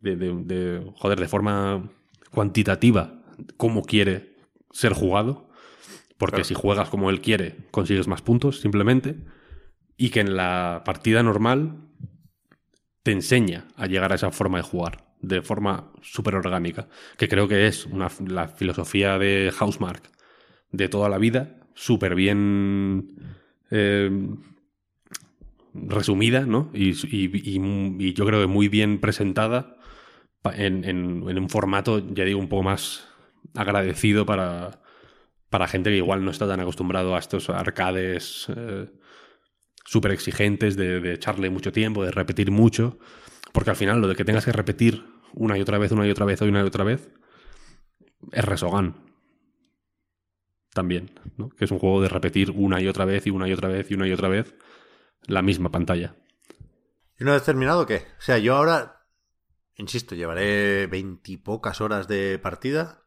de, de- de- joder, de forma cuantitativa cómo quiere ser jugado, porque Claro. si juegas como él quiere, consigues más puntos, simplemente, y que en la partida normal te enseña a llegar a esa forma de jugar, de forma súper orgánica, que creo que es una, la filosofía de Housemark de toda la vida, súper bien eh, resumida, ¿no? Y, yo creo que muy bien presentada en- en un formato, ya digo, un poco más agradecido para, para gente que igual no está tan acostumbrado a estos arcades eh, súper exigentes de, de echarle mucho tiempo, de repetir mucho, porque al final lo de que tengas que repetir una y otra vez, una y otra vez, una y otra vez, es Resogan. También, ¿no? Que es un juego de repetir una y otra vez y una y otra vez y una y otra vez la misma pantalla. ¿Y una vez terminado qué? O sea, yo ahora, insisto, llevaré veintipocas horas de partida.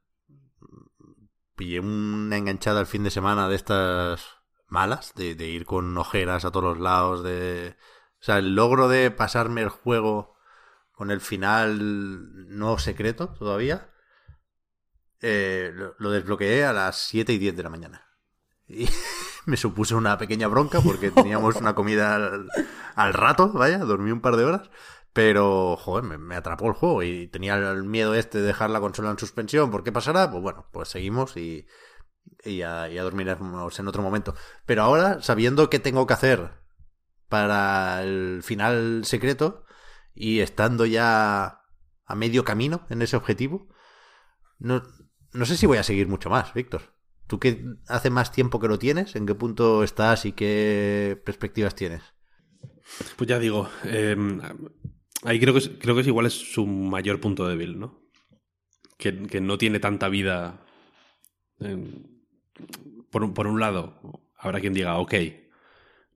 Pillé una enganchada el fin de semana de estas malas, de, ir con ojeras a todos los lados, de... O sea, el logro de pasarme el juego con el final no secreto todavía, eh, lo, lo desbloqueé a las 7 y 10 de la mañana. Y me supuso una pequeña bronca porque teníamos una comida al, al rato, vaya, dormí un par de horas. Pero, joder, me, me atrapó el juego y tenía el miedo este de dejar la consola en suspensión. ¿Por qué pasará? Pues bueno, pues seguimos y, y ya, ya dormiremos en otro momento. Pero ahora, sabiendo qué tengo que hacer para el final secreto y estando ya a medio camino en ese objetivo, no, no sé si voy a seguir mucho más, Víctor. ¿Tú que hace más tiempo que lo tienes? ¿En qué punto estás y qué perspectivas tienes? Pues ya digo, eh, ahí creo que, es, creo que es igual es su mayor punto débil, ¿no? Que, no tiene tanta vida. por, un- por un lado, habrá quien diga, ok,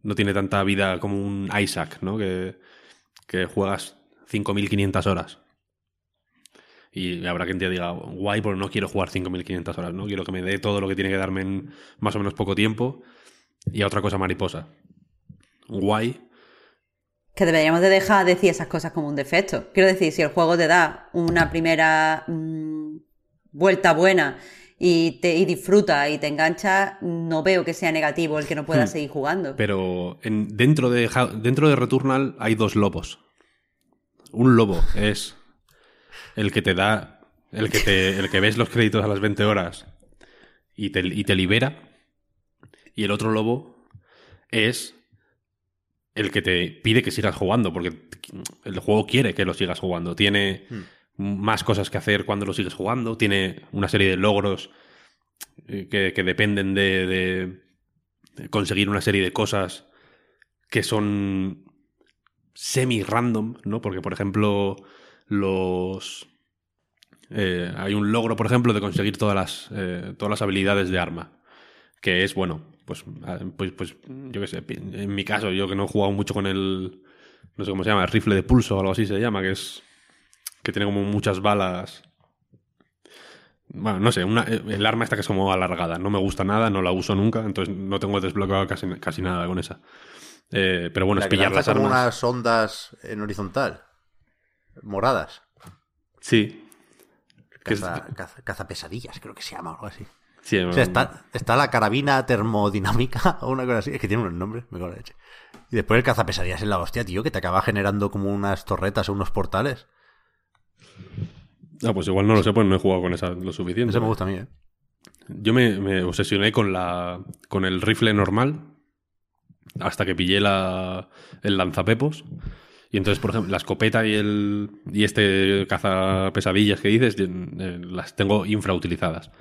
no tiene tanta vida como un Isaac, ¿no? Que, que juegas 5.500 horas. Y habrá quien te diga, guay, pero no quiero jugar 5.500 horas, ¿no? Quiero que me dé todo lo que tiene que darme en más o menos poco tiempo. Y a otra cosa mariposa. Guay, Que deberíamos de dejar de decir esas cosas como un defecto. Quiero decir, si el juego te da una primera mm, vuelta buena y, te, y disfruta y te engancha, no veo que sea negativo el que no puedas Hmm. seguir jugando. Pero en- dentro, de, dentro de Returnal hay dos lobos. Un lobo es el que te da, el que, te, el que ves los créditos a las 20 horas y te, y te libera. Y el otro lobo es el que te pide que sigas jugando, porque el juego quiere que lo sigas jugando. Tiene más cosas que hacer cuando lo sigues jugando, tiene una serie de logros eh, que, que dependen de, de conseguir una serie de cosas que son semi-random, ¿no? Porque, por ejemplo, los... eh, hay un logro, por ejemplo, de conseguir todas las, eh, todas las habilidades de arma. Que es, bueno, pues, ah, pues, pues yo qué sé, en mi caso, yo que no he jugado mucho con el, no sé cómo se llama, el rifle de pulso o algo así se llama, que es, que tiene como muchas balas. Bueno, no sé, una- el arma esta que es como alargada. No me gusta nada, no la uso nunca, entonces no tengo desbloqueado casi, casi nada con esa. Eh, pero bueno, La es pillar las armas. unas ondas en horizontal. Moradas. Sí. Es- Caza, caza- cazapesadillas, creo que se llama o algo así. sí, O sea, está, está la carabina termodinámica o una cosa así. Es que tiene un nombre, me la leche. Y después el cazapesadillas en la hostia, tío, que te acaba generando como unas torretas o unos portales. Ah, pues igual no lo sé, pues no he jugado con esa lo suficiente. Eso me gusta a mí, ¿eh? Yo me, me obsesioné con la con el rifle normal hasta que pillé la, el lanzapepos. Y entonces, por ejemplo, la escopeta y el y este caza pesadillas que dices, eh, las tengo infrautilizadas.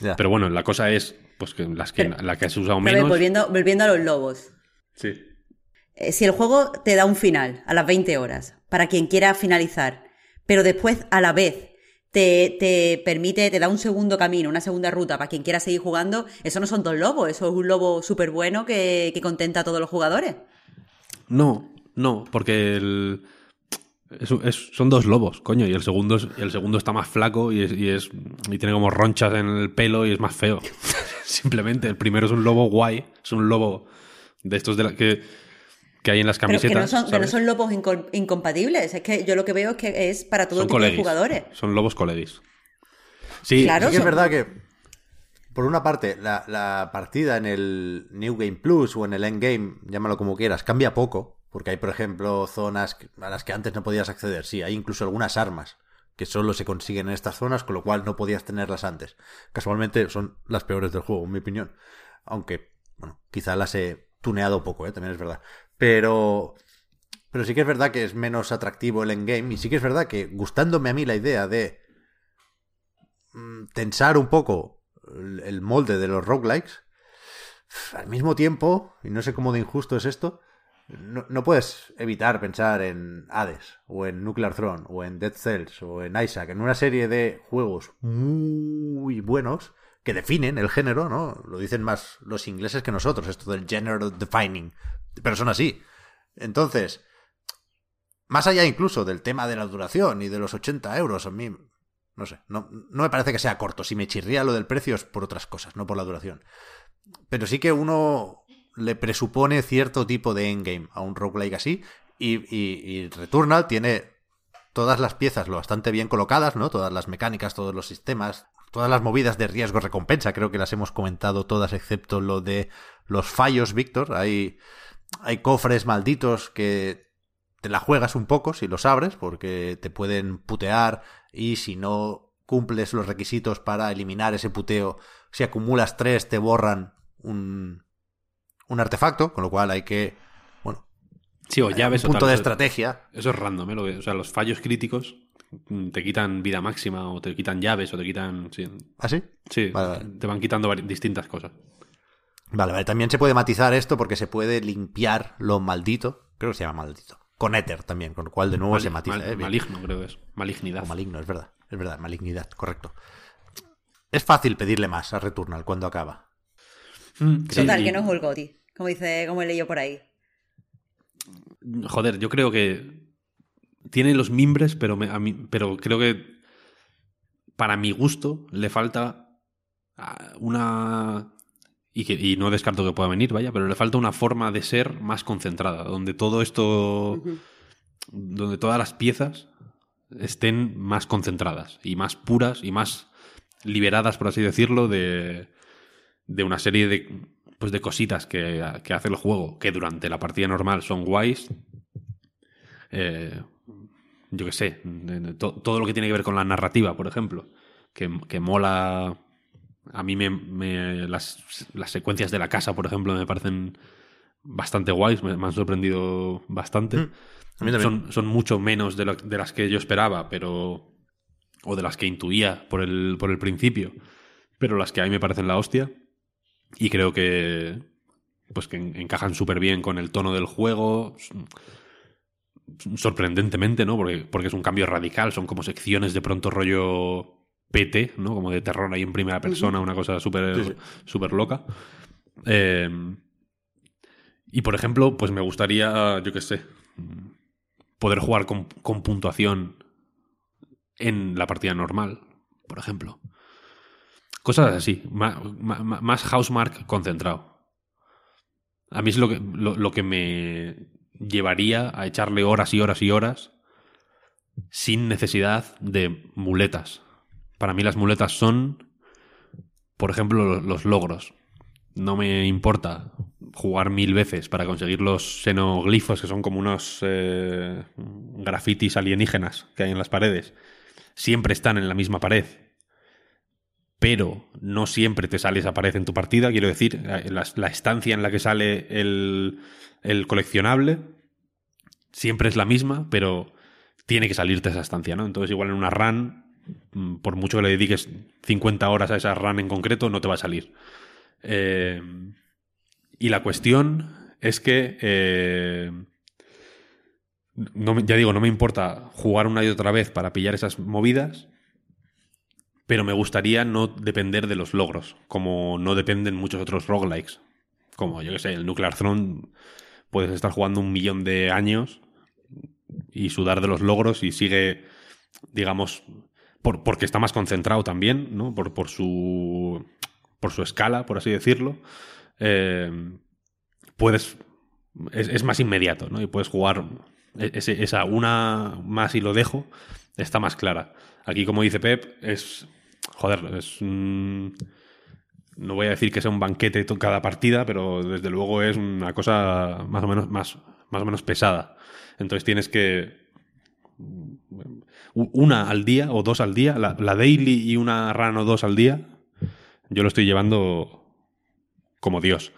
Ya. Pero bueno, la cosa es pues que las que Pero- la que has usado ver, menos. volviendo, volviendo a los lobos. Sí. Eh, si el juego te da un final a las 20 horas, para quien quiera finalizar, pero después a la vez te, te permite, te da un segundo camino, una segunda ruta para quien quiera seguir jugando, eso no son dos lobos, eso es un lobo súper bueno que, que contenta a todos los jugadores. No, no, porque el es- es- son dos lobos, coño, y el segundo es- el segundo está más flaco y es, y es y tiene como ronchas en el pelo y es más feo. Simplemente, el primero es un lobo guay, es un lobo de estos de la- que, que hay en las Pero camisetas. que no son, que no ¿sabes? son lobos inco- incompatibles, es que yo lo que veo es que es para todo Son tipo de jugadores. Son lobos colegis. Sí, Claro. Sí que es verdad que, por una parte, la, la partida en el New Game Plus o en el Endgame, llámalo como quieras, cambia poco, porque hay, por ejemplo, zonas a las que antes no podías acceder. Sí, hay incluso algunas armas que solo se consiguen en estas zonas, con lo cual no podías tenerlas antes. Casualmente son las peores del juego, en mi opinión. Aunque, bueno, quizá las he tuneado poco, ¿eh? también es verdad. Pero... Pero sí que es verdad que es menos atractivo el endgame y sí que es verdad que gustándome a mí la idea de mm, tensar un poco el molde de los roguelikes, al mismo tiempo, y no sé cómo de injusto es esto, no, puedes evitar pensar en Hades, o en Nuclear Throne, o en Dead Cells, o en Isaac, en una serie de juegos muy buenos que definen el género, ¿no? Lo dicen más los ingleses que nosotros, esto del general defining, pero son así. Entonces, más allá incluso del tema de la duración y de los 80 euros, a mí, no sé, no, no me parece que sea corto. Si me chirría lo del precio es por otras cosas, no por la duración. Pero sí que uno le presupone cierto tipo de endgame a un roguelike así. Y, y, y Returnal tiene todas las piezas lo bastante bien colocadas, ¿no? Todas las mecánicas, todos los sistemas, todas las movidas de riesgo-recompensa, creo que las hemos comentado todas, excepto lo de los fallos, Víctor. Hay, hay cofres malditos que te la juegas un poco si los abres, porque te pueden putear y si no cumples los requisitos para eliminar ese puteo, si acumulas tres te borran un, un artefacto, con lo cual hay que, bueno, Sí, o llaves un o punto tal, de estrategia. Eso es random, ¿eh? Lo que- o sea, los fallos críticos mm, te quitan vida máxima o te quitan llaves o te quitan... Sí, ¿Así? sí, Vale, vale. te van quitando distintas cosas. Vale, vale. También se puede matizar esto porque se puede limpiar lo maldito. Creo que se llama maldito. Con éter también, con lo cual de nuevo Mali- se matiza. mal- ¿eh? Maligno, creo que es. Malignidad. O maligno, es verdad. Es verdad, malignidad, correcto. Es fácil pedirle más a Returnal cuando acaba. Mm, sí, Total, y- que no es el GOTY, como dice, como he leído por ahí. Joder, yo creo que tiene los mimbres, pero, me- a mí, pero creo que para mi gusto le falta ah, una... Y, que, y no descarto que pueda venir, vaya, pero le falta una forma de ser más concentrada, donde todo esto, donde todas las piezas estén más concentradas y más puras y más liberadas, por así decirlo, de, de una serie de, pues de cositas que, que hace el juego, que durante la partida normal son guays, eh, yo qué sé, to- todo lo que tiene que ver con la narrativa, por ejemplo, que, que mola. A mí me, me- las, las secuencias de la casa, por ejemplo, me parecen bastante guays, me, me han sorprendido bastante. Mm, a mí también. Son, son mucho menos de, lo- de las que yo esperaba, pero. o de las que intuía por el, por el principio, pero las que a mí me parecen la hostia. Y creo que. pues que en- encajan súper bien con el tono del juego sorprendentemente, ¿no? Porque, porque es un cambio radical, son como secciones de pronto rollo PT, ¿no? Como de terror ahí en primera persona, una cosa súper Sí, sí. súper loca. Eh, y por ejemplo, pues me gustaría, yo qué sé, poder jugar con, con puntuación en la partida normal, por ejemplo. Cosas así, ma- más housemark concentrado. A mí es lo que, lo, que me llevaría a echarle horas y horas y horas sin necesidad de muletas. Para mí las muletas son, por ejemplo, los, los logros. No me importa jugar mil veces para conseguir los xenoglifos, que son como unos eh, grafitis alienígenas que hay en las paredes. Siempre están en la misma pared pero no siempre te sale esa pared en tu partida. Quiero decir, la, estancia en la que sale el, el coleccionable siempre es la misma, pero tiene que salirte esa estancia, ¿no? Entonces, igual en una run, mm, por mucho que le dediques 50 horas a esa run en concreto, no te va a salir. Eh, y la cuestión es que. eh, no ya digo, no me importa jugar una y otra vez para pillar esas movidas, pero me gustaría no depender de los logros, como no dependen muchos otros roguelikes. Como, yo que sé, el Nuclear Throne, puedes estar jugando un millón de años y sudar de los logros y sigue, digamos, por, porque está más concentrado también, ¿no? Por, por su. por su escala, por así decirlo. Eh, puedes. Es, es más inmediato, ¿no? Y puedes jugar e- esa una más y lo dejo, está más clara. Aquí, como dice Pep, es. Joder, es. un- no voy a decir que sea un banquete cada partida, pero desde luego es una cosa más o menos, más, más o menos pesada. Entonces tienes que. Una al día o dos al día, la, la daily y una run o dos al día, yo lo estoy llevando como Dios.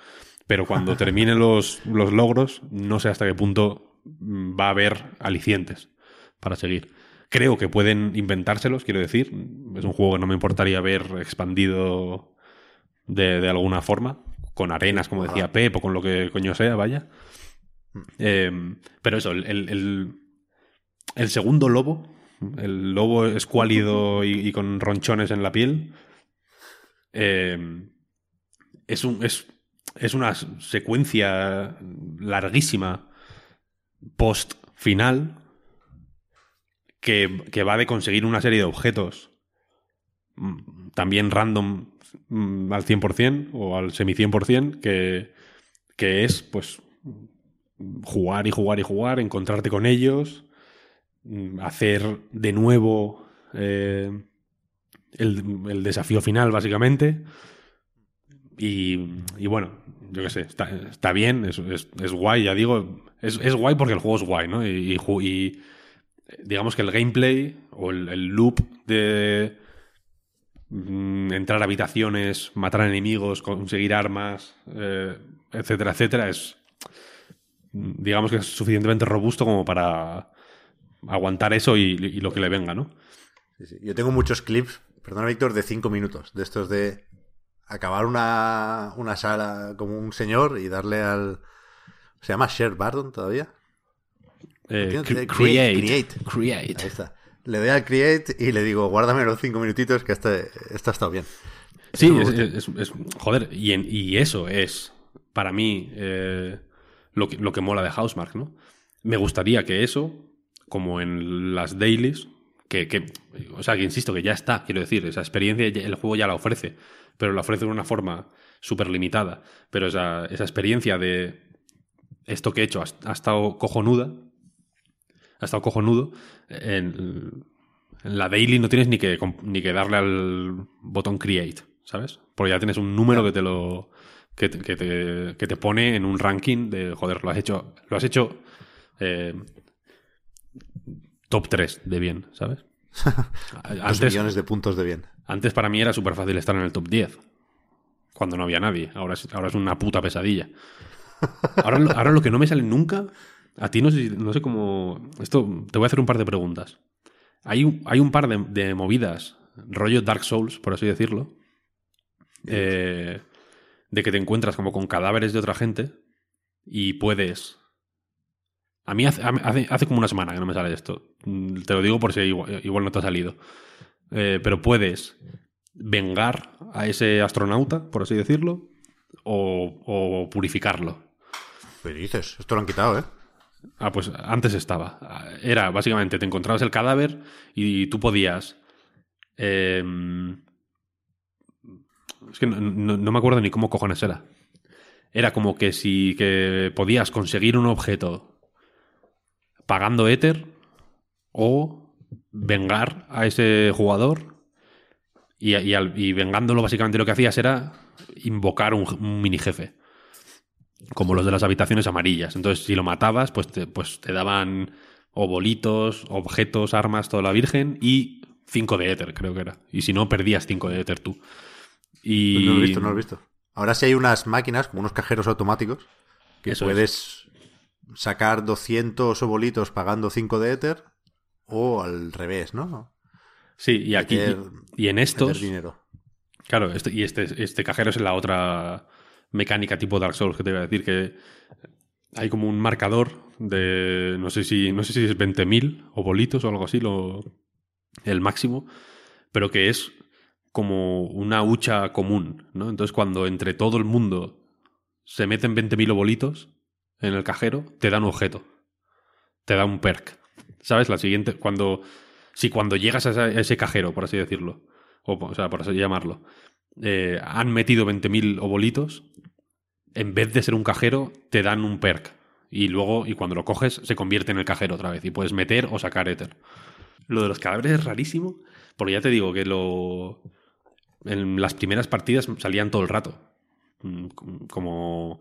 Pero cuando termine los, los logros, no sé hasta qué punto va a haber alicientes para seguir. Creo que pueden inventárselos, quiero decir. Es un juego que no me importaría ver expandido de, de alguna forma, con arenas, como decía Pep, o con lo que coño sea, vaya. Eh, pero eso, el, el- segundo lobo, el lobo escuálido y, y con ronchones en la piel, eh, es, un, es, es una secuencia larguísima post final que, va de conseguir una serie de objetos mm, también random mm, al 100% o al semi 100% que, que es pues jugar y jugar y jugar, encontrarte con ellos, mm, hacer de nuevo eh, el, desafío final básicamente y, bueno, yo qué sé, está, bien, es, guay, ya digo, es, guay porque el juego es guay, ¿no? Y, y y, digamos que el gameplay o el, loop de mm, entrar a habitaciones, matar enemigos, conseguir armas, eh, etcétera, etcétera, es digamos que es suficientemente robusto como para aguantar eso y, lo que le venga, ¿no? Yo tengo muchos clips, perdona Víctor, de cinco minutos, de estos de acabar una, una sala como un señor y darle al... ¿Se llama Share Bardon todavía? Eh, create, create. create. Ahí está. Le doy al Create y le digo, guárdame los cinco minutitos que este, este ha estado bien. Sí, es, es- es- joder, y, en- y eso es para mí eh, lo, que, lo que mola de Housemark, ¿no? Me gustaría que eso, como en las dailies, que, que- o sea, que insisto, que ya está, quiero decir, esa experiencia el juego ya la ofrece, pero la ofrece de una forma súper limitada. Pero esa, esa experiencia de esto que he hecho ha, ha estado cojonuda, ha estado cojonudo. En, en la daily no tienes ni que, ni que darle al botón create, ¿sabes? Porque ya tienes un número que te lo que te, que te, que te pone en un ranking de joder, lo has hecho, lo has hecho eh, top 3 de bien, ¿sabes? Dos antes, millones de puntos de bien. antes para mí era súper fácil estar en el top 10. Cuando no había nadie. Ahora es, ahora es una puta pesadilla. Ahora, ahora lo que no me sale nunca. A ti no sé, no sé cómo. Esto te voy a hacer un par de preguntas. Hay un, hay un par de, de movidas, rollo Dark Souls, por así decirlo. eh, de que te encuentras como con cadáveres de otra gente y puedes. A mí hace, hace, hace como una semana que no me sale esto. Mm, Te lo digo por si igual, igual no te ha salido. Eh, pero puedes vengar a ese astronauta, por así decirlo, o, o purificarlo. Pero dices, esto lo han quitado, ¿eh? Ah, pues antes estaba. Era básicamente, te encontrabas el cadáver y tú podías. eh, es que no, me acuerdo ni cómo cojones era. Era como que si que podías conseguir un objeto pagando Ether o vengar a ese jugador y vengándolo básicamente lo que hacías era invocar un, un mini jefe como los de las habitaciones amarillas. Entonces, si lo matabas, pues te, pues te daban o bolitos, objetos, armas, toda la virgen y 5 de éter, creo que era. Y si no, perdías 5 de éter tú. Y... Pues no lo he visto, no lo he visto. Ahora sí hay unas máquinas, como unos cajeros automáticos, que Eso puedes sacar 200 obolitos pagando 5 de Ether o al revés, ¿no? Sí, y aquí... Meter- y, en estos... dinero. Claro, este, y este, este cajero es la otra mecánica tipo Dark Souls que te iba a decir que hay como un marcador de no sé si no sé si es 20.000 o bolitos o algo así lo el máximo, pero que es como una hucha común, ¿no? Entonces cuando entre todo el mundo se meten 20.000 bolitos en el cajero, te dan un objeto. Te da un perk. ¿Sabes? La siguiente cuando si cuando llegas a ese, cajero, por así decirlo, o, o sea, por así llamarlo, eh, han metido 20.000 obolitos, en vez de ser un cajero, te dan un perk. Y luego, y cuando lo coges, se convierte en el cajero otra vez. Y puedes meter o sacar éter. Lo de los cadáveres es rarísimo, porque ya te digo que lo. En las primeras partidas salían todo el rato. Mm, Como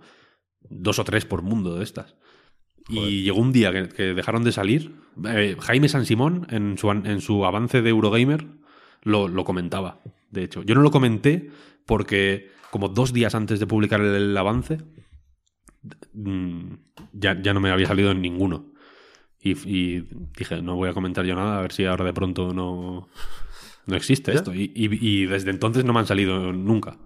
dos o tres por mundo de estas. Y llegó un día que, que dejaron de salir. Eh, Jaime San Simón, en su, en su avance de Eurogamer, lo, lo comentaba. De hecho, yo no lo comenté porque, como dos días antes de publicar el, el avance, mm, ya, ya no me había salido en ninguno. Y, y dije, no voy a comentar yo nada, a ver si ahora de pronto no, no existe ¿Ya? esto. Y, y- y desde entonces no me han salido nunca.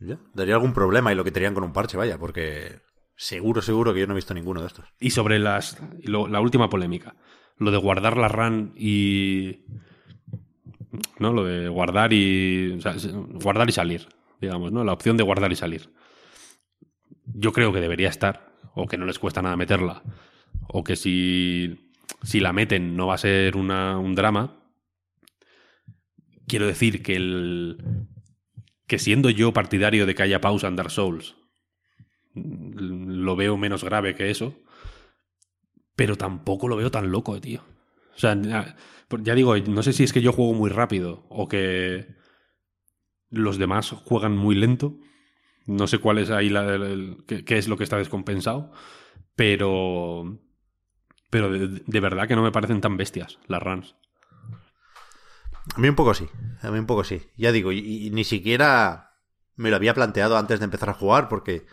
Ya. Daría algún problema y lo quitarían con un parche, vaya, porque seguro, seguro que yo no he visto ninguno de estos. Y sobre las lo- la última polémica, lo de guardar la RAN y no, lo de guardar y o sea, guardar y salir, digamos, ¿no? La opción de guardar y salir. Yo creo que debería estar o que no les cuesta nada meterla o que si si la meten no va a ser una- un drama. Quiero decir que el que siendo yo partidario de que haya pausa en Dark Souls, lo veo menos grave que eso, pero tampoco lo veo tan loco, tío. O sea, ya, ya digo, no sé si es que yo juego muy rápido o que los demás juegan muy lento. No sé cuál es ahí la, el- el- qué, qué es lo que está descompensado, pero pero de, de verdad que no me parecen tan bestias las runs. A mí un poco sí, a mí un poco sí. Ya digo, y, y ni siquiera me lo había planteado antes de empezar a jugar porque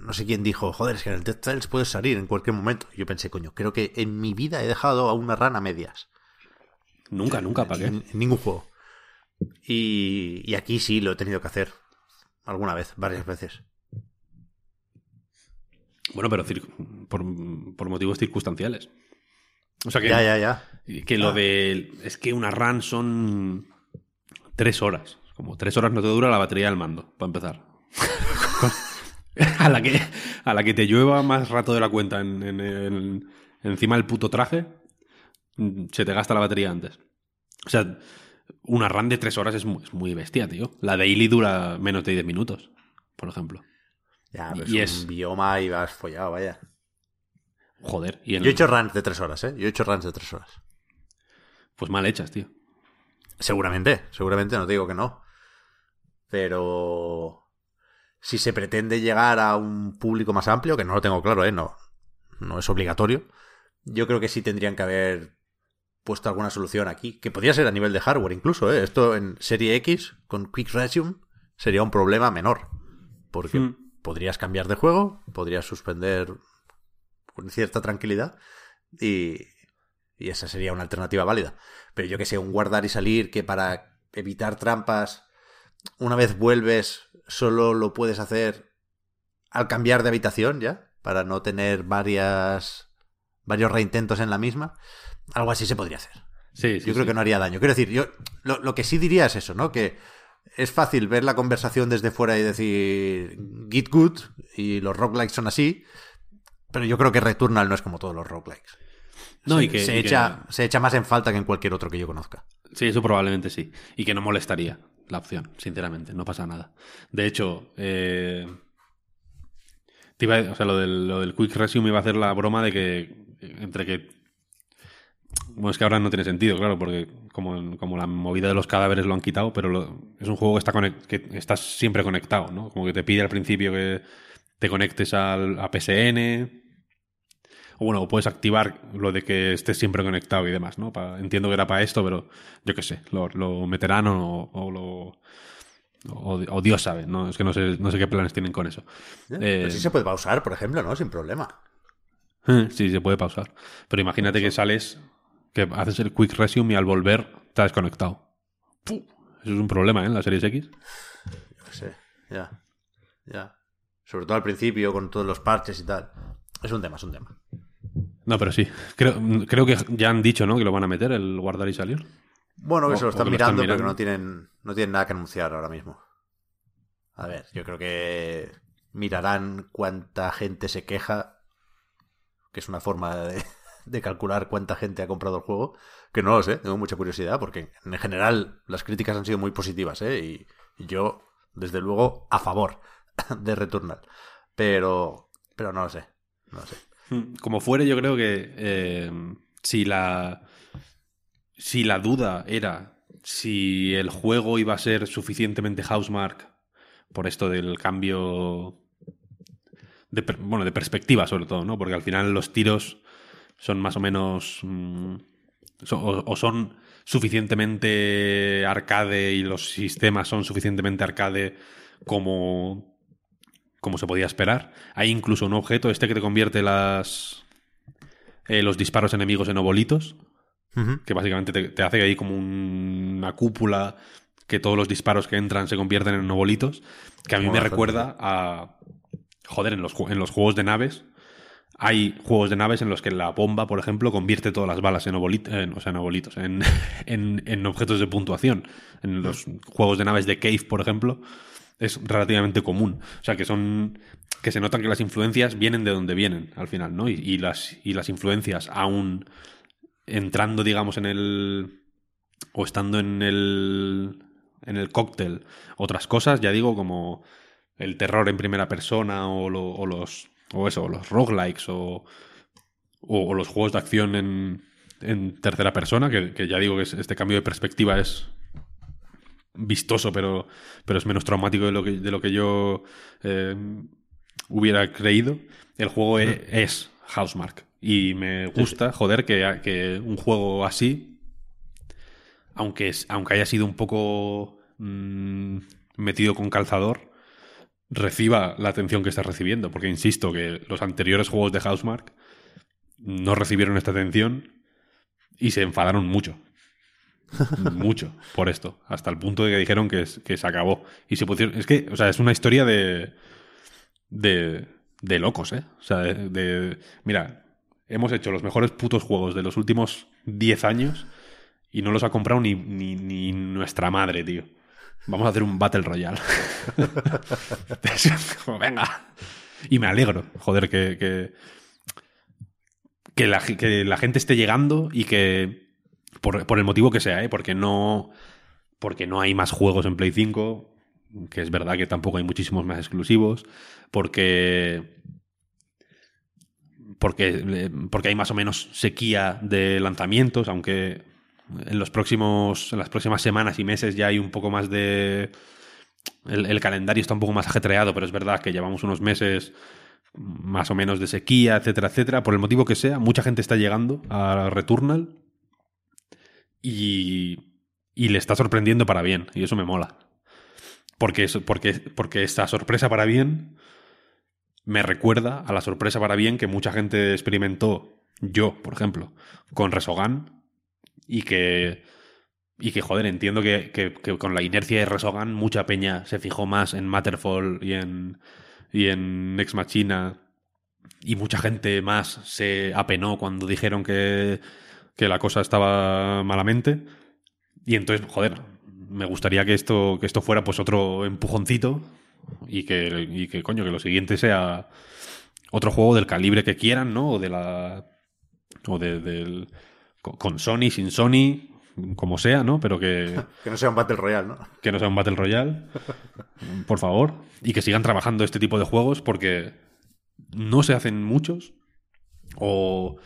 no sé quién dijo, joder, es que en el Death Trails puedes salir en cualquier momento. Yo pensé, coño, creo que en mi vida he dejado a una rana a medias. Nunca, nunca, ¿para En, qué? en ningún juego. Y, y aquí sí lo he tenido que hacer. Alguna vez, varias veces. Bueno, pero por, por motivos circunstanciales. O sea que Ya, ya, ya. Que lo Ah. de. Es que una run son. Tres horas. Como tres horas no te dura la batería del mando, para empezar. a, la que, a la que te llueva más rato de la cuenta en, en- en- encima del puto traje, se te gasta la batería antes. O sea, una run de tres horas es muy, es muy bestia, tío. La daily dura menos de 10 minutos, por ejemplo. Ya, pero Y es es- un bioma y vas follado, vaya. Joder. Y en- Yo he hecho runs de tres horas, ¿eh? Yo he hecho runs de tres horas. Pues mal hechas, tío. Seguramente, seguramente, no te digo que no. Pero si se pretende llegar a un público más amplio, que no lo tengo claro, ¿eh? No, no es obligatorio, yo creo que sí tendrían que haber puesto alguna solución aquí, que podría ser a nivel de hardware incluso, ¿eh? Esto en Serie X con Quick Resume sería un problema menor, porque Mm. podrías cambiar de juego, podrías suspender con cierta tranquilidad y, y esa sería una alternativa válida. Pero yo que sé, un guardar y salir que para evitar trampas, una vez vuelves, solo lo puedes hacer al cambiar de habitación ya, para no tener varias varios reintentos en la misma. Algo así se podría hacer. Sí, sí, Yo creo sí. que no haría daño. Quiero decir, yo lo, lo que sí diría es eso, ¿no? Que es fácil ver la conversación desde fuera y decir git good y los roguelikes son así, pero yo creo que Returnal no es como todos los roguelikes. No, se, y que- se y que- echa, se echa más en falta que en cualquier otro que yo conozca. Sí, eso probablemente sí. Y que no molestaría la opción, sinceramente. No pasa nada. De hecho, eh, te iba a- o sea, lo del, lo del Quick Resume iba a hacer la broma de que entre que... Bueno, es que ahora no tiene sentido, claro, porque como, como la movida de los cadáveres lo han quitado, pero lo- es un juego que, está que estás siempre conectado, ¿no? Como que te pide al principio que te conectes al, a PSN, o bueno, o puedes activar lo de que estés siempre conectado y demás, ¿no? Pa- entiendo que era para esto, pero yo qué sé, lo, lo meterán o, o lo... O, o Dios sabe, ¿no? Es que no sé, no sé qué planes tienen con eso. ¿eh? Eh, Pero sí se puede pausar, por ejemplo, ¿no? Sin problema. Sí, se puede pausar. Pero imagínate que sales, que haces el quick resume y al volver te has desconectado. Eso es un problema, ¿eh? En la Series X. Yo qué sé. Ya. Ya. Sobre todo al principio, con todos los parches y tal. Es un tema, es un tema. No, pero sí. Creo, creo que ya han dicho, ¿no? Que lo van a meter, el guardar y salir. Bueno, que O- se lo están que lo están mirando, pero que mirando. no tienen, no tienen nada que anunciar ahora mismo. A ver, yo creo que mirarán cuánta gente se queja, que es una forma de, de calcular cuánta gente ha comprado el juego, que no lo sé, tengo mucha curiosidad, porque en general las críticas han sido muy positivas, ¿eh? Y, yo, desde luego, a favor de Returnal. Pero, pero no lo sé, no lo sé. Como fuere, yo creo que eh, si la. Si la duda era si el juego iba a ser suficientemente housemark por esto del cambio de, bueno, de perspectiva sobre todo, ¿no? Porque al final los tiros son más o menos mm, o, o son suficientemente arcade y los sistemas son suficientemente arcade como como se podía esperar. Hay incluso un objeto, este que te convierte las eh, los disparos enemigos en obolitos, que básicamente te, te hace ahí como un- una cúpula que todos los disparos que entran se convierten en obolitos, que a mí me recuerda a... Joder, en los, en los juegos de naves hay juegos de naves en los que la bomba, por ejemplo, convierte todas las balas en, obolit- en- o sea, en obolitos, en, en- en objetos de puntuación. En los juegos de naves de Cave, por ejemplo, es relativamente común. O sea, que son. que se notan que las influencias vienen de donde vienen al final, ¿no? Y, las, y las influencias, aún entrando, digamos, en el. o estando en el. en el cóctel, otras cosas, ya digo, como el terror en primera persona o, o los. O eso, los roguelikes o. o, o los juegos de acción en, en tercera persona, que, que ya digo que es- este cambio de perspectiva es vistoso, pero, pero es menos traumático de lo que, de lo que yo eh, hubiera creído. El juego e- es Housemark. Y me gusta, joder, que, que un juego así, aunque, es, aunque haya sido un poco mm, metido con calzador, reciba la atención que está recibiendo. Porque insisto que los anteriores juegos de Housemark no recibieron esta atención y se enfadaron mucho. mucho por esto. Hasta el punto de que dijeron que, es- que se acabó. Y se pusieron. Es que, o sea, es una historia de. de. de locos, ¿eh? O sea, de. de- mira, hemos hecho los mejores putos juegos de los últimos 10 años y no los ha comprado ni, ni, ni nuestra madre, tío. Vamos a hacer un Battle Royale. Como, venga. Y me alegro, joder, que, que, que la, gente esté llegando y que, por, el motivo que sea, ¿eh? porque no porque no hay más juegos en Play 5, que es verdad que tampoco hay muchísimos más exclusivos, porque porque, porque hay más o menos sequía de lanzamientos, aunque en los próximos las próximas semanas y meses ya hay un poco más de el, el calendario está un poco más ajetreado, pero es verdad que llevamos unos meses más o menos de sequía, etcétera, etcétera, por el motivo que sea, mucha gente está llegando a Returnal y, y le está sorprendiendo para bien, y eso me mola. Porque, porque, porque esta sorpresa para bien me recuerda a la sorpresa para bien que mucha gente experimentó, yo, por ejemplo, con Resogan, y que, y que joder, entiendo que, que, con la inercia de Resogan mucha peña se fijó más en Matterfall y en, y en Ex Machina, y mucha gente más se apenó cuando dijeron que, que la cosa estaba malamente. Y entonces, joder, me gustaría que esto, que esto fuera pues otro empujoncito y que, y que, coño, que lo siguiente sea otro juego del calibre que quieran, ¿no? O de la. O de, del. Con Sony, sin Sony, como sea, ¿no? Pero que. que no sea un Battle Royale, ¿no? Que no sea un Battle Royale. por favor. Y que sigan trabajando este tipo de juegos porque no se hacen muchos. O.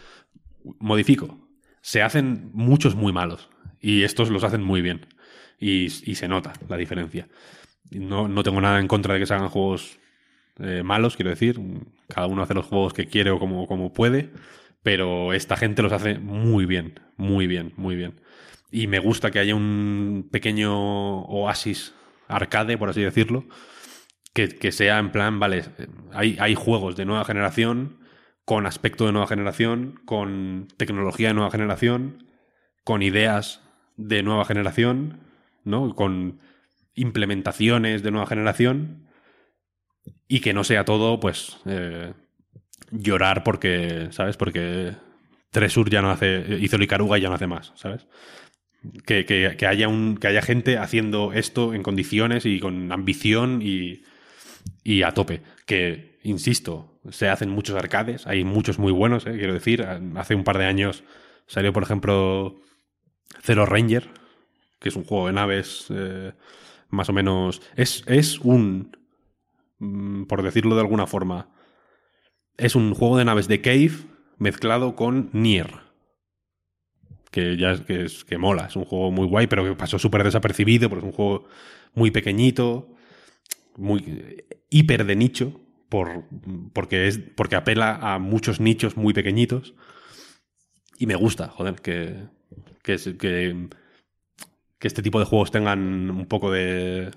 Modifico. Se hacen muchos muy malos. Y estos los hacen muy bien. Y, y se nota la diferencia. No, no, tengo nada en contra de que se hagan juegos eh, malos, quiero decir. Cada uno hace los juegos que quiere o como, como puede. Pero esta gente los hace muy bien, muy bien, muy bien. Y me gusta que haya un pequeño oasis arcade, por así decirlo, que, que sea en plan, vale, hay, hay juegos de nueva generación, con aspecto de nueva generación, con tecnología de nueva generación, con ideas de nueva generación, ¿no? Con implementaciones de nueva generación y que no sea todo, pues, eh, llorar porque, ¿sabes? Porque Tresur ya no hace, hizo Licaruga y ya no hace más, ¿sabes? Que, que, que, haya un, que haya gente haciendo esto en condiciones y con ambición y, y a tope. Que, insisto, se hacen muchos arcades, hay muchos muy buenos, ¿eh? quiero decir. Hace un par de años salió, por ejemplo, Zero Ranger, que es un juego de naves eh, más o menos... Es, es un... Mm, por decirlo de alguna forma, es un juego de naves de Cave mezclado con Nier. Que ya es que, es, que mola, es un juego muy guay, pero que pasó súper desapercibido, porque es un juego muy pequeñito, muy hiper de nicho, por, porque, es, porque apela a muchos nichos muy pequeñitos. Y me gusta, joder, que, que, que, que este tipo de juegos tengan un poco de.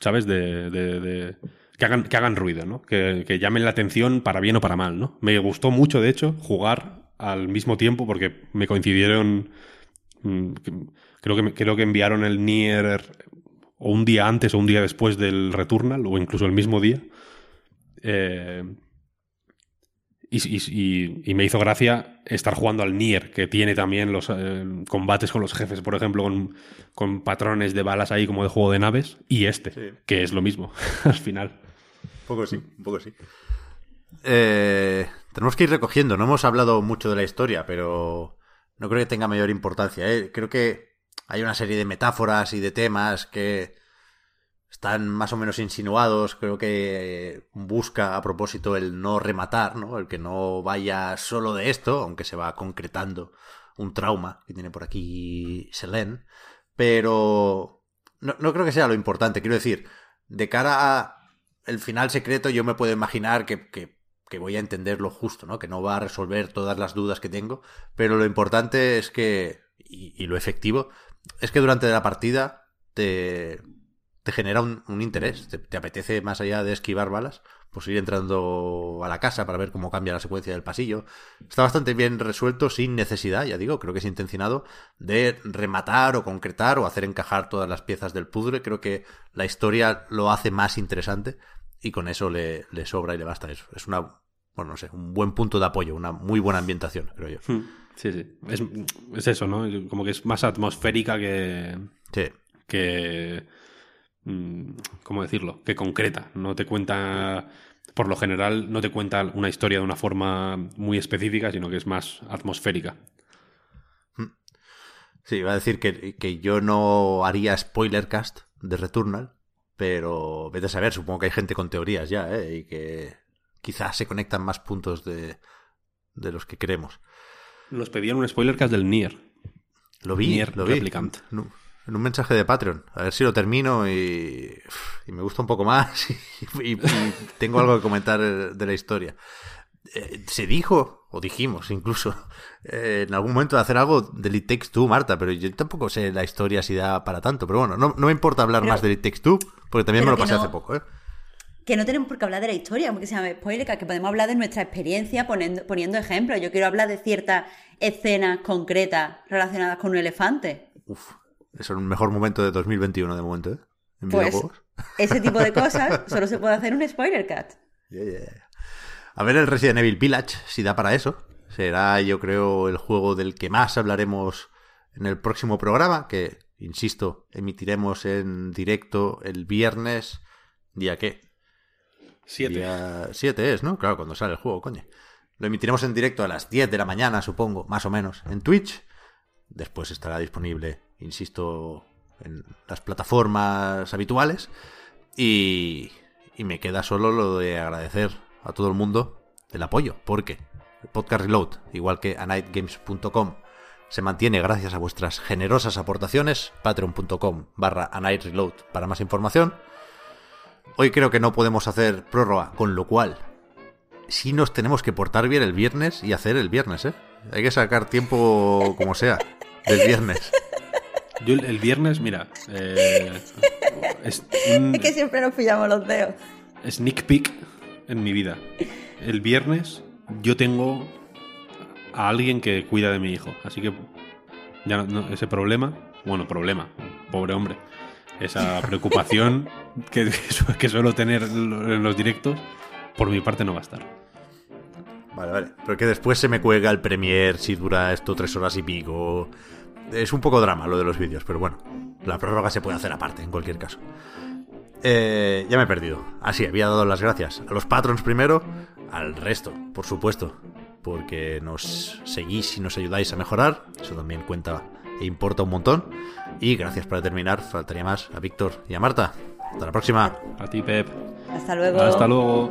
¿Sabes? De. de, de que, hagan, que hagan ruido, ¿no? Que, que, llamen la atención para bien o para mal, ¿no? Me gustó mucho, de hecho, jugar al mismo tiempo porque me coincidieron. Mm, creo que, creo que enviaron el Nier o un día antes o un día después del Returnal, o incluso el mismo día. Eh, y, y, y, me hizo gracia estar jugando al Nier, que tiene también los eh, combates con los jefes, por ejemplo, con, con, patrones de balas ahí como de juego de naves, y este, sí. que es lo mismo al final. Un poco sí, un poco sí. Eh, tenemos que ir recogiendo, no hemos hablado mucho de la historia, pero no creo que tenga mayor importancia. ¿eh? Creo que hay una serie de metáforas y de temas que están más o menos insinuados. Creo que busca a propósito el no rematar, ¿no? El que no vaya solo de esto, aunque se va concretando un trauma que tiene por aquí Selene. Pero no, no creo que sea lo importante. Quiero decir, de cara a el final secreto, yo me puedo imaginar que, que, que voy a entender lo justo, ¿no? Que no va a resolver todas las dudas que tengo. Pero lo importante es que, y, y lo efectivo, es que durante la partida te, te genera un, un interés, te, te, apetece más allá de esquivar balas, pues ir entrando a la casa para ver cómo cambia la secuencia del pasillo. Está bastante bien resuelto sin necesidad, ya digo, creo que es intencionado de rematar o concretar o hacer encajar todas las piezas del puzzle. Creo que la historia lo hace más interesante y con eso le, le sobra y le basta. Es, es una, bueno, no sé, un buen punto de apoyo, una muy buena ambientación, creo yo. Sí, sí. Es, es eso, ¿no? Como que es más atmosférica que. Sí. Que ¿cómo decirlo? Que concreta. No te cuenta, por lo general, no te cuenta una historia de una forma muy específica, sino que es más atmosférica. Sí, iba a decir que, que yo no haría spoilercast de Returnal, pero vete a saber, supongo que hay gente con teorías ya, ¿eh? Y que quizás se conectan más puntos de, de los que queremos. Nos pedían un spoilercast del Nier. Lo vi, Nier lo vi. Replicant. No, en un mensaje de Patreon. A ver si lo termino y, y me gusta un poco más y, y tengo algo que comentar de la historia. Eh, se dijo, o dijimos incluso, eh, en algún momento de hacer algo de It Takes Two, Marta, pero yo tampoco sé la historia si da para tanto. Pero bueno, no, no me importa hablar Pero- más de It Takes Two, porque también me lo pasé no- hace poco, ¿eh? Que no tenemos por qué hablar de la historia, porque se llama spoiler, que podemos hablar de nuestra experiencia poniendo, poniendo ejemplos. Yo quiero hablar de ciertas escenas concretas relacionadas con un elefante. Uf, es el mejor momento de 2021 de momento, ¿eh? En Pues videojuegos. ese tipo de cosas solo se puede hacer en un spoiler cat. Yeah, yeah, yeah. A ver el Resident Evil Village, si da para eso. Será, yo creo, el juego del que más hablaremos en el próximo programa, que, insisto, emitiremos en directo el viernes. ¿Día qué? Siete. Día 7 es, ¿no? Claro, cuando sale el juego, coño. Lo emitiremos en directo a las 10 de la mañana, supongo, más o menos, en Twitch. Después estará disponible, insisto, en las plataformas habituales. Y, me queda solo lo de agradecer a todo el mundo el apoyo, porque el podcast Reload, igual que a nightgames.com, se mantiene gracias a vuestras generosas aportaciones. Patreon.com barra a Night Reload para más información. Hoy creo que no podemos hacer prórroga, con lo cual sí nos tenemos que portar bien el viernes y hacer el viernes, ¿eh? Hay que sacar tiempo como sea del viernes. Yo el, viernes, mira, eh, es un Es que siempre nos pillamos los dedos. sneak peek en mi vida. El viernes yo tengo a alguien que cuida de mi hijo, así que ya no- no- ese problema, bueno, problema, pobre hombre, esa preocupación que, que, que suelo tener en los directos, por mi parte no va a estar. Vale, vale. Pero que después se me cuelga el Premiere si dura esto tres horas y pico. Es un poco drama lo de los vídeos, pero bueno. La prórroga se puede hacer aparte, en cualquier caso. Eh, ya me he perdido. Ah, sí, había dado las gracias a los patrons primero, al resto, por supuesto. Porque nos seguís y nos ayudáis a mejorar. Eso también cuenta e importa un montón. Y gracias para terminar, faltaría más a Víctor y a Marta. Hasta la próxima. A ti, Pep. Hasta luego. Hasta luego.